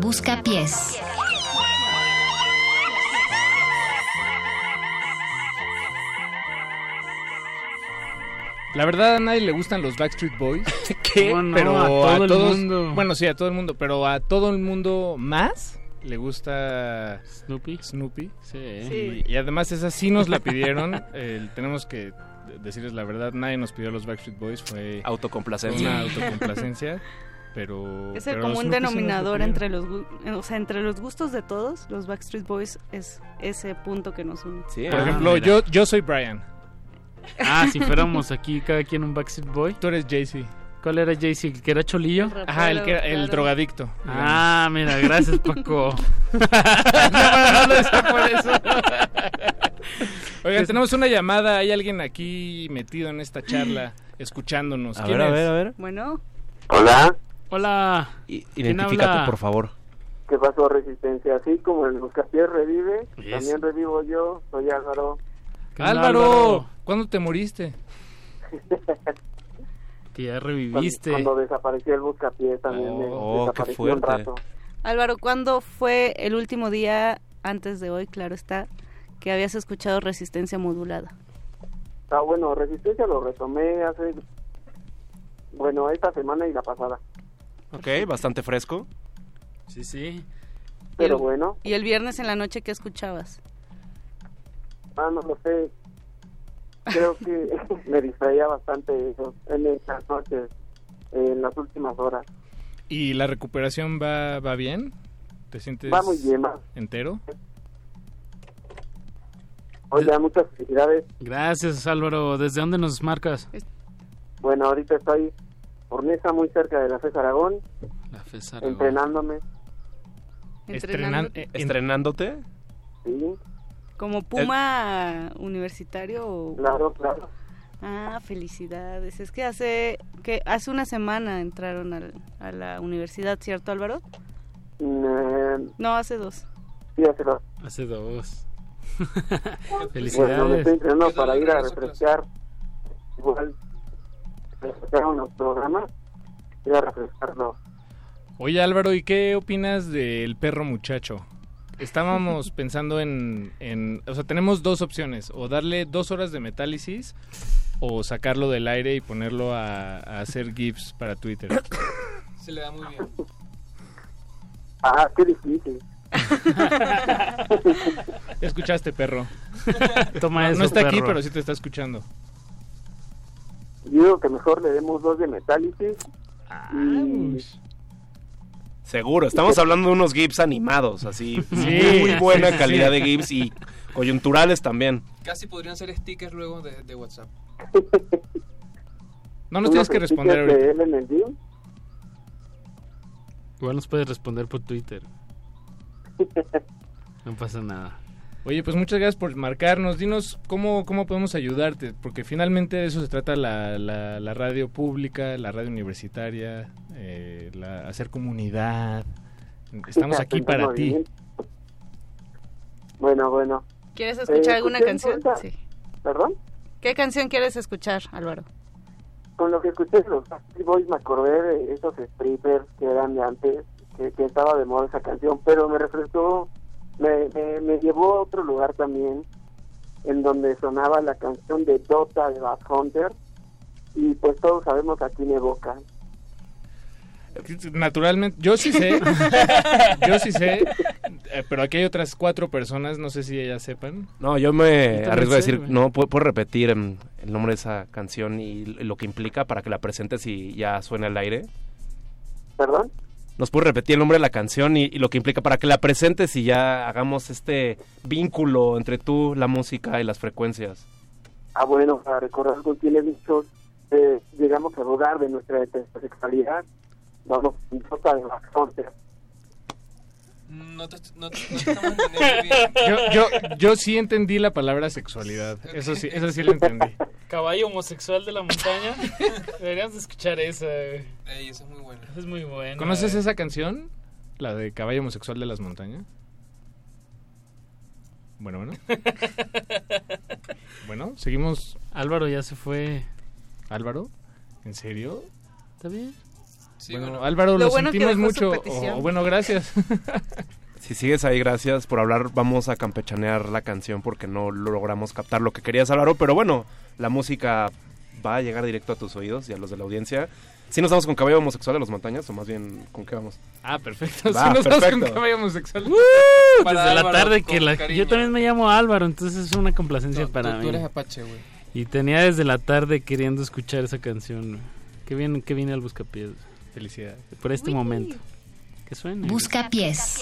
busca pies. La verdad a nadie le gustan los Backstreet Boys. ¿Qué? Pero A todo el todos, mundo. Bueno, sí, a todo el mundo, pero a todo el mundo más le gusta Snoopy. Snoopy. Sí. Y, y además esa sí nos la pidieron. eh, tenemos que decirles la verdad, nadie nos pidió los Backstreet Boys, fue Autocomplacencia. Una autocomplacencia, pero Es el pero común denominador entre los, o sea, entre los gustos de todos, los Backstreet Boys es ese punto que nos une. Por ejemplo, yo yo soy Brian. Ah, si fuéramos aquí cada quien un Backstreet Boy. Tú eres Jay-Z. ¿Cuál era Jay-Z? ¿El que era cholillo? Ajá, el que era- el drogadicto. Ah, mira, gracias Paco. no, decía por eso. Oigan, tenemos una llamada. Hay alguien aquí metido en esta charla, escuchándonos. A ¿Quién ver, a ver, a ver. Bueno. Hola. Hola. Identifícate, por favor. ¿Qué pasó, Resistencia? Así como el Buscapiés revive, Yes. también revivo yo, soy Álvaro. Álvaro, ¿cuándo te moriste? Que ya Cuando, reviviste. cuando desapareció el Buscapiés también me Oh, qué un fuerte. rato. Álvaro, ¿cuándo fue el último día, antes de hoy, claro está, que habías escuchado resistencia modulada? Ah, bueno, Resistencia lo retomé hace, bueno, esta semana y la pasada. Ok, bastante fresco. Sí, sí. Pero bueno, ¿Y el viernes en la noche qué escuchabas? ah, no lo sé. Creo que me distraía bastante eso en estas noches, en las últimas horas. ¿Y la recuperación va, va bien? ¿Te sientes Va muy bien, va. entero? Oiga, muchas felicidades. Gracias Álvaro. ¿Desde dónde nos marcas? Bueno, ahorita estoy por Nesa, muy cerca de la FES Aragón, La FES Aragón. entrenándome. Estrenan- eh, ¿Estrenándote? Sí, ¿Como Puma universitario o...? claro, claro. Ah, felicidades. Es que hace que hace una semana entraron al- a la universidad, ¿cierto Álvaro? Mm, eh, No, hace dos. sí, hace dos. Hace dos. Bueno, me Felicidades. estoy entrenando para ir a refrescar. Igual, refrescar unos programas. A refrescarlo. Oye Álvaro, ¿y qué opinas del perro muchacho? Estábamos pensando en, en- O sea, tenemos dos opciones. O darle dos horas de metálisis o sacarlo del aire y ponerlo a, a hacer GIFs para Twitter. Se le da muy bien. Ah, qué difícil. ¿Escuchaste, perro? Toma no, eso, no está aquí, pero sí te está escuchando. Yo digo que mejor le demos dos de metálisis. Y Seguro, estamos hablando de unos GIFs animados, así. Sí, muy buena calidad de GIFs y coyunturales también. Casi podrían ser stickers luego de, de WhatsApp. No nos tienes que responder ahorita. Igual nos puedes responder por Twitter. No pasa nada. Oye, pues muchas gracias por marcarnos. Dinos cómo, cómo podemos ayudarte, porque finalmente de eso se trata la, la, la radio pública, la radio universitaria, eh, la- hacer comunidad. Estamos aquí para ti. Bueno, bueno. ¿Quieres escuchar Eh, alguna escuché canción? Sí. ¿Perdón? ¿Qué canción quieres escuchar, Álvaro? Con lo que escuché los Backstreet Boys me acordé de esos strippers que eran de antes, que, que estaba de moda esa canción, pero me refrescó, me, me, me llevó a otro lugar también, en donde sonaba la canción de Dota de Bad Hunter, y pues todos sabemos a quién evoca. Naturalmente, yo sí sé, yo sí sé, eh, pero aquí hay otras cuatro personas, no sé si ellas sepan. No, yo me arriesgo a decir, no, ¿puedo, puedo repetir em, el nombre de esa canción y lo que implica para que la presentes y ya suene al aire? ¿Perdón? ¿Nos puedes repetir el nombre de la canción y, lo que implica para que la presentes y ya hagamos este vínculo entre tú, la música y las frecuencias? Ah, bueno, para recordar con quienes dichos, eh, llegamos a dudar de nuestra heterosexualidad, vamos de Bad Hunter. No te, no, te- no te estamos entendiendo bien. Yo, yo, yo sí entendí la palabra sexualidad, eso sí, eso sí lo entendí. Caballo homosexual de la montaña. Deberíamos escuchar esa. güey. Ey, esa es muy es buena. ¿Conoces güey. esa canción? La de Caballo Homosexual de las Montañas. Bueno, bueno. Bueno, seguimos. Álvaro ya se fue. Álvaro, ¿en serio? ¿Está bien? Bueno, Álvaro, lo, sentimos mucho. O, o bueno, gracias. Si sigues ahí, gracias por hablar. Vamos a campechanear la canción porque no logramos captar lo que querías, Álvaro. Pero bueno, la música va a llegar directo a tus oídos y a los de la audiencia. ¿Sí nos vamos con caballo homosexual de las montañas o más bien con qué vamos? Ah, perfecto. Va, sí nos vamos con caballo homosexual. Desde la tarde que la... Yo también me llamo Álvaro, entonces es una complacencia No, para tú- mí. tú eres Apache, güey. Y tenía desde la tarde queriendo escuchar esa canción. Qué bien que viene al Buscapiés. Felicidades. Por este momento. Que suene. Busca pies.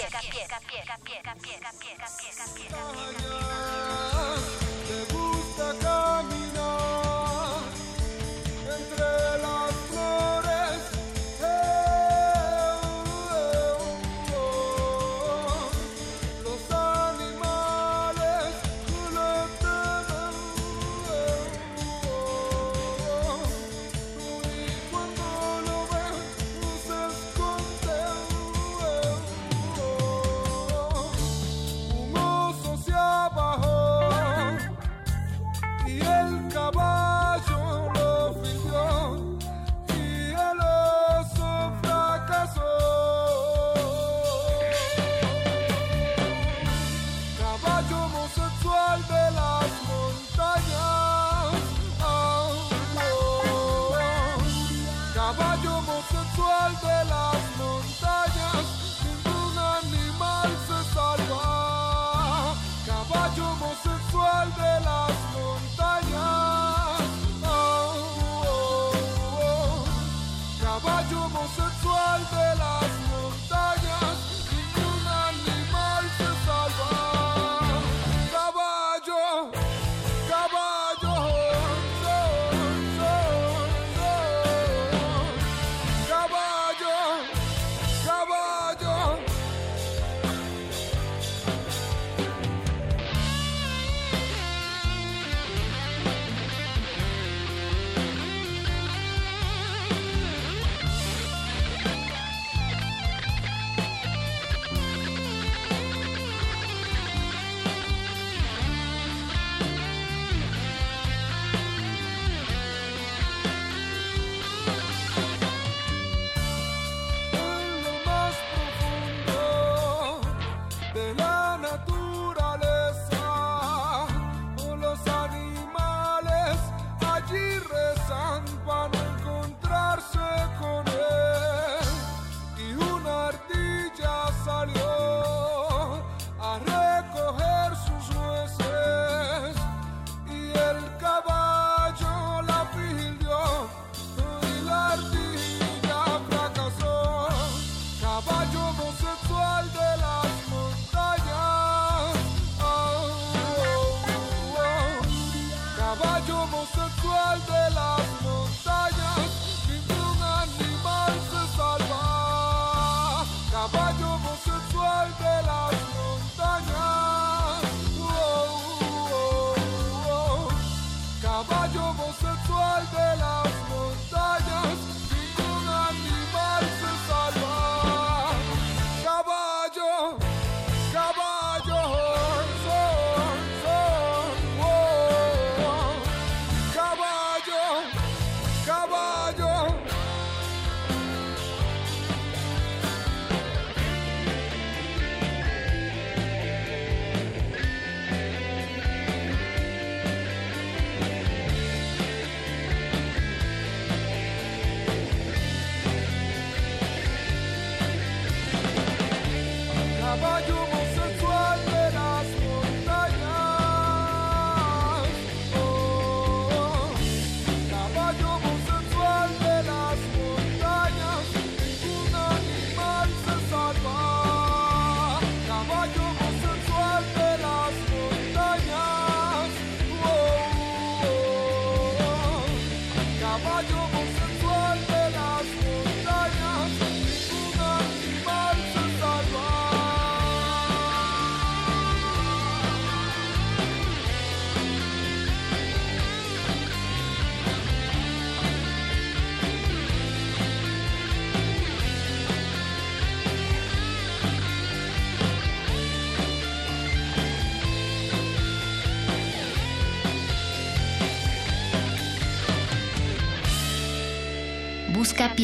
Busca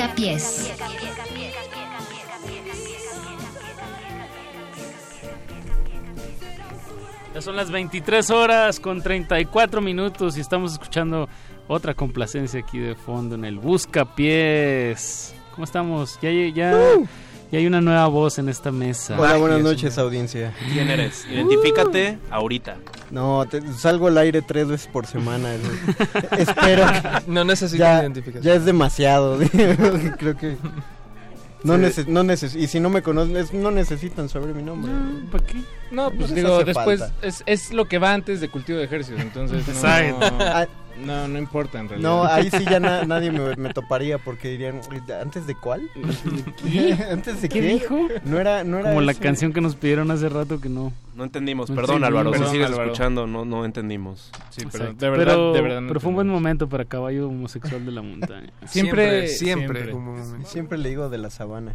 Buscapiés. Ya son las 23 horas con 34 minutos y estamos escuchando otra complacencia aquí de fondo en el Buscapiés. ¿Cómo estamos? Ya, ya, ya hay una nueva voz en esta mesa. Hola, buenas noches, audiencia. ¿Quién eres? Identifícate ahorita. No, te- salgo al aire tres veces por semana. Espero. que- No necesita ya, identificación. Ya es demasiado. Creo que. No, Sí. neces no neces y si no me conocen, es- no necesitan saber mi nombre. ¿Para qué? No, pues les digo, después es, es lo que va antes de cultivo de ejércitos, entonces no, Exacto. No, no importa en realidad. No, ahí sí ya na- nadie me, me toparía porque dirían, ¿antes de cuál? ¿Qué? ¿Antes de ¿Qué qué? dijo? No era, no era Como la canción que nos pidieron hace rato que no. No entendimos. No Perdón, entendimos. Álvaro. Si sigues Álvaro. escuchando, no, no entendimos. Sí, Exacto. pero de verdad, pero, de verdad no pero fue un buen momento para caballo homosexual de la montaña. Siempre, siempre. Siempre le digo de la sabana.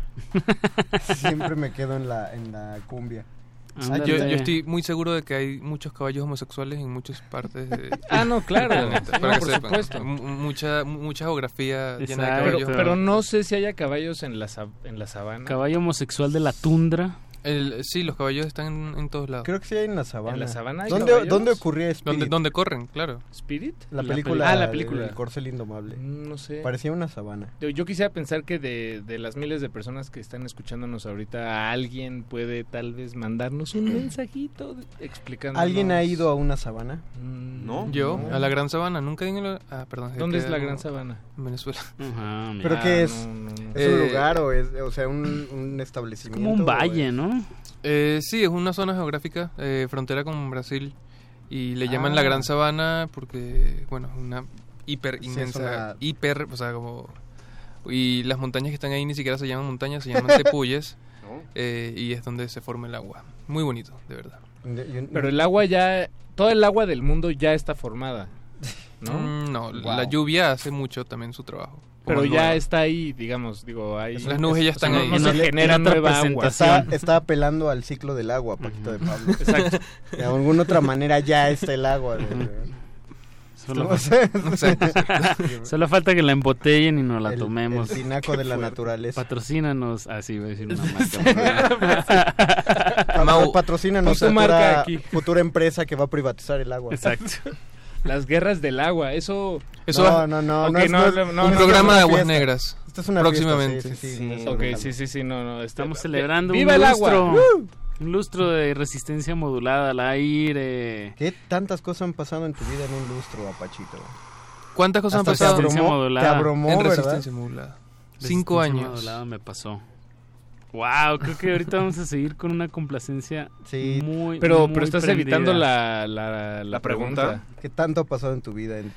Siempre me quedo en la, en la cumbia. Ah, yo, yo estoy muy seguro de que hay muchos caballos homosexuales en muchas partes de... Ah, no, claro. del planeta, No, para que por sepan. supuesto. Mucha, mucha geografía llena de caballos. Pero, pero no sé si haya caballos en la, en la sabana. Caballo homosexual de la tundra. El- sí, los caballos están en, en todos lados. Creo que sí hay en la sabana. ¿En la sabana hay ¿Dónde, caballos? ¿Dónde ocurría Spirit? Donde, donde corren, claro. ¿Spirit? La La película. Ah, la película. El corcel indomable. Mm, No sé. Parecía una sabana. Yo, yo quisiera pensar que de, de las miles de personas que están escuchándonos ahorita, alguien puede tal vez mandarnos un mensajito explicándonos. ¿Alguien ha ido a una sabana? No. Yo, a la Gran Sabana, nunca he ido a la- Ah, perdón. ¿Dónde es la Gran Sabana? En Venezuela. Ajá, mira. ¿Pero Ah, qué es? no, no, no. ¿Es un Eh, lugar o es, o sea, un, un establecimiento? Como un valle, es- ¿no? Eh, sí, es una zona geográfica, eh, frontera con Brasil. Y le llaman la Ah. Gran Sabana porque, bueno, una hiper Sí, es inmensa, una- hiper, o sea, como... Y las montañas que están ahí ni siquiera se llaman montañas, se llaman tepuyes. eh, y es donde se forma el agua. Muy bonito, de verdad. Pero el agua ya, todo el agua del mundo ya está formada, ¿no? Mm, no, Wow. la lluvia hace mucho también su trabajo. Pero ya nueva. está ahí, digamos, digo, ahí. Las nubes ya están o sea, ahí. No, no el- genera nueva agua. Está, está apelando al ciclo del agua, Paquito de Pablo. Exacto. De alguna otra manera ya está el agua. de- Solo, No sé. Solo falta que la embotellen y nos la El- tomemos. el tinaco de la naturaleza. Patrocínanos. Ah, sí, voy a decir una marca. Mau, patrocínanos futura, marca aquí. futura empresa que va a privatizar el agua. Exacto. Las guerras del agua, eso... Eso no, no, no, Ok, no, es- no, no un programa de aguas negras. Esta es una próximamente. fiesta, sí, sí, sí, Sí, no, ok, sí, sí, sí, no, no. Estamos celebrando ¡Viva un el lustro. agua! Un lustro de resistencia modulada al aire. ¿Qué tantas cosas han pasado en tu vida en un lustro, Apachito? ¿Cuántas cosas Hasta han pasado? te abrumó- Resistencia modulada. te abrumó, en ¿verdad? resistencia modulada. Cinco Resistencia años. modulada me pasó. Wow, creo que ahorita vamos a seguir con una complacencia Sí. muy Pero, muy pero estás prendida. evitando la, la, la pregunta. ¿Qué tanto ha pasado en tu vida en?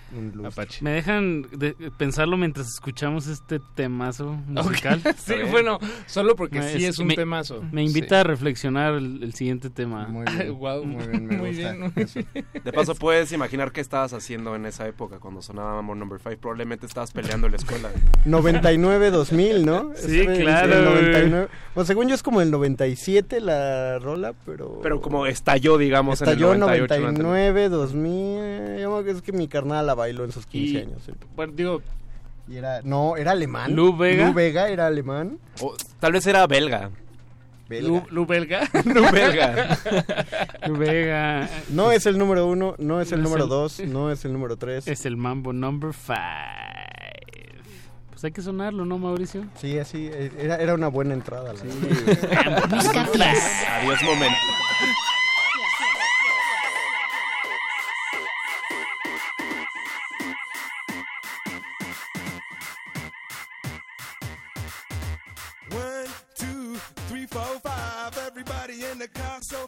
Apache. ¿Me dejan de- pensarlo mientras escuchamos este temazo musical? sí, bueno, solo porque Me- sí es un me- temazo. Me invita a reflexionar el, el siguiente tema. Muy bien. Guau. Muy bien, me Muy gusta bien. eso. De paso, puedes imaginar qué estabas haciendo en esa época cuando sonaba Mambo Number 5. Probablemente estabas peleando en la escuela. 99-2000, ¿no? Sí, claro, el güey. 99. Pues según yo es como el 97 la rola, pero... Pero como estalló, digamos, Estalló en el 98. 99, 2000... Yo creo que es que mi carnal la bailó en sus 15 Y- años. ¿eh? Bueno, digo, Y era... No, era alemán. ¿Lu Vega? Lu Vega era alemán. O tal vez era belga. Belga. Lu, Lu belga. No belga. Vega No es el número uno, no es el No es número el- dos, no es el número tres. es el Mambo Number 5. Pues hay que sonarlo, ¿no, Mauricio? Sí, así, eh, era, era una buena entrada. la Buscapiés. Adiós, momento. One, two, three, four, five. Everybody in the car, so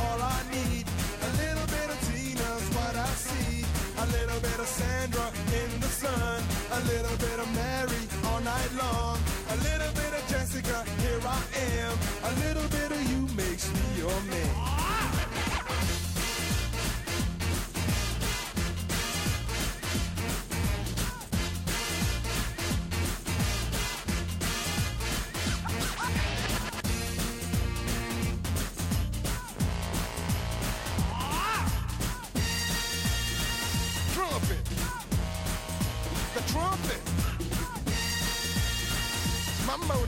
A little bit of Mary all night long. A little bit of Jessica, here I am. A little bit of you makes me your man.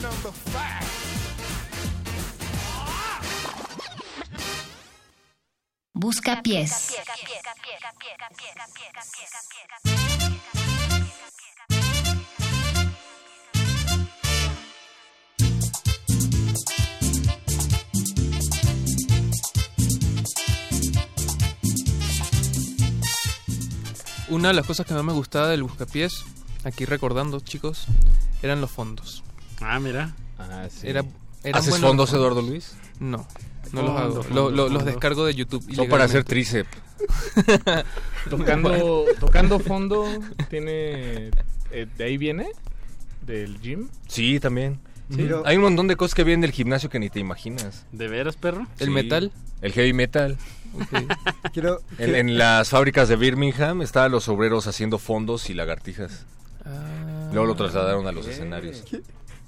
Number five. Busca pies. Una de las cosas que más me gustaba del buscapiés, aquí recordando, chicos, eran los fondos. Ah, mira. Ah, sí. Era, ¿Haces fondos, Eduardo Luis? No, no los Fondo, hago. fondo, Lo- lo- los descargo de YouTube. Son para hacer ilegalmente. tríceps. Tocando, tocando fondo, tiene. eh, ¿De ahí viene? ¿Del gym? Sí, también. Hay un montón de cosas que vienen del gimnasio que ni te imaginas. ¿De veras, perro? ¿El Sí. metal? El heavy metal. Quiero, En, en las fábricas de Birmingham estaban los obreros haciendo fondos y lagartijas. Luego lo trasladaron a los escenarios.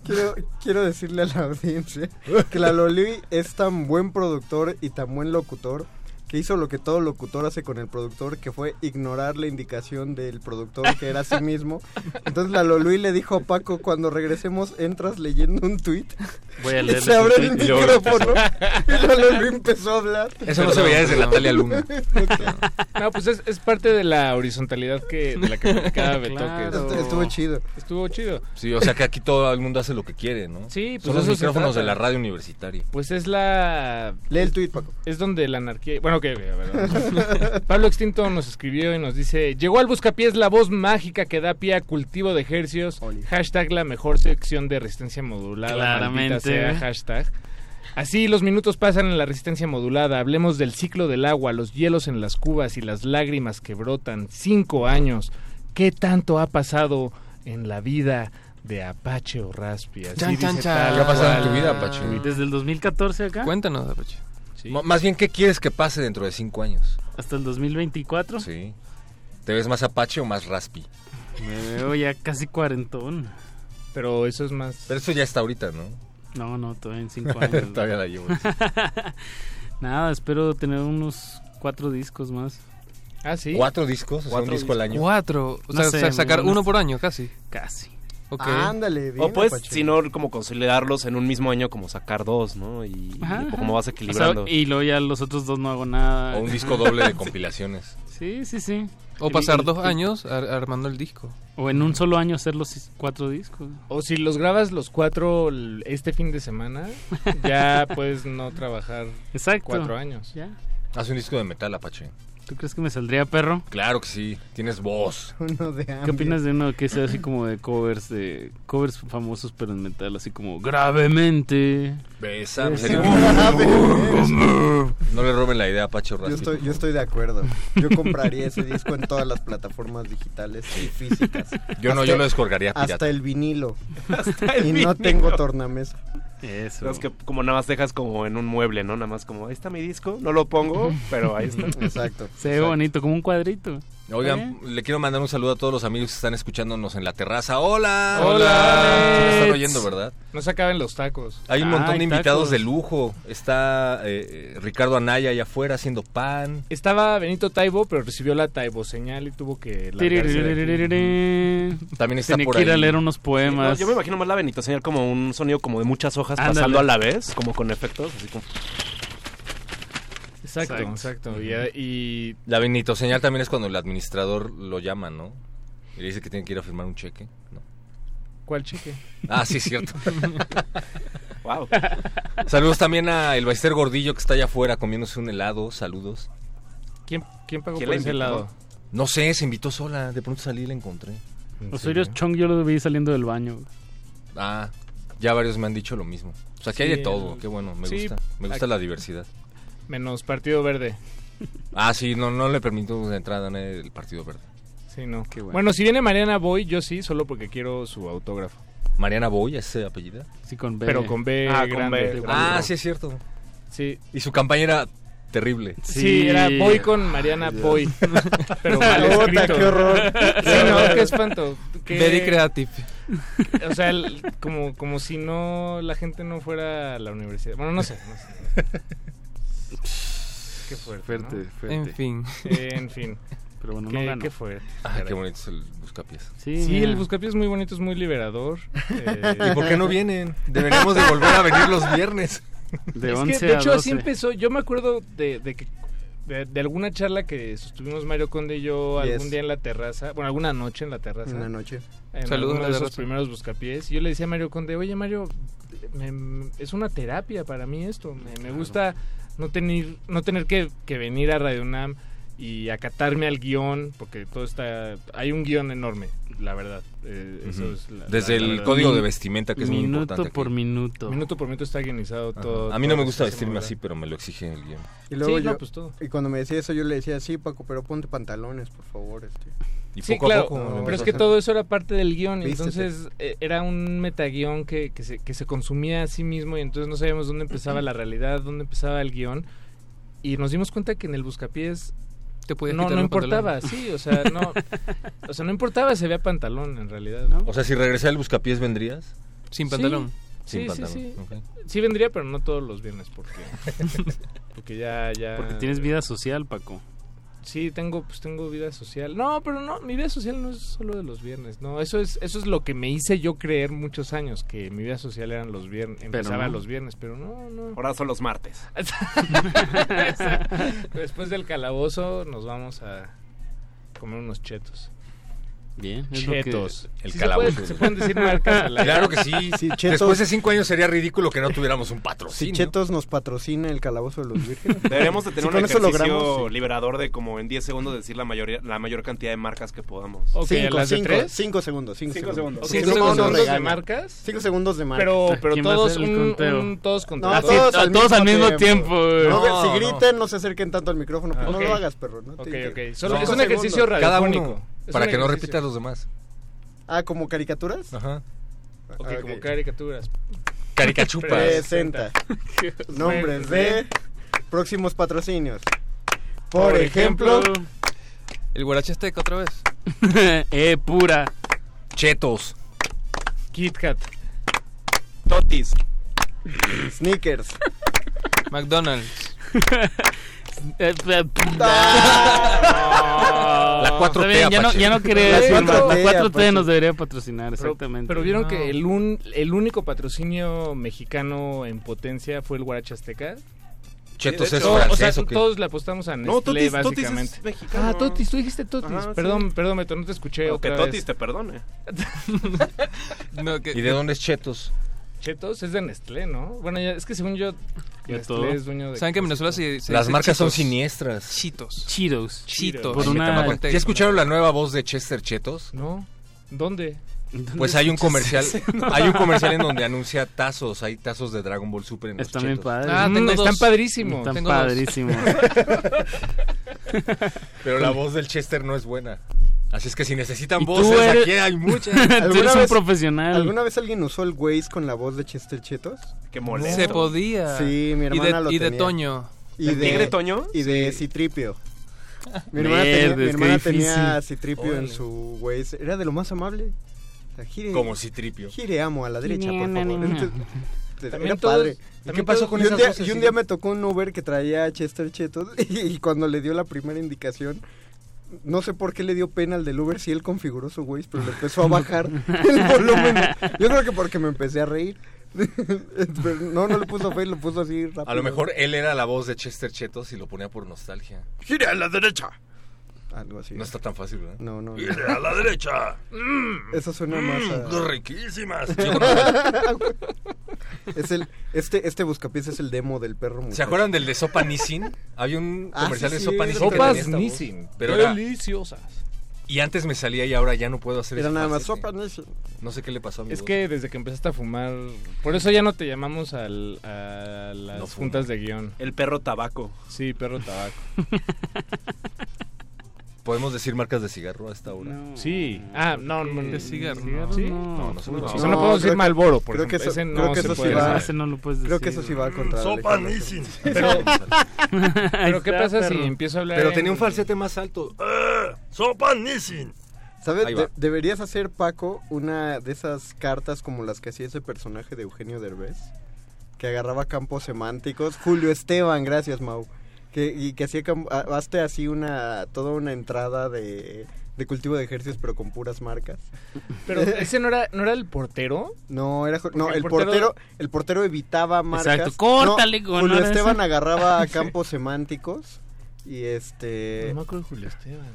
Quiero, quiero decirle a la audiencia que la Loli es tan buen productor y tan buen locutor que hizo lo que todo locutor hace con el productor, que fue ignorar la indicación del productor, que era sí mismo. Entonces la Lolui le dijo a Paco, cuando regresemos entras leyendo un tweet. Voy a y leerles se abre el tuit micrófono y la Lolui empezó a hablar. Eso no se veía desde Natalia Luna. No, pues es, es parte de la horizontalidad que, de la que platicaba Beto. Claro. que Estu- estuvo chido. Estuvo chido. Sí, o sea que aquí todo el mundo hace lo que quiere, ¿no? Sí, pues Son los micrófonos de la radio universitaria. Pues es la... Lee el tweet, Paco. Es donde la anarquía... Bueno, ok. Pablo Extinto nos escribió y nos dice... Llegó al buscapiés la voz mágica que da pie a cultivo de ejercios. Hashtag la mejor sección de resistencia modulada. Claramente. sea, hashtag. Así los minutos pasan en la resistencia modulada. Hablemos del ciclo del agua, los hielos en las cubas y las lágrimas que brotan. Cinco años. ¿Qué tanto ha pasado en la vida de Apache o Raspi? Así Chan, chan, dice chan. ¿Qué ha pasado en tu vida, Apache? Desde el 2014 acá Cuéntanos, Apache. Más bien, ¿qué quieres que pase dentro de cinco años? hasta el 2024. Sí. ¿Te ves más apache o más raspi? Me veo ya casi cuarentón. Pero eso es más... Pero eso ya está ahorita, ¿no? No, no, todavía en cinco años. Todavía la llevo. Nada, espero tener unos cuatro discos más. Ah, sí. ¿Cuatro discos? O sea, un Cuatro disco al año. Cuatro. O No sea, sé, sa- sacar uno por año, casi. Casi. Ok. Ándale, bien. O pues, si no, como consolidarlos en un mismo año, como sacar dos, ¿no? Y, Ajá, y ajá. como vas O sea, equilibrando. y luego ya los otros dos no hago nada. O un disco doble de compilaciones. Sí, sí, sí. O pasar dos años ar- armando el disco. O en un solo año hacer los cuatro discos. O si los grabas los cuatro este fin de semana, ya puedes no trabajar Exacto. cuatro años. Ya. Haz un disco de metal, Apache. ¿Tú crees que me saldría perro? Claro que sí, tienes voz. Uno de ¿Qué opinas de uno que sea así como de covers de covers famosos pero en metal así como gravemente? Besa, Besa. sería- Grave. No le roben la idea a Pacho Yo estoy, yo estoy de acuerdo. Yo compraría ese disco en todas las plataformas digitales y físicas. Yo no, yo lo descargaría pirata. Hasta el vinilo. el y no tengo tornamesa. Eso. Es que como nada más dejas como en un mueble, ¿no? Nada más como, ahí está mi disco, no lo pongo, pero ahí está. Exacto. Se ve bonito, como un cuadrito. Oigan, le quiero mandar un saludo a todos los amigos que están escuchándonos en la terraza. ¡Hola! Hola. Sí me están oyendo, ¿verdad? No se acaben los tacos. Hay un montón Ay, de invitados tacos. de lujo. Está eh, eh, Ricardo Anaya allá afuera haciendo pan. Estaba Benito Taibo, pero recibió la Taibo señal y tuvo que. También está Tenía por que ir a leer unos No, poemas. yo me imagino más la Benito señal como un sonido como de muchas hojas Ándale. pasando a la vez, como con efectos, así como... Exacto, Exacto. exacto. Y, y La Benito señal también es cuando el administrador lo llama, ¿no? Y le dice que tiene que ir a firmar un cheque. ¿no? ¿cuál cheque? Ah, sí, es cierto. wow. Saludos también a el Baister Gordillo que está allá afuera comiéndose un helado. Saludos. ¿Quién, quién pagó ¿Quién por ese invitó? lado? No sé, se invitó sola. De pronto salí y la encontré. Osorio Chong yo lo vi saliendo del baño. Ah, ya varios me han dicho lo mismo. O sea, que hay de todo. el- Qué bueno, me sí, gusta. Me gusta aquí- la diversidad. Menos Partido Verde. Ah, sí, no, no le permito de entrada en el Partido Verde. Sí, no. Qué bueno. bueno. si viene Mariana Boy, yo sí, solo porque quiero su autógrafo. Mariana Boy, ¿es ese apellido? Sí, con B. Pero con B Ah, con. B. Ah, sí, es cierto. Sí. Y su campaña era terrible. Sí, era Boy con Mariana Boy. Pero mal escrito. qué horror. Sí, no, qué espanto. Qué- Very creative. O sea, el- como, como si no la gente no fuera a la universidad. Bueno, no sé. No sé. Qué fuerte. Fuerte, ¿no? fuerte. En fin. Eh, en fin. Pero bueno, no qué, fuerte. Ah, qué bonito es el buscapiés. Sí, el buscapiés es muy bonito, es muy liberador. Eh, ¿Y por qué no vienen? Deberíamos de volver a venir los viernes. De es 11 que, de a hecho, así 12. empezó. Yo me acuerdo de, de que de, de alguna charla que sostuvimos Mario Conde y yo Yes. algún día en la terraza, bueno, alguna noche en la terraza. Una noche. en Saludos a esos primeros buscapiés. Y yo le decía a Mario Conde, oye Mario, me- me- es una terapia para mí esto. Me, me gusta no tener, no tener que, que venir a Radio UNAM y acatarme al guion, porque todo está... Hay un guion enorme, la verdad. Eh, eso Ujú. es la- Desde la- la el verdad. código de vestimenta, que es muy minuto importante. por aquí. minuto. Minuto por minuto está guionizado Ajá. todo. A mí no me gusta vestirme así, pero me lo exige el guion. Y luego Sí, no, yo, pues todo. y cuando me decía eso yo le decía, sí, Paco, pero ponte pantalones, por favor. Este. Y Sí, poco claro, a poco. no, me pero es que todo eso era parte del guion, y Vístete. entonces eh, era un metaguión que, que, se, que se consumía a sí mismo y entonces no sabíamos dónde empezaba la realidad, dónde empezaba el guion y nos dimos cuenta que en el buscapiés Te no, no importaba, sí, o sea, no, o sea, no importaba si había pantalón en realidad. ¿No? O sea, si regresé al buscapiés, ¿vendrías? Sin Sí. pantalón. Sin Sí, sí, pantalón. sí. ok. Sí vendría, pero no todos los viernes porque porque ya ya Porque tienes vida social, Paco. Sí, tengo pues tengo vida social. No, pero no, mi vida social no es solo de los viernes. No, eso es eso es lo que me hice yo creer muchos años que mi vida social eran los viernes, empezaba no. los viernes, pero no, no. Ahora son los martes. Después del calabozo nos vamos a comer unos chetos. Bien. es lo que- Chetos. El Sí, calabozo. Se, puede- se pueden decir marcas. Claro que sí. Sí, Chetos- Después de cinco años sería ridículo que no tuviéramos un Si patrocinio. Chetos nos patrocina el calabozo de los vírgenes. Deberíamos de tener Si un con ejercicio logramos, liberador de como en 10 segundos decir la mayoría, la mayor cantidad de marcas que podamos. Ok, cinco, ¿las de cinco, tres? cinco segundos, cinco, Cinco segundos. segundos. ¿Cinco segundos de marcas? Cinco segundos de marcas. Pero, pero ¿Quién va a todos, un, conteo? un- todos contra No, todos. todos, a al, todos mismo al mismo tiempo. tiempo. No, No, si griten, no se acerquen tanto al micrófono. pues no lo hagas, perro. es un ejercicio radiofónico. Es Para que no repitas los demás. Ah, ¿como caricaturas? Ajá. Ok, Ah, como caricaturas. Caricachupas. Presenta. Nombres de próximos patrocinios. Por ejemplo, El guarache azteca otra vez. eh, pura. Chetos. Kit Kat. Totis. Sneakers. McDonald's. Ah. La 4T, Está bien, ya no, ya no quería La decir 4T, más. La 4T Apache. nos debería patrocinar, Pero- exactamente. Pero, vieron No. que el, un, el único patrocinio mexicano en potencia fue el Guaracha Azteca. Chetos Sí, es francés, o sea, ¿o qué? todos le apostamos a Nestlé, No, Totis- Totis es básicamente. mexicano. Ah, Totis, tú dijiste Totis. Ajá, perdón, sí. perdón, Beto, no te escuché O otra que vez. Totis te perdone. No, que- ¿Y de dónde es Chetos? Chetos es de Nestlé, ¿no? Bueno, ya, es que según yo, ¿De Nestlé todo? es dueño de... ¿Saben que en Venezuela se, se Las dice marcas son Cheetos? siniestras. Cheetos. Cheetos. Cheetos. Por Ay, me una- tamaban. ¿Ya escucharon la nueva voz de Chester Chetos? No. ¿Dónde? Pues hay un comercial, hay un comercial en donde anuncia tazos, hay tazos de Dragon Ball Super en los Están bien chetos. padres. Ah, Mm, tengo están padrísimos. Están tengo padrísimos. Pero la voz del Chester no es buena. Así es que si necesitan Y voces, eres- aquí hay muchas. Tú eres ¿Alguna un vez- profesional. ¿Alguna vez alguien usó el Waze con la voz de Chester Chetos? Qué molesto. Se podía. Sí, mi y hermana de, lo y de. Toño. Y ¿El de, tigre Toño? Y de Citripio. Mi hermana, tenía, mi hermana Citripio en su Waze. Era de lo más amable. O sea, gire, Como Citripio. gire amo a la derecha, por favor. Entonces, También era todos- padre. ¿Y qué pasó con y un, esas día, voces? y un día me tocó un Uber que traía a Chester Chetos y, y cuando le dio la primera indicación, no sé por qué le dio pena al del Uber si él configuró su Waze, pero le empezó a bajar el volumen. Yo creo que porque me empecé a reír. Pero no, no le puso fe, lo puso así rápido. A lo mejor él era la voz de Chester Chetos y lo ponía por nostalgia. Gire a la derecha. Algo así. No está tan fácil, ¿verdad? No, no. no. A la derecha. Eso suena más a... Mm, riquísimas. es el, este, este buscapiés es el demo del perro muchacho. ¿Se acuerdan del de Sopa Nissin? Había un Ah, comercial sí, de sí, Sopa Nissin. que Sopas. Nissin. Pero era- Deliciosas. y antes me salía y ahora ya no puedo hacer Era nada más sopa Nissin. No sé qué le pasó a mi Es voz. que desde que empezaste a fumar... Por eso ya no te llamamos al, a las No juntas de guion. El perro tabaco. Sí, perro tabaco. ¿Podemos decir marcas de cigarro a esta hora? No. Sí. Ah, no, no. De cigarro. ¿Sí? No, no se puede O decir. sea, no podemos decir creo que- Malboro, por creo que eso- Ese no creo que eso sí va-. Ese no lo puedes decir. Creo que eso sí va contra Sopa. Nissin. Pero, pero ¿qué pasa si empiezo a hablar Pero en- tenía un falsete más alto. ¡Ah! ¡Sopa Nissin! ¿Sabes? De- deberías hacer, Paco, una de esas cartas como las que hacía ese personaje de Eugenio Derbez, que agarraba campos semánticos. Julio Esteban, gracias, Mau. Que, y que hacía hazte así una toda una entrada de, de cultivo de ejercicios, pero con puras marcas. Pero ese no era, no era el portero. No, era no, el el portero, portero- el portero evitaba marcas. Exacto, córtale, No, Julio Esteban ese. agarraba campos semánticos y este No me acuerdo de Julio Esteban.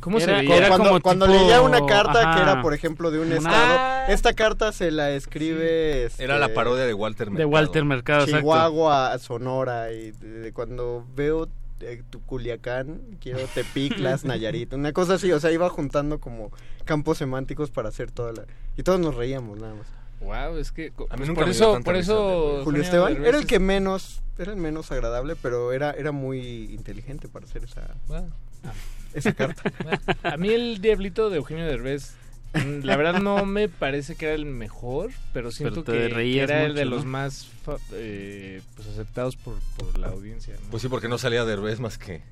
¿Cómo Era- se veía? era cuando, como cuando tipo- leía una carta que ajá. era, por ejemplo, de un Una- estado, esta carta se la escribe este, Era la parodia de Walter De Mercado. Walter Mercado, exacto. Chihuahua, Sonora, y de- de cuando veo eh, tu Culiacán, quiero Tepic, Las Nayarit, una cosa así, o sea, iba juntando como campos semánticos para hacer toda la... Y todos nos reíamos nada más. Wow, es que A mí pues nunca por me eso, por eso verlo. Julio Esteban Derbez era el que menos, era el menos agradable, pero era, era muy inteligente para hacer esa, Wow. Esa carta. A mí el diablito de Eugenio Derbez, mm, la verdad no me parece que era el mejor, pero siento que, era el de ¿no? los más eh, pues aceptados por, por la audiencia. ¿no? Pues sí, porque no salía Derbez más que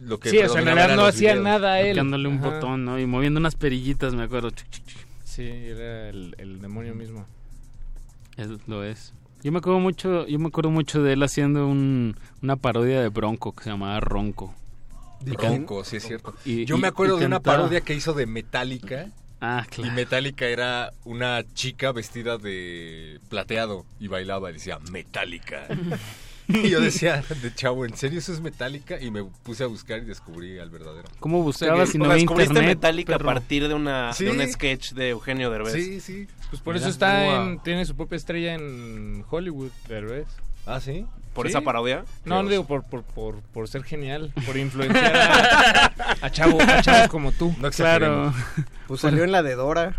lo que sí, o sea, en realidad no hacía videos. nada él. Tocándole un Ajá. botón, ¿no? Y moviendo unas perillitas, me acuerdo. Sí, era el, el demonio mismo. Es- lo es. Yo me acuerdo mucho, yo me acuerdo mucho de él haciendo un, una parodia de Bronco que se llamaba Ronco. ¿De Bronco, sí es cierto. Y- Yo y- me acuerdo y de una cantaba. parodia que hizo de Metallica. Ah, Y claro. Metallica era una chica vestida de plateado y bailaba y decía Metallica. y yo decía, de chavo, ¿en serio eso es Metallica? Y me puse a buscar y descubrí al verdadero. ¿Cómo buscabas si O no sea, había descubriste internet? Metallica perro? a partir de, una, Sí. de un sketch de Eugenio Derbez. Sí, sí. Pues por Mira. eso está Wow. en, tiene su propia estrella en Hollywood, Derbez. Ah, sí. ¿Por Sí. esa parodia? No, no digo por, por, por, por ser genial, por influenciar a, a, chavo- a chavos como tú. No Claro. Pues salió en la de Dora.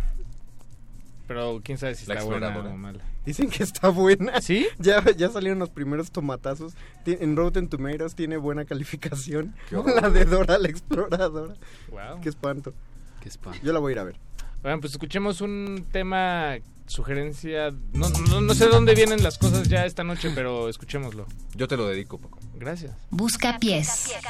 Pero quién sabe si La está buena o mala. Dicen que está buena. ¿Sí? Ya, ya salieron los primeros tomatazos. En Rotten Tomatoes tiene buena calificación. La de Dora la exploradora. Wow. Qué espanto. Qué spam. Yo la voy a ir a ver. Bueno, pues escuchemos un tema, sugerencia. No, no, no sé dónde vienen las cosas ya esta noche, pero escuchémoslo. Yo te lo dedico, Paco. Gracias. Busca pies. igual.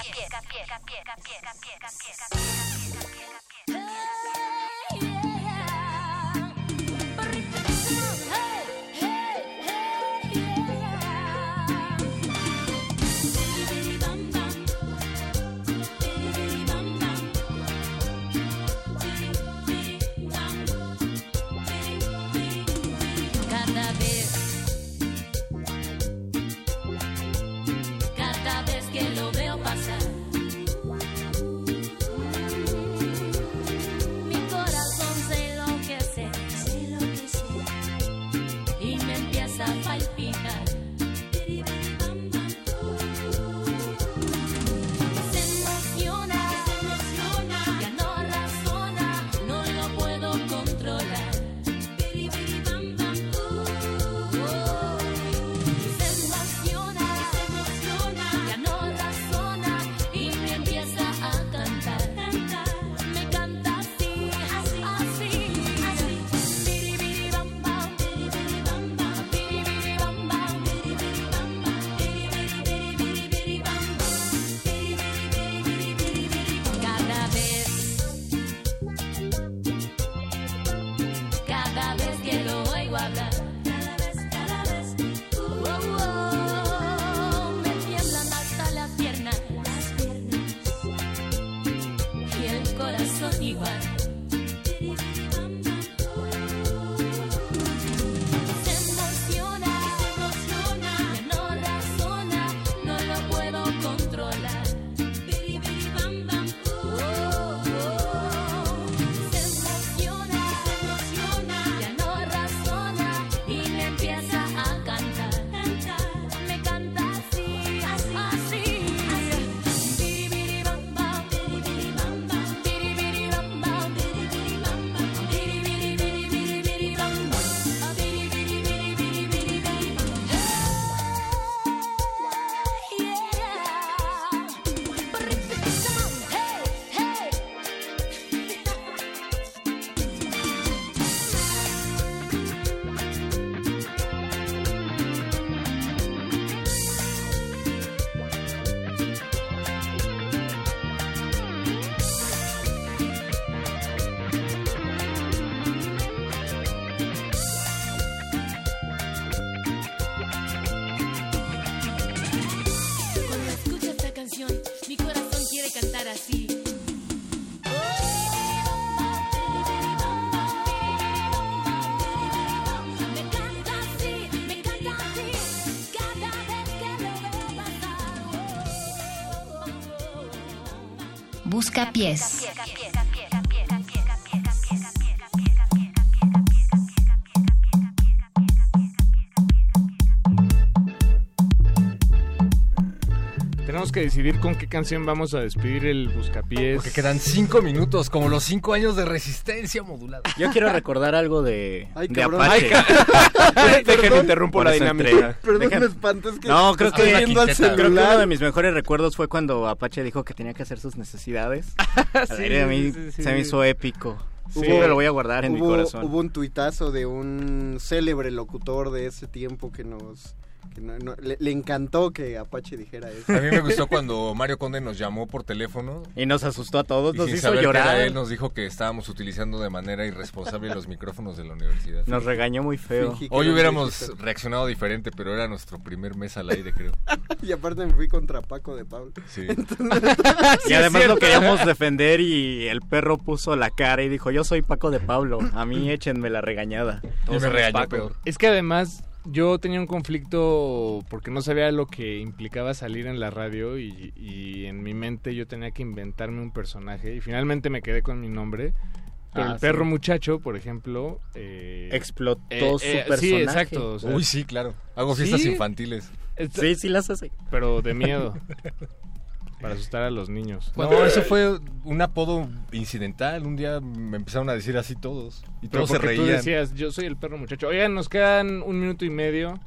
Busca Tenemos que decidir con qué canción vamos a despedir el Buscapiés. Porque quedan cinco minutos, como los cinco años de resistencia modulada. Yo quiero recordar algo de, Ay, de cabrón. Apache. Ay, Déjenme perdón. interrumpo la dinámica. Perdón, me espanto, es que No, creo que, creo que uno de mis mejores recuerdos fue cuando Apache dijo que tenía que hacer sus necesidades. Sí, a mí sí, sí. se me hizo épico. Hubo- Siempre lo voy a guardar en mi hubo- corazón. Hubo un tuitazo de un célebre locutor de ese tiempo que nos... que no- no- le, le encantó que Apache dijera eso. A mí me gustó cuando Mario Conde nos llamó por teléfono. Y nos asustó a todos, y nos sin hizo saber que llorar. era él nos dijo que estábamos utilizando de manera irresponsable los micrófonos de la universidad. Nos regañó muy feo. Hoy hubiéramos reaccionado diferente, pero era nuestro primer mes al aire, creo. Y aparte me fui contra Paco de Pablo. Sí. Y además lo queríamos defender y el perro puso la cara y dijo, yo soy Paco de Pablo, a mí échenme la regañada. Todos somos Paco. Es que además yo tenía un conflicto porque no sabía lo que implicaba salir en la radio y, y en mi mente yo tenía que inventarme un personaje y finalmente me quedé con mi nombre. Pero Ah, el perro sí. muchacho, por ejemplo... eh, Explotó eh, su eh, Sí, personaje. exacto. o sea, Uy, sí, claro. Hago fiestas ¿Sí? infantiles. Sí, sí las hace. Pero de miedo. para asustar a los niños. No, eso fue un apodo incidental. Un día me empezaron a decir así todos. Y Pero todos se porque tú reían. decías, yo soy el perro muchacho. Oigan, nos quedan un minuto y medio.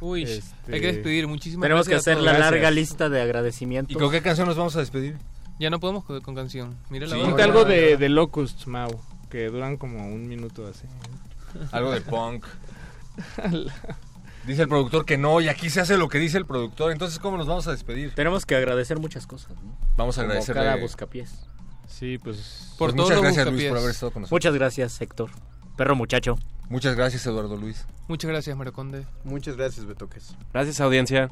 Uy, Este, hay que despedir. Muchísimas Tenemos que gracias a hacer la larga lista de agradecimientos. ¿Y con qué canción nos vamos a despedir? Ya no podemos con, con canción. Mira la Sí, ponte algo de, de Locusts, Mau, que duran como un minuto así. Algo de punk. Dice el productor que no, y aquí se hace lo que dice el productor. Entonces, ¿cómo nos vamos a despedir? Tenemos que agradecer muchas cosas, ¿no? Vamos a Como agradecerle- cada buscapiés. Sí, pues... Pues muchas gracias, Luis, por haber estado con nosotros. Muchas gracias, Héctor. Perro muchacho. Muchas gracias, Eduardo Luis. Muchas gracias, Mario Conde. Muchas gracias, Betoques. Gracias, audiencia.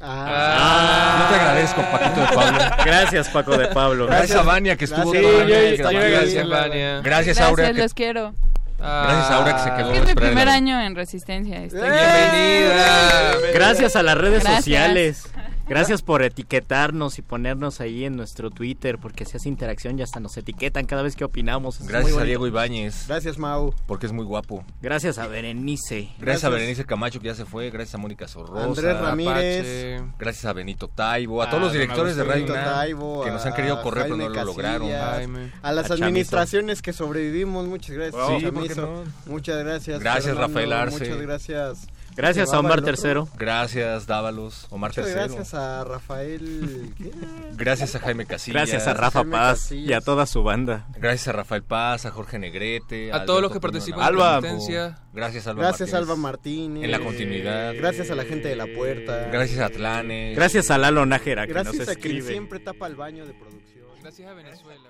Ah. Yo te agradezco, Paquito de Pablo. Gracias, Paco de Pablo. Gracias a Vania, que estuvo Gracias, todo el Vania. Gracias, Vania. Gracias, Aura. Gracias, que- los quiero. Gracias, Aura, que se quedó. Es mi primer año en Resistencia. Estoy Bienvenida. Gracias a las redes Gracias. sociales. Gracias por etiquetarnos y ponernos ahí en nuestro Twitter, porque se hace interacción y hasta nos etiquetan cada vez que opinamos. Es muy Gracias a. Diego Ibáñez, Gracias, Mau. porque es muy guapo. Gracias a Berenice. Gracias, a. Berenice Camacho, que ya se fue. Gracias a Mónica Sorrosa. Andrés Ramírez. Apache. Gracias a Benito Taibo. A Ah, todos los directores de Radio Taibo, que nos han querido correr, pero no lo lograron. Jaime. A las A administraciones que sobrevivimos, muchas gracias. Sí, ¿por qué Chamizo. no? Muchas gracias. Gracias, Fernando, Rafael Arce. Muchas gracias. Gracias ¿Se a Omar? Tercero. Gracias, Dávalos. Omar Muchas Tercero. gracias a Rafael. ¿qué? Gracias a Jaime Casillas. Gracias a Rafa Jaime Paz Casillas. y a toda su banda. Gracias a Rafael Paz, a Jorge Negrete. A todos los que participan en la Resistencia. Gracias, Alba Gracias, Martínez. Alba Martínez. En la continuidad. Gracias a la gente de la puerta. Gracias a Atlanes. Gracias a Lalo Nájera que Gracias nos a quien escribe. siempre tapa el baño de producción. Gracias a Venezuela.